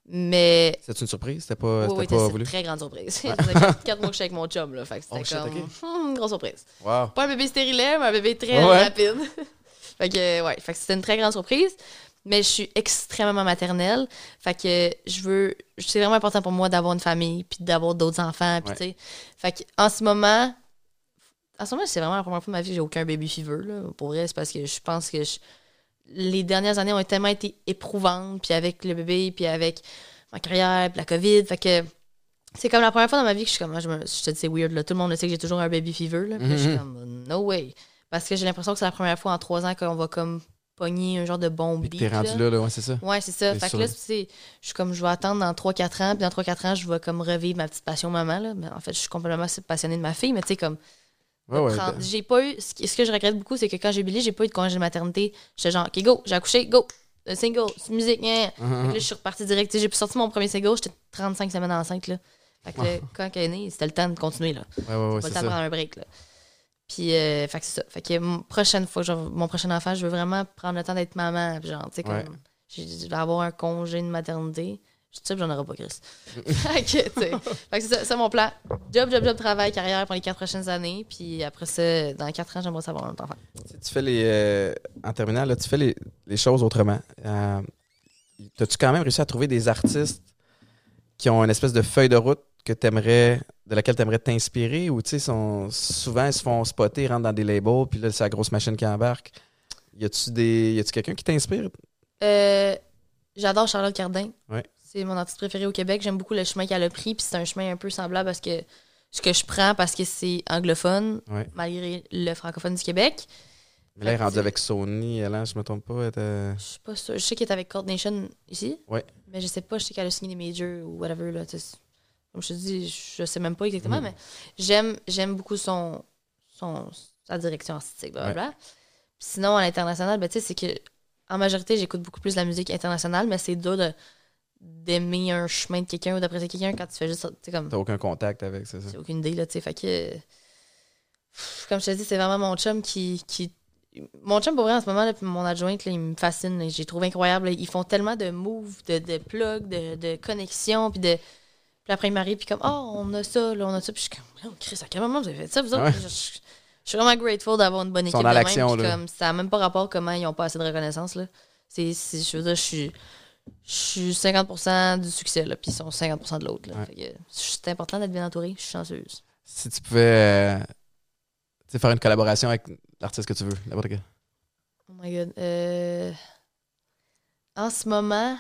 B: Mais.
A: C'était une surprise? C'était pas,
B: Oui,
A: c'était
B: oui,
A: pas
B: c'était
A: voulu?
B: une très grande surprise. Quatre, quatre mois que je suis avec mon chum, là. Fait que c'était
A: Oh,
B: comme.
A: ok.
B: hmm, grosse surprise.
A: Wow.
B: Pas un bébé stérilet, mais un bébé très
A: Ouais.
B: rapide. fait que, ouais. Fait que c'était une très grande surprise. Mais je suis extrêmement maternelle. Fait que je veux. C'est vraiment important pour moi d'avoir une famille, puis d'avoir d'autres enfants, puis
A: Ouais.
B: tu sais. Fait que, en ce moment. En ce moment, c'est vraiment la première fois de ma vie que j'ai aucun baby fever, là. Pour vrai, c'est parce que je pense que je- les dernières années ont tellement été éprouvantes, puis avec le bébé, puis avec ma carrière, puis la COVID. Fait que. C'est comme la première fois dans ma vie que je suis comme, ah, je, me, je te dis, c'est weird, là. Tout le monde le sait que j'ai toujours un baby fever, là. Puis je suis
A: Mhm.
B: comme, no way. Parce que j'ai l'impression que c'est la première fois en trois ans qu'on va comme pogner un genre de bon beat.
A: t'es rendu là, là, ouais, c'est ça.
B: Ouais, c'est ça. Fait que là, c'est- je suis comme, je vais attendre dans 3-4 ans, puis dans 3-4 ans, je vais comme revivre ma petite passion maman, là. Mais en fait, je suis complètement passionnée de ma fille, mais tu sais, comme,
A: Ouais, ouais.
B: prendre- j'ai pas eu, ce que je regrette beaucoup, c'est que quand j'ai Billy, j'ai pas eu de congé de maternité. J'étais genre, OK, go, j'ai accouché, go, le single, c'est musique. Fait que
A: Mhm.
B: là, je suis repartie direct. J'ai pu sortir mon premier single, j'étais 35 semaines enceinte, là. Fait que là, quand elle est née, c'était le temps de continuer, là.
A: Ouais, ouais,
B: pas le temps de prendre un break, là. Puis, euh, fait que c'est ça. Fait que mon prochaine fois, mon prochain enfant, je veux vraiment prendre le temps d'être maman. Puis genre, tu sais, comme, je vais avoir un congé de maternité. Je que j'en aurai pas, Chris. fait que. Fait c'est ça, c'est mon plan. Job, job, job, travail, carrière pour les quatre prochaines années. Puis après ça, dans quatre ans, j'aimerais savoir un enfant.
A: Tu tu fais les. euh, en terminant, là, tu fais les, les choses autrement. Euh, T'as-tu quand même réussi à trouver des artistes qui ont une espèce de feuille de route que t'aimerais, de laquelle tu aimerais t'inspirer? Ou tu sais, sont- souvent ils se font spotter, ils rentrent dans des labels, puis là, c'est la grosse machine qui embarque. Y a-tu des. Y a-tu quelqu'un qui t'inspire?
B: Euh, J'adore Charlotte Cardin.
A: Ouais.
B: C'est mon artiste préféré au Québec. J'aime beaucoup le chemin qu'elle a pris. Puis c'est un chemin un peu semblable à ce que, ce que je prends parce que c'est anglophone,
A: Ouais.
B: malgré le francophone du Québec.
A: Mais là, elle est rendue avec Sony, elle, je me trompe pas. elle était-
B: Je suis pas sûre. Je sais qu'elle est avec Court Nation ici.
A: Ouais.
B: Mais je sais pas. Je sais qu'elle a signé des majors ou whatever. Là. Comme je te dis, je sais même pas exactement,
A: Mhm.
B: mais j'aime, j'aime beaucoup son, son, sa direction artistique. Blablabla. Sinon, à l'international, ben, c'est que en majorité, j'écoute beaucoup plus la musique internationale, mais c'est dur de d'aimer un chemin de quelqu'un ou d'apprécier quelqu'un quand tu fais juste ça. Tu sais, comme.
A: T'as aucun contact avec, c'est ça?
B: J'ai aucune idée, là, tu sais. Fait que. Pff, Comme je te dis, c'est vraiment mon chum qui. qui... Mon chum, pour vrai, en ce moment, là, puis mon adjointe, là, il me fascine. J'ai trouvé incroyable. là. Ils font tellement de moves, de, de plugs, de, de connexions, puis de. Puis après, il m'arrive, puis comme, oh, on a ça, là, on a ça. Puis je suis comme, oh, Chris, à quel moment vous avez fait ça, vous autres?
A: Ouais.
B: Je, je- je suis vraiment grateful d'avoir une bonne
A: sont
B: équipe.
A: dans l'action, là.
B: comme, ça n'a même pas rapport comment ils n'ont pas assez de reconnaissance, là. C'est, c'est- je veux dire, je suis. Je suis 50% du succès, là, puis ils sont 50% de l'autre. là.
A: Ouais.
B: C'est important d'être bien entouré. Je suis chanceuse.
A: Si tu pouvais euh, sais, faire une collaboration avec l'artiste que tu veux, n'importe quel.
B: Oh my god. Euh... En ce moment.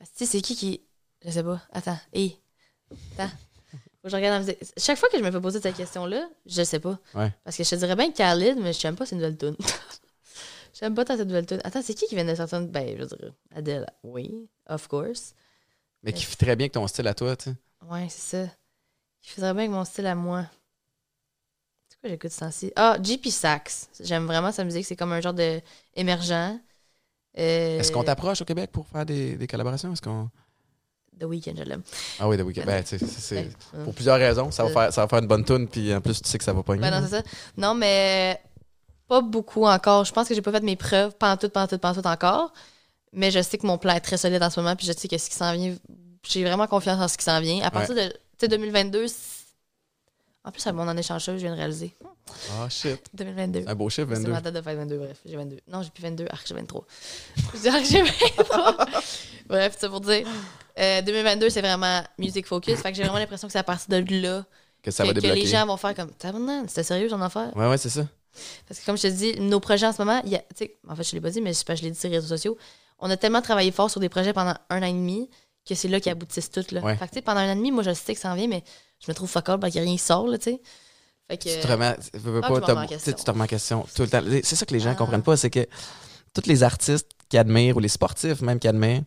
B: Tu sais, c'est qui qui. Je sais pas. Attends. Hé. Attends. Faut que je regarde la musique. Chaque fois que je me fais poser cette question-là, je sais pas.
A: Ouais.
B: Parce que je te dirais bien Khalid, mais je n'aime pas ces nouvelles tunes. J'aime pas tant cette nouvelle tune. Attends, c'est qui qui vient de sortir. Ben, je veux dire. Adele. Oui, of course.
A: Mais qui fit très bien avec ton style à toi, tu sais.
B: Ouais, c'est ça. Il faudrait bien que mon style à moi. C'est quoi j'écoute ce temps-ci? Ah, JP Sax. J'aime vraiment sa musique. C'est comme un genre de émergent. Euh,
A: Est-ce qu'on t'approche au Québec pour faire des, des collaborations? Est-ce qu'on.
B: The Weeknd, je l'aime.
A: Ah oui, The Weeknd. Ben, c'est- c'est- pour plusieurs raisons. Ça va,
B: Euh.
A: faire, ça va faire une bonne tune, puis en plus, tu sais que ça va pas
B: Ben non, c'est ça. Non, mais pas beaucoup encore. Je pense que j'ai pas fait mes preuves, pas en tout, pas en tout, pas en tout encore. Mais je sais que mon plan est très solide en ce moment, puis je sais que ce qui s'en vient, j'ai vraiment confiance en ce qui s'en vient. À partir de, tu sais, 2022, c'est- en plus, à mon année chanceuse, je viens de réaliser.
A: Ah, shit.
B: 2022.
A: Un beau chiffre,
B: C'est
A: 22.
B: ma date de fête 22, bref, j'ai 22. Non, j'ai plus 22, arc, j'ai 23. Je dis arc, j'ai 23. bref, c'est pour dire. Euh, 2022, c'est vraiment music focus. Fait que j'ai vraiment l'impression que c'est à partir de là
A: Que ça
B: que,
A: va
B: que
A: débloquer.
B: les gens vont faire comme Tabarnak, c'était sérieux, j'en affaire?
A: Ouais, ouais, c'est ça.
B: Parce que comme je te dis, nos projets en ce moment, il y a, tu sais, en fait, je l'ai pas dit, mais je, sais pas, je l'ai dit sur les réseaux sociaux. On a tellement travaillé fort sur des projets pendant un an et demi que c'est là qu'ils aboutissent toutes. Là.
A: Ouais.
B: Fait que, pendant un an et demi, moi, je sais que ça en vient, mais je me trouve fuck parce qu'il n'y a rien qui sort, là, tu sais. Fait que.
A: Tu te remets, veux,
B: Ah,
A: pas, tu te remets en question tout le temps. C'est ça que les gens
B: Ah.
A: comprennent pas, c'est que tous les artistes qui admirent, ou les sportifs même qui admirent,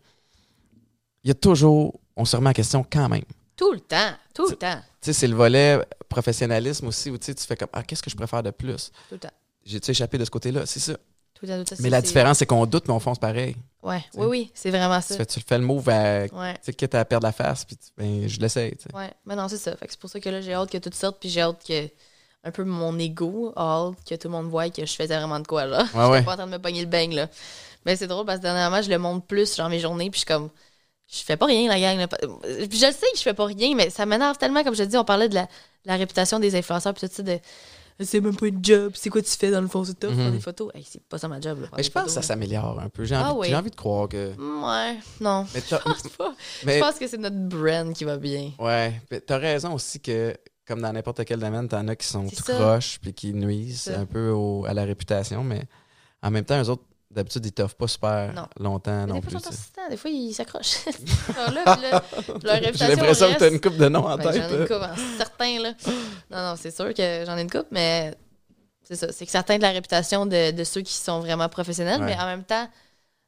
A: il y a toujours, on se remet en question quand même.
B: Tout le temps, tout le temps,
A: Tu sais, c'est le volet professionnalisme aussi où tu fais comme Ah, qu'est-ce que je préfère de plus?
B: tout le temps.
A: J'ai-tu échappé de ce côté-là? C'est ça.
B: Tout tout.
A: Mais la différence, c'est qu'on doute, mais on fonce pareil.
B: Ouais, oui, oui, c'est vraiment ça.
A: fais, tu fais le move à.
B: Ouais,
A: sais, quitte à perdre la face, puis ben, je l'essaye.
B: ouais. Mais non, c'est ça. Fait que c'est pour ça que là, j'ai hâte que tout sorte, puis j'ai hâte que un peu mon ego hâte que tout le monde voie que je faisais vraiment de quoi, là.
A: Ouais, ouais.
B: J'étais pas en train de me pogner le bang, là. Mais c'est drôle parce que dernièrement, je le montre plus, genre mes journées, puis je suis comme. Je fais pas rien, la gang. là. Je sais que je fais pas rien, mais ça m'énerve tellement. Comme je te dis, on parlait de la, de la réputation des influenceurs, puis tout ça, de. C'est même pas une job, c'est quoi tu fais dans le fond, c'est top, faire
A: Mhm.
B: des photos. Hey, c'est pas ça ma job, là.
A: Mais je pense que
B: photos,
A: ça s'améliore un peu. J'ai
B: Ah
A: envie,
B: oui.
A: envie de croire que.
B: Ouais, non.
A: Mais
B: Je pense pas.
A: mais-
B: Je pense que c'est notre brand qui va bien.
A: Ouais, mais t'as raison aussi que, comme dans n'importe quel domaine, t'en as qui sont tout croches puis qui nuisent un peu au- à la réputation, mais en même temps, eux autres, d'habitude, ils t'offrent pas super
B: Non.
A: longtemps
B: Mais
A: non
B: des
A: plus.
B: fois,
A: tu
B: ça, des fois, ils s'accrochent.
A: J'ai l'impression que
B: reste.
A: t'as une coupe de noms en
B: Ben,
A: tête.
B: J'en ai une
A: là.
B: coupe, hein, certains, là. Non, non, c'est sûr que j'en ai une coupe, mais c'est ça. C'est que certains de la réputation de, de ceux qui sont vraiment professionnels,
A: Ouais.
B: mais en même temps,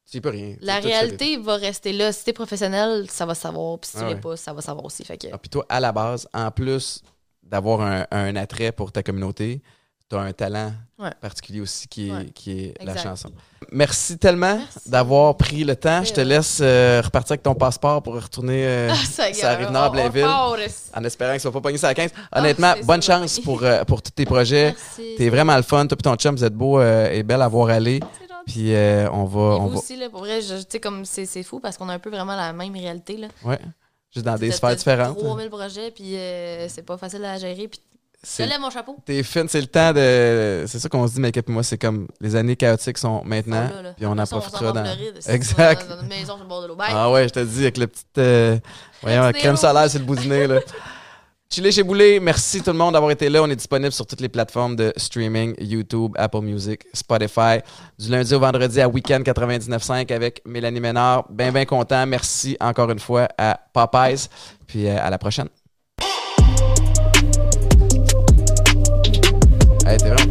A: Tu peux rien.
B: la réalité va rester là. Si t'es professionnel, ça va savoir. Puis si tu
A: Ah
B: l'es
A: ouais.
B: pas, ça va savoir aussi. Fait que,
A: Ah, puis toi, à la base, en plus d'avoir un, un attrait pour ta communauté, tu as un talent
B: Ouais.
A: particulier aussi qui est,
B: Ouais.
A: qui est la chanson. Merci tellement d'avoir pris le temps. Je te laisse euh, repartir avec ton passeport pour retourner euh,
B: Ah, ça,
A: ça arrive nord à Blainville. en espérant que ça va pas pogner ça à 15. Honnêtement,
B: Ah,
A: bonne
B: ça,
A: chance pour, euh, pour tous tes projets.
B: Merci.
A: T'es vraiment le fun. Toi et ton chum, vous êtes beau euh, et belle à voir aller. Puis on va... On va
B: aussi, là, pour vrai, tu sais, comme c'est fou parce qu'on a un peu vraiment la même réalité, là.
A: ouais. Juste dans des sphères différentes.
B: 3000 projets, puis c'est pas facile à gérer. Puis je
A: C'est
B: lève mon chapeau.
A: T'es fine, c'est le temps de. C'est ça qu'on se dit, Make-up et moi, c'est comme les années chaotiques sont maintenant,
B: Là, là.
A: puis on en profitera dans.
B: Floride,
A: Exact.
B: ça, Dans une maison sur le bord de l'eau.
A: Ah ouais, je te dis, avec le petit. euh, voyons, crème solaire sur le bout du nez, là. Chili chez Boulet, merci tout le monde d'avoir été là. On est disponible sur toutes les plateformes de streaming, YouTube, Apple Music, Spotify. Du lundi au vendredi à Weekend 99.5 avec Mélanie Ménard. Ben, ben content. Merci encore une fois à Popeyes. Puis euh, à la prochaine. Este, ¿verdad?